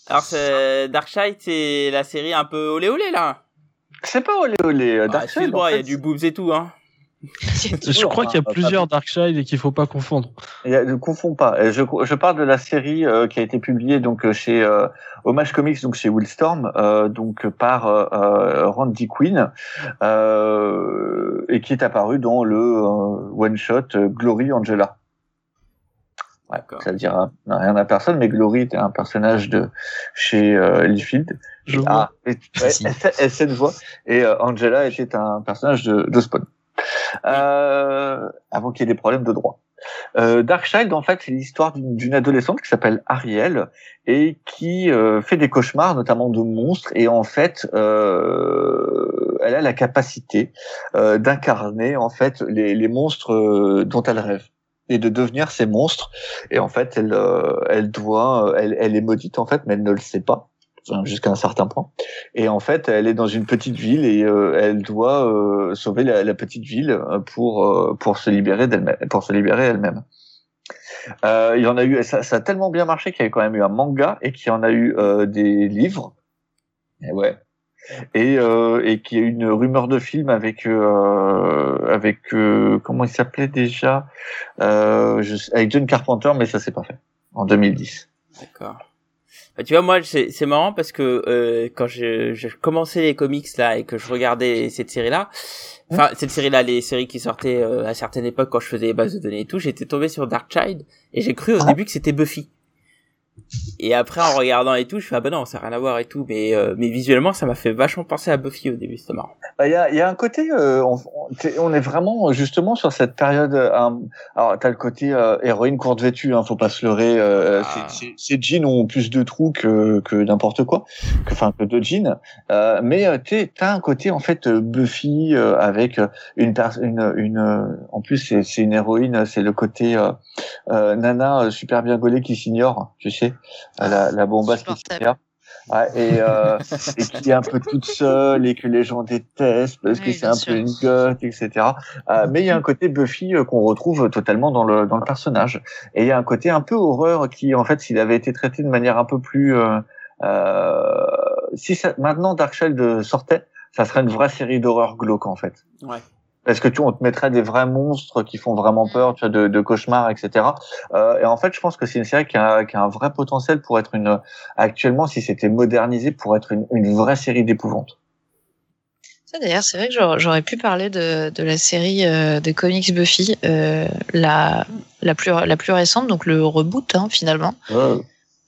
Alors, c'est- Darkseid, c'est la série un peu olé olé là. C'est pas olé olé. euh, Ah, Darkseid, en il y a du boobs et tout, hein. Je crois qu'il y a plusieurs Darkchild et qu'il faut pas confondre. Ne confonds pas. Euh, Je, je parle de la série euh, qui a été publiée donc chez euh, Homage Comics, donc chez Willstorm, euh, donc par Randy Quinn, euh, et qui est apparu dans le euh, one shot Glory Angela. Ouais, D'accord. ça veut dire hein, rien à personne, mais Glory était un personnage de chez euh, Liefeld. Je vois. Ah, et, ouais, Si. elle, de voix. Et euh, Angela était un personnage de, de Spawn. Euh, avant qu'il y ait des problèmes de droit. Euh, Darkchild, en fait, c'est l'histoire d'une d'une adolescente qui s'appelle Ariel et qui euh, fait des cauchemars, notamment de monstres. Et en fait, euh, elle a la capacité euh, d'incarner en fait les, les monstres euh, dont elle rêve et de devenir ces monstres. Et en fait, elle, euh, elle doit, elle, elle est maudite en fait, mais elle ne le sait pas enfin, jusqu'à un certain point. Et en fait, elle est dans une petite ville et euh, elle doit euh, sauver la, la petite ville euh, pour euh, pour se libérer d'elle-même, pour se libérer elle-même. Euh, il y en a eu, ça, ça a tellement bien marché qu'il y a quand même eu un manga et qu'il y en a eu euh, des livres. Et ouais. Et euh, et qu'il y a eu une rumeur de film avec euh, avec euh, comment il s'appelait déjà euh, je sais- avec John Carpenter, mais ça s'est pas fait en 2010. D'accord. Bah, tu vois, moi, c'est c'est marrant parce que euh, quand je, je commençais les comics là et que je regardais cette série-là, enfin cette série-là, les séries qui sortaient euh, à certaines époques quand je faisais les bases de données et tout, j'étais tombé sur Darkchild et j'ai cru au Ah. début que c'était Buffy. Et après, en regardant et tout, je fais ah bah non, ça n'a rien à voir et tout, mais euh, mais visuellement, ça m'a fait vachement penser à Buffy au début, c'était marrant. Bah, Il y, a, il y a un côté, euh, on, est vraiment justement sur cette période. un- alors t'as le côté euh, héroïne courte vêtue, hein, faut pas se leurrer. Ah. ces- jeans ont plus de trous que, que n'importe quoi, que, enfin que de jeans. Mais t'as un côté en fait Buffy avec une personne, une, une en plus c'est une héroïne, c'est le côté nana super bien gaulée qui s'ignore, tu sais, la, la bombasse s'ignore. Ouais, et, euh, et qui est un peu toute seule et que les gens détestent parce que c'est un sûr. peu une goth, etc. Euh, mais il y a un côté Buffy euh, qu'on retrouve totalement dans le dans le personnage et il y a un côté un peu horreur qui en fait s'il avait été traité de manière un peu plus euh, euh, si ça, maintenant Darkchild sortait ça serait une vraie série d'horreur glauque en fait Ouais. Parce que tu on te mettrait des vrais monstres qui font vraiment peur tu vois de, de cauchemars etc euh, et en fait je pense que c'est une série qui a, qui a un vrai potentiel pour être une actuellement si c'était modernisé pour être une, une vraie série d'épouvante Ça d'ailleurs, c'est vrai que j'aurais- pu parler de, de la série euh, de comics Buffy, euh, la, la, plus, la plus récente, donc le reboot hein, finalement.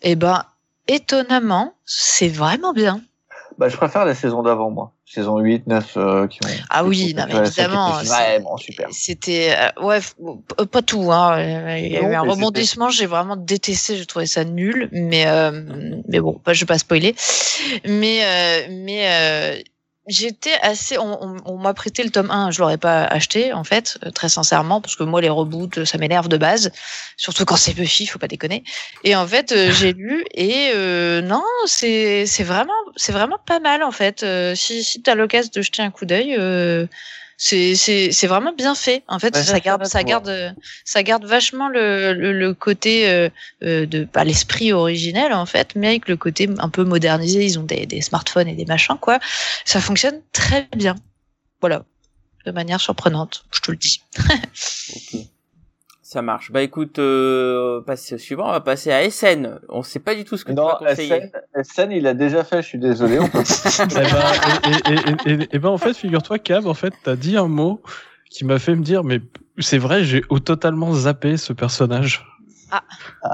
Et ben, étonnamment, c'est vraiment bien. Bah, je préfère la saison d'avant, moi. Saison 8, 9, euh, qui ont. Ah oui, non, mais évidemment, Vraiment super. C'était euh, ouais, pas tout. Hein. Il y a Non, eu un rebondissement. J'ai vraiment détesté. Je trouvais ça nul. Mais euh, mais bon, bah, je vais pas spoiler. Mais euh, mais euh, j'étais assez. On, on, on m'a prêté le tome 1. Je l'aurais pas acheté en fait, euh, très sincèrement, parce que moi les reboots, ça m'énerve de base. Surtout quand c'est Buffy, faut pas déconner. Et en fait, euh, j'ai lu et euh, non, c'est c'est vraiment c'est vraiment pas mal en fait. Euh, si si t'as l'occasion de jeter un coup d'œil. Euh, c'est c'est c'est vraiment bien fait. En fait ça ça, garde ça garde ça garde vachement le le, le côté euh, euh, de pas l'esprit originel en fait. Mais avec le côté un peu modernisé ils ont des des smartphones et des machins quoi. Ça fonctionne très bien. Voilà. De manière surprenante je te le dis. Ça marche. Bah écoute, euh, on passe au suivant, on va passer à SN. On sait pas du tout ce que Non, tu vas conseiller. SN, SN, il a déjà fait, je suis désolé. On peut... Eh ben, et, et, et, et- et ben, en fait, figure-toi, Cab, en fait, t'as dit un mot qui m'a fait me dire, mais c'est vrai, j'ai totalement zappé ce personnage. Ah.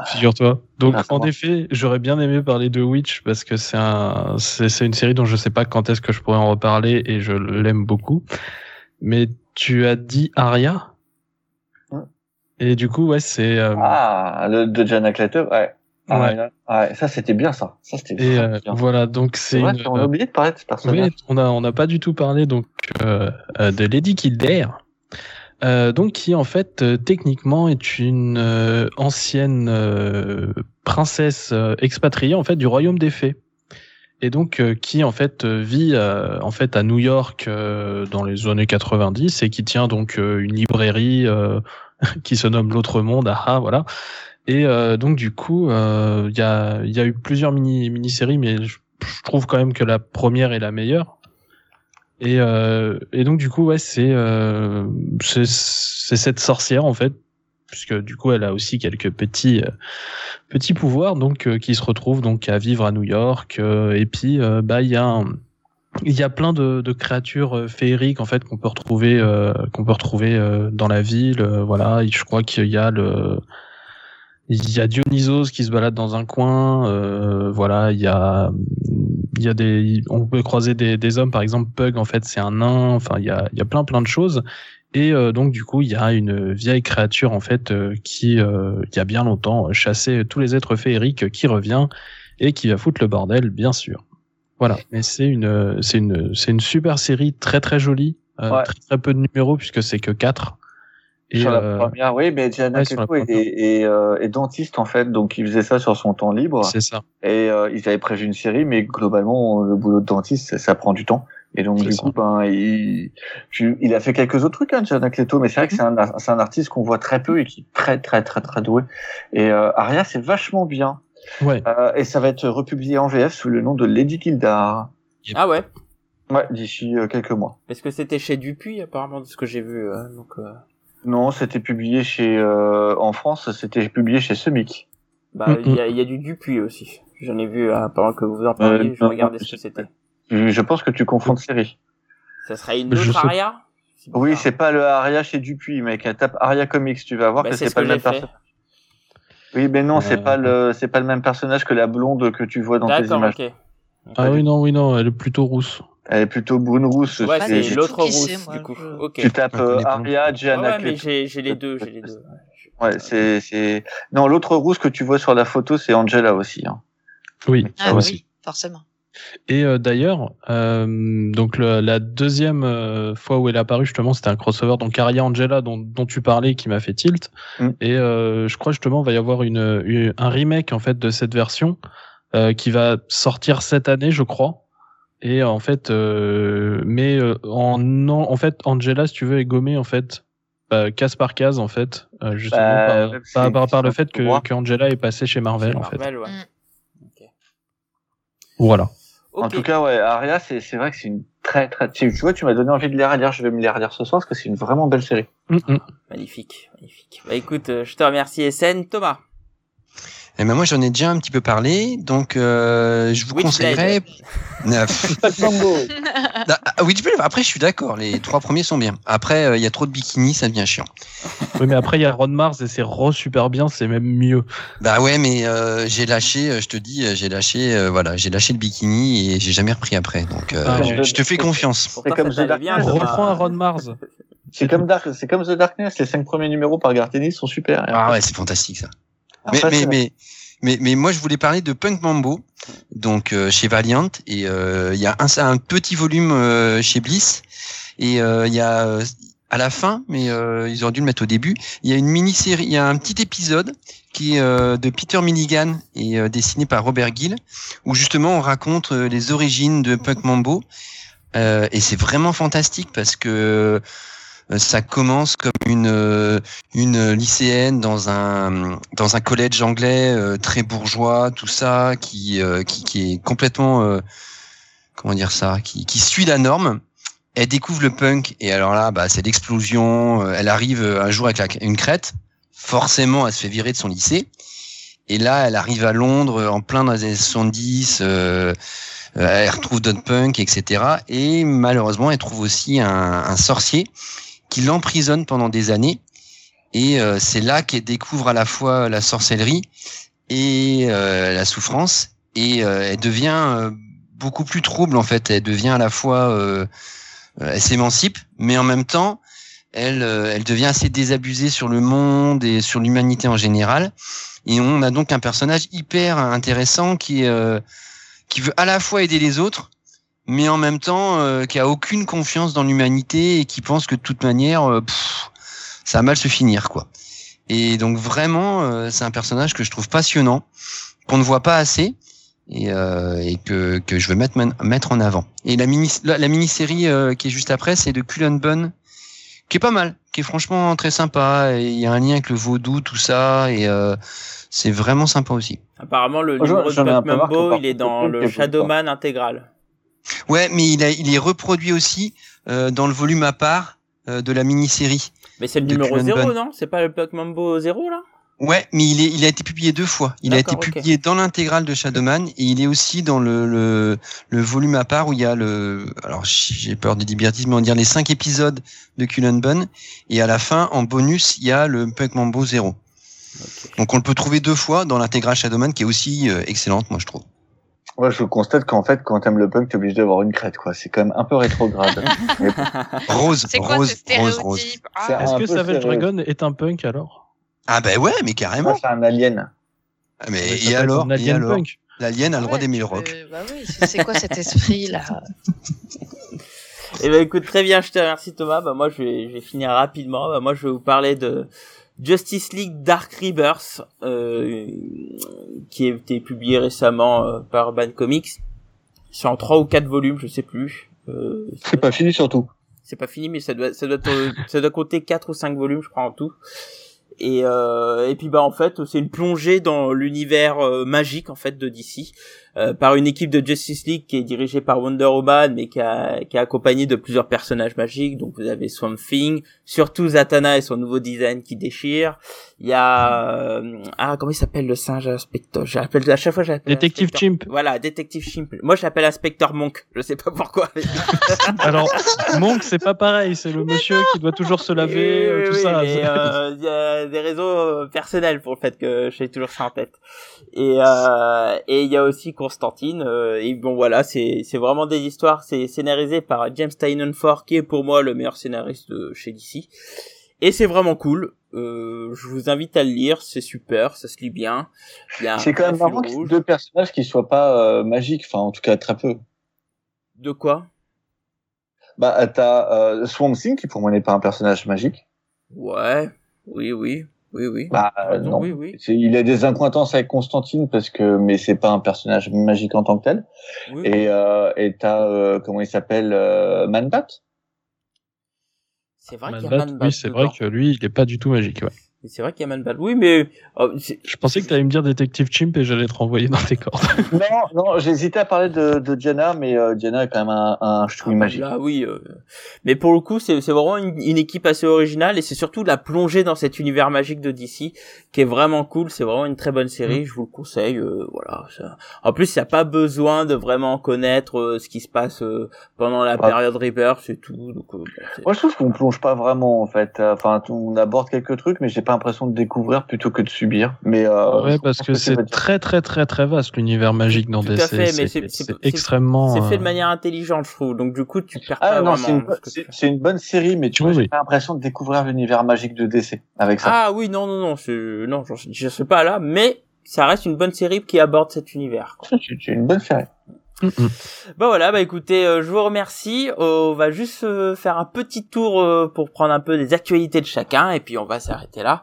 Figure-toi. Donc, Ah, en effet, j'aurais bien aimé parler de Witch parce que c'est un, c'est, c'est une série dont je sais pas quand est-ce que je pourrais en reparler et je l'aime beaucoup. Mais tu as dit Aria. Et du coup, ouais, c'est, euh, Ah, le de Janet Leto, ouais. Ah, Ouais. ouais. ça c'était bien ça. Ça c'était et euh, bien. voilà, donc c'est une, on a oublié de parler de ce personnage. Oui, on a on n'a pas du tout parlé donc euh, euh, de Lady Kildare, euh, donc qui en fait euh, techniquement est une euh, ancienne euh, princesse euh, expatriée en fait du royaume des fées et donc euh, qui en fait euh, vit euh, en fait à New York euh, dans les années 90 et qui tient donc euh, une librairie euh, qui se nomme l'autre monde ah ah, voilà. Et euh, donc du coup euh, il y a y a eu plusieurs mini mini séries mais je, trouve quand même que la première est la meilleure. Et euh, et donc du coup ouais c'est euh, c'est cette sorcière en fait puisque du coup elle a aussi quelques petits euh, petits pouvoirs donc qui se retrouvent donc à vivre à New York et puis bah il y a un- il y a plein de, créatures euh, féeriques en fait qu'on peut retrouver euh, qu'on peut retrouver euh, dans la ville voilà. Je crois qu'il y a le il y a Dionysos qui se balade dans un coin voilà. Il y a il y a des on peut croiser des, des hommes. Par exemple Pug en fait c'est un nain. Enfin il y a il y a plein plein de choses. Et donc du coup il y a une vieille créature en fait qui y a bien longtemps chassait tous les êtres féeriques qui revient et qui va foutre le bordel bien sûr voilà mais c'est une c'est une c'est une super série très très jolie euh, Ouais. très très peu de numéros puisque c'est que quatre et sur la euh, première, oui, mais Janet ouais, la est, est, est, euh, est dentiste en fait, donc il faisait ça sur son temps libre. c'est ça Et euh, ils avaient prévu une série, mais globalement, le boulot de dentiste, ça, ça prend du temps. Et donc du ça. coup, ben, il, tu- il a fait quelques autres trucs, hein, Leto, mais c'est vrai que c'est un, un artiste qu'on voit très peu et qui est très très très très doué. Et euh, Aria, c'est vachement bien. Ouais Euh, et ça va être republié en VF sous le nom de Lady Kildare. Ah ouais. Ouais, d'ici euh, quelques mois. Est-ce que c'était chez Dupuis apparemment de ce que j'ai vu euh, donc euh, Non, c'était publié chez euh, en France, c'était publié chez Semic. bah Mm, il y, a, il y a du Dupuis aussi. J'en ai vu euh, pendant que vous en parliez, Euh, je regardais ce que c'était. Je pense que tu confonds de série. Ça serait une autre aria? Oui, c'est pas le Aria chez Dupuis, mec. Tape Aria Comics, tu vas voir Bah, que c'est c'est ce pas que le même personnage. Oui, mais non, c'est Euh, pas le, c'est pas le même personnage que la blonde que tu vois dans tes D'accord, images. ok. ah oui non oui non elle est plutôt rousse Elle est plutôt brune rousse. Ouais, c'est l'autre rousse moi, du coup. je- Ok. Tu tapes euh. Aria, Gianna ouais, mais j'ai j'ai les deux, j'ai les deux. Ouais, c'est, c'est, non, l'autre rousse que tu vois sur la photo, c'est Angela aussi, hein. oui Ah Ah oui, oui. forcément. Et euh, d'ailleurs, euh, donc le- la deuxième euh, fois où elle est apparue justement, c'était un crossover donc Aria Angela dont, dont tu parlais qui m'a fait tilt. Mm. Et euh, je crois justement il va y avoir une, une- un remake en fait de cette version euh, qui va sortir cette année, je crois. Et en fait, euh, mais en en fait Angela, si tu veux, est gommée en fait euh, case par case en fait, justement Bah, par, ouais, par, c'est- par, par le fait que, Angela est passée chez Marvel en fait. Ouais. Mm. Voilà. En tout cas, ouais, Aria, c'est, c'est vrai que c'est une très, très, tu tu vois, tu m'as donné envie de les relire. Je vais me les relire ce soir parce que c'est une vraiment belle série. Mm, mm. Magnifique, magnifique. Bah écoute, euh, je te remercie SN. Thomas. Eh ben moi j'en ai déjà un petit peu parlé, donc euh, je vous conseillerais. Pff, ah, Witchblade, après je suis d'accord, les trois premiers sont bien. Après euh, il y a trop de bikini, ça devient chiant. Oui, mais après il y a Ron Mars et c'est re super bien, c'est même mieux. Bah ouais, mais euh, j'ai lâché, je te dis, j'ai lâché, euh, voilà, j'ai lâché le bikini et j'ai jamais repris après. Donc euh, Ah, je, je te fais confiance. Toi, comme The Darkness. Reprends un Ron Mars. C'est comme Dark, c'est comme The Darkness. Les cinq premiers numéros par Gartenis sont super. Ah ouais, c'est fantastique ça. Mais, Après, mais, mais, mais, mais moi, je voulais parler de Punk Mambo, donc euh, chez Valiant, et euh, il y a un, un petit volume euh, chez Bliss, et euh, il y a euh, à la fin, mais euh, ils auraient dû le mettre au début, il y a une mini-série, il y a un petit épisode qui est euh, de Peter Milligan et euh, dessiné par Robert Gill, où justement on raconte euh, les origines de Punk Mambo, euh, et c'est vraiment fantastique parce que euh, ça commence comme une euh, une lycéenne dans un dans un collège anglais euh, très bourgeois, tout ça, qui euh, qui, est complètement comment dire ça, qui suit la norme. Elle découvre le punk et alors là, bah c'est l'explosion. Elle arrive un jour avec une crête. Forcément, elle se fait virer de son lycée. Et là, elle arrive à Londres en plein dans les années 70. euh, elle retrouve Don Punk, etc. Et malheureusement, elle trouve aussi un sorcier qui l'emprisonne pendant des années. Et euh, c'est là qu'elle découvre à la fois la sorcellerie et euh, la souffrance. Et euh, elle devient beaucoup plus trouble en fait. Elle devient à la fois, elle s'émancipe, mais en même temps, elle, devient assez désabusée sur le monde et sur l'humanité en général. Et on a donc un personnage hyper intéressant qui veut à la fois aider les autres, mais en même temps qui a aucune confiance dans l'humanité et qui pense que de toute manière, ça va mal se finir, quoi. Et donc vraiment, euh, c'est un personnage que je trouve passionnant, qu'on ne voit pas assez. Et, euh, et que, que je veux mettre, mettre en avant. Et la mini la, mini-série euh, qui est juste après, c'est de Cullen Bunn, qui est pas mal, qui est franchement très sympa. Il y a un lien avec le vaudou, tout ça, et euh, c'est vraiment sympa aussi. Apparemment, le numéro de Buck Mumbo, il est dans le Shadowman intégral. Ouais, mais il, a, il est reproduit aussi euh, dans le volume à part de la mini-série. Mais c'est le numéro 0, non? C'est pas le Block Mambo 0 là? Ouais, mais il, est, il a été publié deux fois. Il a été publié dans l'intégrale de Shadowman et il est aussi dans le, le, le, volume à part où il y a le. Alors j'ai peur de dire mais on dire les cinq épisodes de Cullen Bunn et à la fin en bonus il y a le Punk Mambo 0. Donc on le peut trouver deux fois dans l'intégrale Shadowman qui est aussi euh, excellente moi je trouve. Ouais, je constate qu'en fait, quand t'aimes le punk, t'es obligé d'avoir une crête, quoi. C'est quand même un peu rétrograde. rose, quoi, rose, rose, rose. Ah. Est-ce que Savage Dragon est un punk alors? Ah ben ouais, mais carrément. c'est un alien. Ah, mais, et alors, et alors L'alien a le droit d'aimer le rock. bah oui, c'est quoi cet esprit là Eh ben écoute, très bien, je te remercie Thomas. Bah moi je vais, je vais finir rapidement. Bah, moi je vais vous parler de Justice League Dark Rebirth, euh, qui a été publié récemment euh, par Ban Comics. C'est en trois ou quatre volumes, je sais plus. Euh, c'est pas fini surtout. C'est pas fini, mais ça doit, ça doit, ça doit compter quatre ou cinq volumes, je crois en tout. Et, euh, et puis bah en fait c'est une plongée dans l'univers euh, magique en fait de DC euh, par une équipe de Justice League qui est dirigée par Wonder Woman mais qui a qui est accompagnée de plusieurs personnages magiques. Donc vous avez Swamp Thing surtout Zatanna et son nouveau design qui déchire. Il y a euh, ah comment il s'appelle le singe inspecteur j'appelle à chaque fois j'appelle Détective Chimp. Voilà Détective Chimp. Moi j'appelle inspecteur Monk. Je sais pas pourquoi alors Monk c'est pas pareil. C'est le monsieur qui doit toujours se laver euh, tout ça. il y a des raisons personnelles pour le fait que j'ai toujours ça en tête et euh, et il y a aussi Constantine euh, et bon voilà c'est c'est vraiment des histoires c'est scénarisé par James Tynion Ford qui est pour moi le meilleur scénariste de chez DC et c'est vraiment cool. Euh, je vous invite à le lire c'est super ça se lit bien. C'est quand même marrant que deux personnages qui soient pas magiques enfin en tout cas très peu. De quoi? Bah t'as Swamp Thing qui pour moi n'est pas un personnage magique. Ouais oui oui oui, oui. Bah, non. Oui, oui. Il a des incointances avec Constantine parce que, mais c'est pas un personnage magique en tant que tel. et euh, et t'as euh, comment il s'appelle euh, Manbat? C'est vrai qu'il y a Manbat. Oui, c'est vrai que lui, il est pas du tout magique. Ouais. C'est vrai qu'il y a Manbat. Oui, mais oh, je pensais que tu allais me dire Détective Chimp et j'allais te renvoyer dans tes cordes. non, non, j'hésitais à parler de, de Diana, mais euh, Diana est quand même un, un ah, magique. Là, oui, euh, mais pour le coup, c'est vraiment une, une, équipe assez originale et c'est surtout la plongée dans cet univers magique de DC qui est vraiment cool. C'est vraiment une très bonne série. Mm. Je vous le conseille. Euh, voilà. Ça... En plus, il n'y a pas besoin de vraiment connaître euh, ce qui se passe pendant la période Rebirth, c'est tout. Donc, Moi, je trouve qu'on plonge pas vraiment en fait. Enfin, on aborde quelques trucs, mais j'ai pas l'impression de découvrir plutôt que de subir. Mais euh, ouais, parce que, c'est très très très très vaste l'univers magique dans DC. C'est extrêmement. C'est fait de euh, manière intelligente, je trouve. Donc du coup, tu perds ah, pas non, vraiment. C'est une, bonne série, mais tu vois, j'ai pas l'impression de découvrir l'univers magique de DC avec ça. Ah oui, non non non, non, je sais pas là, mais ça reste une bonne série qui aborde cet univers. C'est une bonne série. Bah voilà, bah écoutez, euh, je vous remercie. Euh, on va juste euh, faire un petit tour pour prendre un peu des actualités de chacun et puis on va s'arrêter là.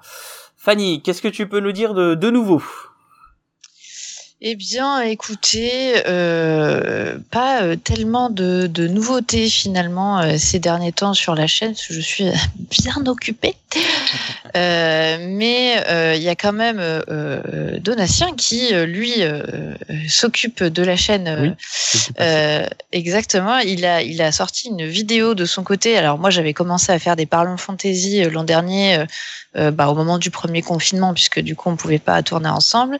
Fanny, qu'est-ce que tu peux nous dire de nouveau? Eh bien, écoutez, euh, pas euh, tellement de, de, nouveautés finalement euh, ces derniers temps sur la chaîne, parce que je suis bien occupée. mais il y a quand même Donatien qui, lui, s'occupe de la chaîne. exactement. Il a, il a sorti une vidéo de son côté. Alors moi, j'avais commencé à faire des parlons fantasy l'an dernier euh, bah, au moment du premier confinement, puisque du coup on pouvait pas tourner ensemble.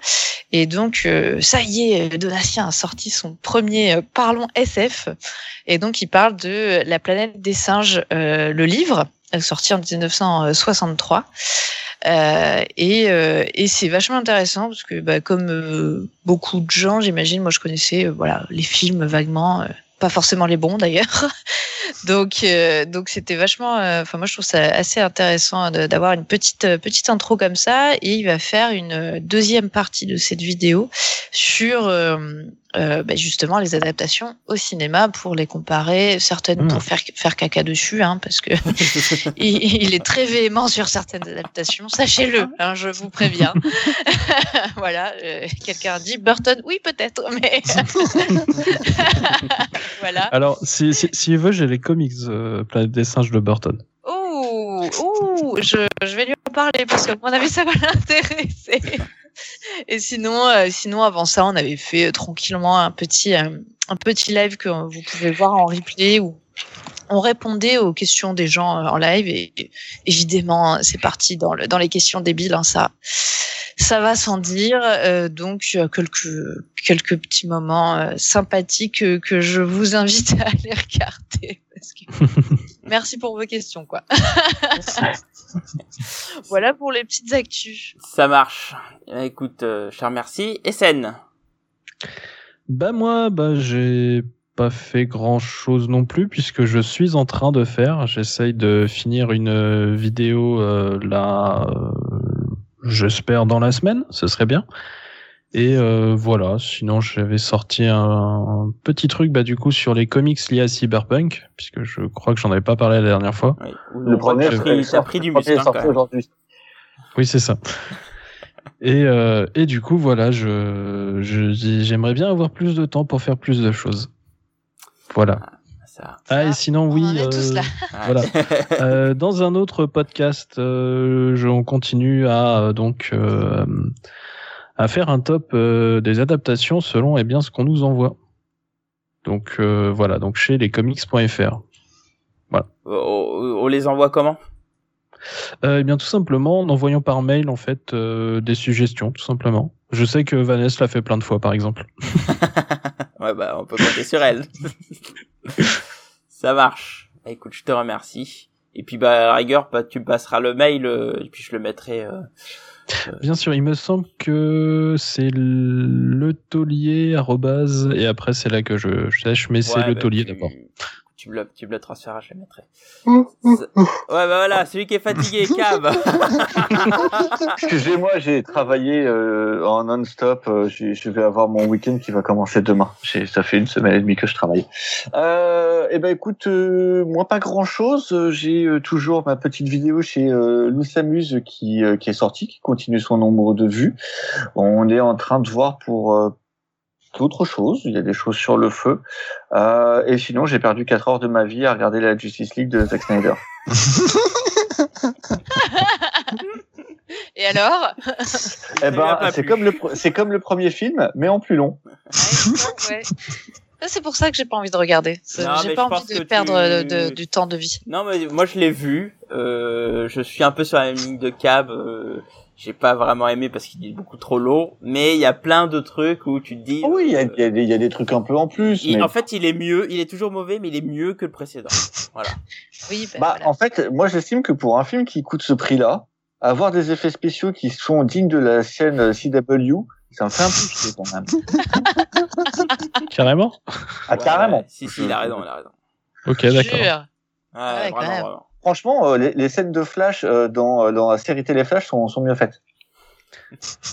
Et donc euh, ça y est, Donatien a sorti son premier euh, Parlons SF, et donc il parle de La planète des singes, le livre. sortie en 1963. Euh, et, euh, et c'est vachement intéressant parce que bah, comme euh, beaucoup de gens, j'imagine, moi je connaissais voilà les films vaguement, pas forcément les bons d'ailleurs. donc donc c'était vachement, enfin moi je trouve ça assez intéressant d'avoir une petite petite intro comme ça. Et il va faire une deuxième partie de cette vidéo sur euh, bah, justement les adaptations au cinéma pour les comparer, certaines pour hmm. faire faire caca dessus, hein, parce que il, il, est très véhément sur certaines adaptations. Sachez-le, hein, je vous préviens. voilà, euh, quelqu'un dit Burton, oui peut-être, mais voilà. Alors si si, si il veut, j'ai les comics euh, Planète des singes de Burton. Ouh, ouh, je, je vais lui en parler parce que à mon avis ça va l'intéresser. Et sinon, euh, sinon avant ça, on avait fait euh, tranquillement un petit, euh, un petit live que vous pouvez voir en replay où on répondait aux questions des gens en live. Et, évidemment c'est parti dans, le, dans les questions débiles hein, ça ça va sans dire. Donc quelques quelques petits moments sympathiques que, je vous invite à aller regarder. Merci pour vos questions quoi voilà pour les petites actus. Ça marche. Écoute je te remercie. SN bah moi bah j'ai pas fait grand chose non plus puisque je suis en train de faire. J'essaye de finir une euh, vidéo euh, là, euh, j'espère dans la semaine, ce serait bien. Et voilà, sinon j'avais sorti un, petit truc bah du coup sur les comics liés à Cyberpunk puisque je crois que j'en avais pas parlé la dernière fois. le premier, a pris du muscle aujourd'hui. Oui, c'est ça. Et, et du coup, voilà, je, j'aimerais bien avoir plus de temps pour faire plus de choses. Voilà. Ah, ah et sinon oui, on, tous là. voilà. euh, dans un autre podcast, euh, je, on continue à euh, donc euh, à faire un top euh, des adaptations selon eh bien ce qu'on nous envoie. Donc voilà, donc chez lescomics.fr. Voilà. On, les envoie comment? Eh bien tout simplement en envoyant par mail en fait des suggestions, tout simplement. Je sais que Vanessa l'a fait plein de fois par exemple. Ouais, bah, on peut compter sur elle. ça marche. Écoute, je te remercie. Et puis, bah, à la rigueur, bah, tu me passeras le mail, euh, et puis je le mettrai. Euh, Bien sûr, il me semble que c'est le taulier et après c'est là que je, sèche, mais c'est le bah, taulier d'abord tu me le, tu me le transféreras, je le mettrai. ouais, bah voilà, celui qui est fatigué, cab. Excusez-moi, j'ai travaillé euh, en non-stop. Euh, je vais avoir mon week-end qui va commencer demain. Ça fait une semaine et demie que je travaille. Euh, et eh ben écoute, euh, moi pas grand-chose. J'ai euh, toujours ma petite vidéo chez euh, S'amuse qui, qui est sortie, qui continue son nombre de vues. On est en train de voir pour autre chose. Il y a des choses sur le feu. Euh, et sinon, j'ai perdu 4 heures de ma vie à regarder la Justice League de Zack Snyder. et alors? Eh ben, c'est comme le c'est comme le premier film, mais en plus long. Ouais, C'est pour ça que j'ai pas envie de regarder. J'ai pas envie de perdre du temps de vie. Non, mais moi je l'ai vu. Euh, je suis un peu sur la même ligne de cab. Euh, j'ai pas vraiment aimé parce qu'il est beaucoup trop lourd, mais il y a plein de trucs où tu te dis. oui, il y, a, y, a des, y a des trucs un peu en plus. En fait, il est mieux, il est toujours mauvais, mais il est mieux que le précédent. voilà. Oui. Ben bah, en fait, moi j'estime que pour un film qui coûte ce prix-là, avoir des effets spéciaux qui sont dignes de la scène CW, ça me fait un peu chier quand même. carrément? Ah carrément. si si, il a raison, il a raison. Ok, d'accord. Ouais, vraiment, vraiment franchement, euh, les, les, scènes de Flash euh, dans, euh, dans la série télé Flash sont, sont mieux faites.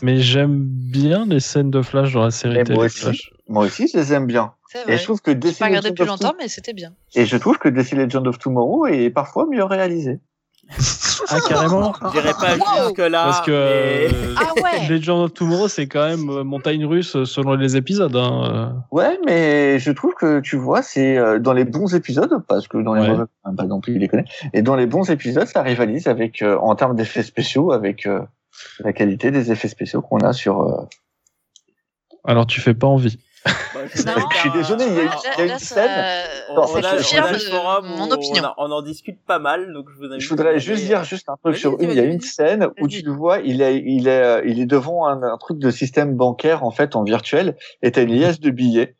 Mais j'aime bien les scènes de Flash dans la série télé moi aussi, Flash. Moi aussi, je les aime bien. Et je trouve que DC pas regardé depuis longtemps, mais c'était bien. Et je trouve que DC Legend of Tomorrow est parfois mieux réalisé. Ah carrément Je dirais pas jusque là. Parce que mais... euh, ah ouais. Legend of Tomorrow c'est quand même euh, montagne russe euh, selon les épisodes. Hein. Ouais, mais je trouve que tu vois, c'est dans les bons épisodes, parce que dans les ouais. mauvais, pas non plus il les connaît. Et dans les bons épisodes, ça rivalise avec en termes d'effets spéciaux avec la qualité des effets spéciaux qu'on a sur. Alors tu fais pas envie. Bah, je suis désolé, il y a, une, il y a une scène. on, a, mon opinion. On, en discute pas mal, donc je vous invite. Je voudrais juste dire juste un truc sur une. Il y a une scène où tu le vois, il est, il est, il est devant un, un, truc de système bancaire en fait en virtuel, et t'as une liasse de billets,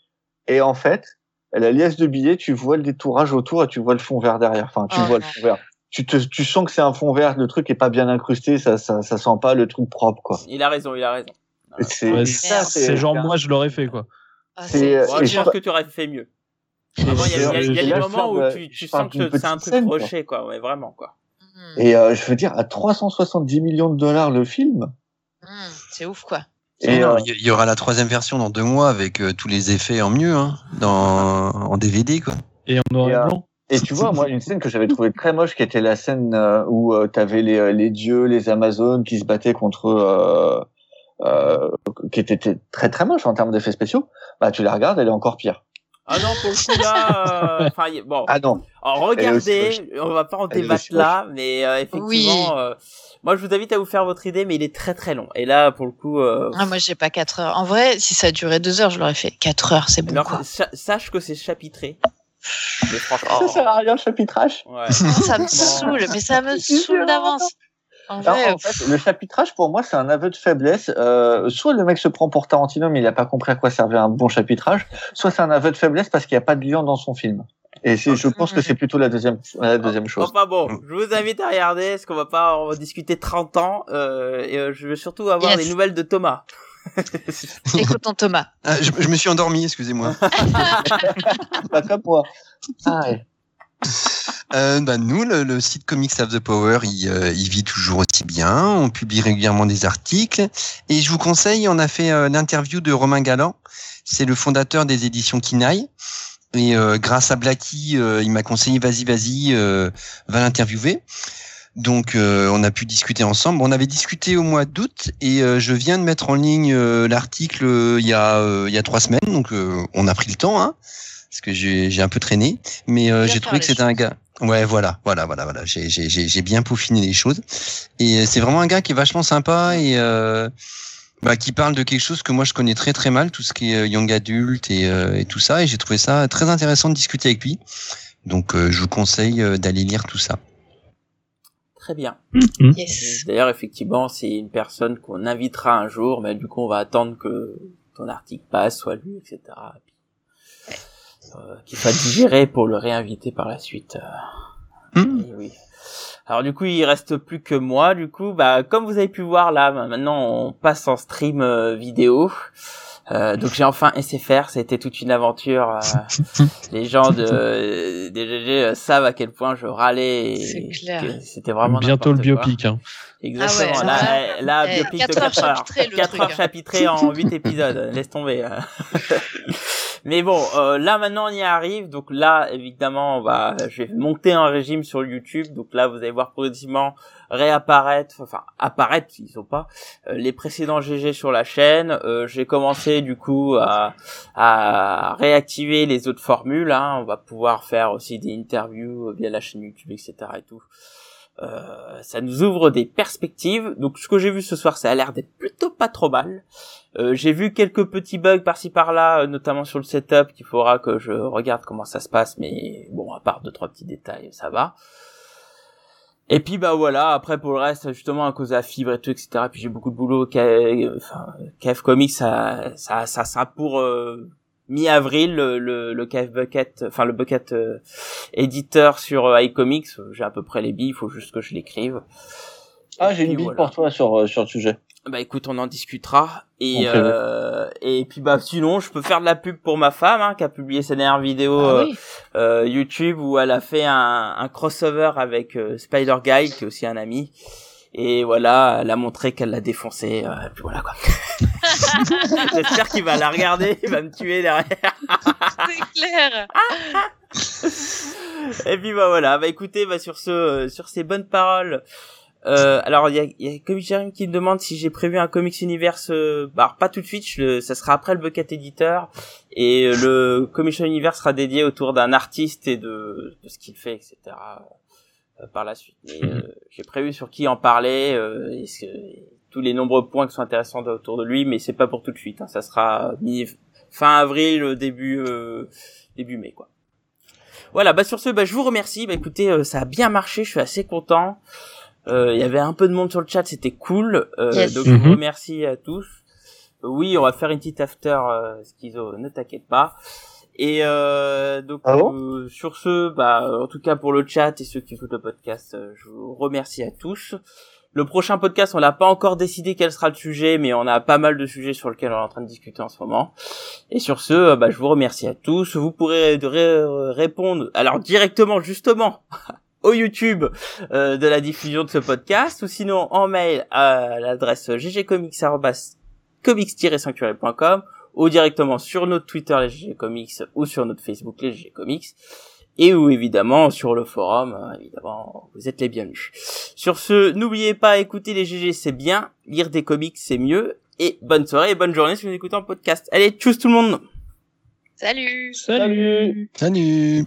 et en fait, la liasse de billets, tu vois le détourage autour et tu vois le fond vert derrière. Enfin, tu oh vois le fond vert. tu te, tu sens que c'est un fond vert, le truc est pas bien incrusté, ça, ça, ça sent pas le truc propre, quoi. Il a raison, il a raison. C'est Ouais, ça, c'est genre moi je l'aurais fait quoi. Ah, c'est- c'est- euh, Bon, je pense que tu aurais fait mieux. Il y a, il y a- il y a Et des moments où tu, euh, tu sens que c'est un truc scène, quoi. rushé, quoi. Ouais, vraiment, quoi. Hmm. Et euh, je veux dire, à 370 millions de dollars le film. Hmm, c'est ouf quoi. Et Non, euh, il y- aura la troisième version dans deux mois avec euh, tous les effets en mieux, hein, dans, en DVD, quoi. Et en noir Et, euh, blanc. Et tu vois, moi, une scène que j'avais trouvée très moche, qui était la scène euh, où euh, t'avais les, euh, les dieux, les Amazones qui se battaient contre, euh, euh, qui était était très très moche en termes d'effets spéciaux. Bah, tu la regardes, elle est encore pire. Ah non, pour le coup, là, euh, enfin, y- bon. Ah non. Alors, aussi regardez, on va pas en débattre là, mais euh, effectivement, Oui. euh, moi, je vous invite à vous faire votre idée, mais il est très très long. Et là, pour le coup, euh, Ah, moi j'ai pas 4 heures. En vrai, si ça durait 2 heures, je l'aurais fait. 4 heures, c'est bon alors, quoi. sa- sache que c'est chapitré. Mais franchement, Ça sert à rien le chapitrage. ouais. Ça me saoule, mais ça me saoule d'avance. En Alors, vrai, en fait, le chapitrage, pour moi, c'est un aveu de faiblesse. Euh, soit le mec se prend pour Tarantino, mais il a pas compris à quoi servait un bon chapitrage. Soit c'est un aveu de faiblesse parce qu'il n'y a pas de lion dans son film. Et je pense que c'est plutôt la deuxième, la deuxième chose. Enfin bon, je vous invite à regarder, parce qu'on va pas en discuter 30 ans, euh, et euh, je veux surtout avoir Yes. des nouvelles de Thomas. écoutons Thomas. Ah, je, je me suis endormi, excusez-moi. Pas comme moi. Ah, ouais. Euh, bah, nous, le, le site Comics of the Power, il, euh, il vit toujours aussi bien. On publie régulièrement des articles. Et je vous conseille, on a fait euh, l'interview de Romain Galland. C'est le fondateur des éditions Kinaï. Et euh, grâce à Blacky, euh, il m'a conseillé, vas-y, vas-y, euh, va l'interviewer. Donc, euh, on a pu discuter ensemble. On avait discuté au mois d'août et euh, je viens de mettre en ligne euh, l'article euh, il y a euh, il y a trois semaines. Donc, euh, on a pris le temps, hein, parce que j'ai j'ai un peu traîné. Mais euh, j'ai trouvé que c'était un gars. Ouais, voilà, voilà, voilà, voilà. J'ai j'ai j'ai j'ai bien peaufiné les choses. Et euh, c'est vraiment un gars qui est vachement sympa et euh, bah, qui parle de quelque chose que moi je connais très très mal, tout ce qui est euh, young adulte et, euh, et tout ça. Et j'ai trouvé ça très intéressant de discuter avec lui. Donc, euh, je vous conseille euh, d'aller lire tout ça. Très bien. Yes. D'ailleurs, effectivement, c'est une personne qu'on invitera un jour, mais du coup, on va attendre que ton article passe, soit lu, etc. Euh, qu'il soit digéré pour le réinviter par la suite. Euh, Hmm. oui. Alors du coup, il reste plus que moi. Du coup, bah comme vous avez pu voir là, maintenant on passe en stream euh, vidéo. Euh, donc j'ai enfin SFR, ça a été toute une aventure. euh, les gens de des GG euh, savent à quel point je râlais. C'était vraiment Bientôt le biopic. Hein. Exactement. Ah ouais, là, ouais. là, Eh, biopic de quatre heures 4 heures. chapitré, le 4 truc, heures chapitrées en 8 épisodes. Laisse tomber. euh. Mais bon, euh, là maintenant on y arrive. Donc là, évidemment, on va, je vais monter un régime sur YouTube. Donc là, vous allez voir progressivement réapparaître, enfin apparaître, ils sont pas, euh, les précédents GG sur la chaîne. Euh, J'ai commencé du coup à, à réactiver les autres formules. Hein. On va pouvoir faire aussi des interviews via la chaîne YouTube, etc. et tout. Euh, ça nous ouvre des perspectives. Donc ce que j'ai vu ce soir, ça a l'air d'être plutôt pas trop mal. Euh, j'ai vu quelques petits bugs par-ci par-là, euh, notamment sur le setup, qu'il faudra que je regarde comment ça se passe, mais bon, à part deux trois petits détails, ça va. Et puis bah voilà, après pour le reste, justement à cause de la fibre et tout, etc. Puis j'ai beaucoup de boulot. K- Enfin, KF Comics, ça, ça, ça, ça pour euh, mi-avril le, le, le KF Bucket, enfin le Bucket euh, éditeur sur euh, iComics. J'ai à peu près les billes, il faut juste que je l'écrive. Ah, j'ai une bille voilà. pour toi sur, euh, sur le sujet. Bah écoute, on en discutera. Et euh, et puis bah sinon, je peux faire de la pub pour ma femme hein, qui a publié sa dernière vidéo Ah euh, oui. euh, YouTube où elle a fait un, un crossover avec euh, Spider Guy qui est aussi un ami. Et voilà, elle a montré qu'elle l'a défoncé. euh, et puis voilà quoi. J'espère qu'il va la regarder, il va me tuer derrière. C'est clair. Et puis bah voilà, bah écoutez, bah sur ce, euh, sur ces bonnes paroles. Euh, alors il y a, y a Comic Jeremy qui me demande si j'ai prévu un Comics Universe. Euh, bah alors, pas tout de suite, je le- ça sera après le Bucket Editor et euh, le Comics Universe sera dédié autour d'un artiste et de, de ce qu'il fait, etc. euh, par la suite. Mais euh, j'ai prévu sur qui en parler, euh, et ce- tous les nombreux points qui sont intéressants autour de lui, mais c'est pas pour tout de suite. hein. ça sera mi fin avril, euh, début euh, début mai quoi. Voilà, bah sur ce, bah je vous remercie. Bah écoutez, euh, ça a bien marché, je suis assez content. Euh, Il y avait un peu de monde sur le chat, c'était cool. Euh, Yes. Donc je vous remercie à tous. Oui, on va faire une petite after euh, schizo, ne t'inquiète pas. Et euh, donc Ah bon euh, sur ce, bah en tout cas pour le chat et ceux qui écoutent le podcast, euh, je vous remercie à tous. Le prochain podcast, on n'a pas encore décidé quel sera le sujet, mais on a pas mal de sujets sur lesquels on est en train de discuter en ce moment. Et sur ce, bah, je vous remercie à tous. Vous pourrez ré- répondre, alors directement justement au YouTube euh, de la diffusion de ce podcast, ou sinon en mail à l'adresse ggcomics@comics-sanctuary.com ou directement sur notre Twitter les GG Comics ou sur notre Facebook les GG Comics et ou évidemment sur le forum, euh, évidemment, vous êtes les bienvenus. Sur ce, n'oubliez pas, écouter les GG c'est bien, lire des comics c'est mieux, et bonne soirée et bonne journée si vous écoutez en podcast. Allez, tchuss tout le monde Salut Salut. Salut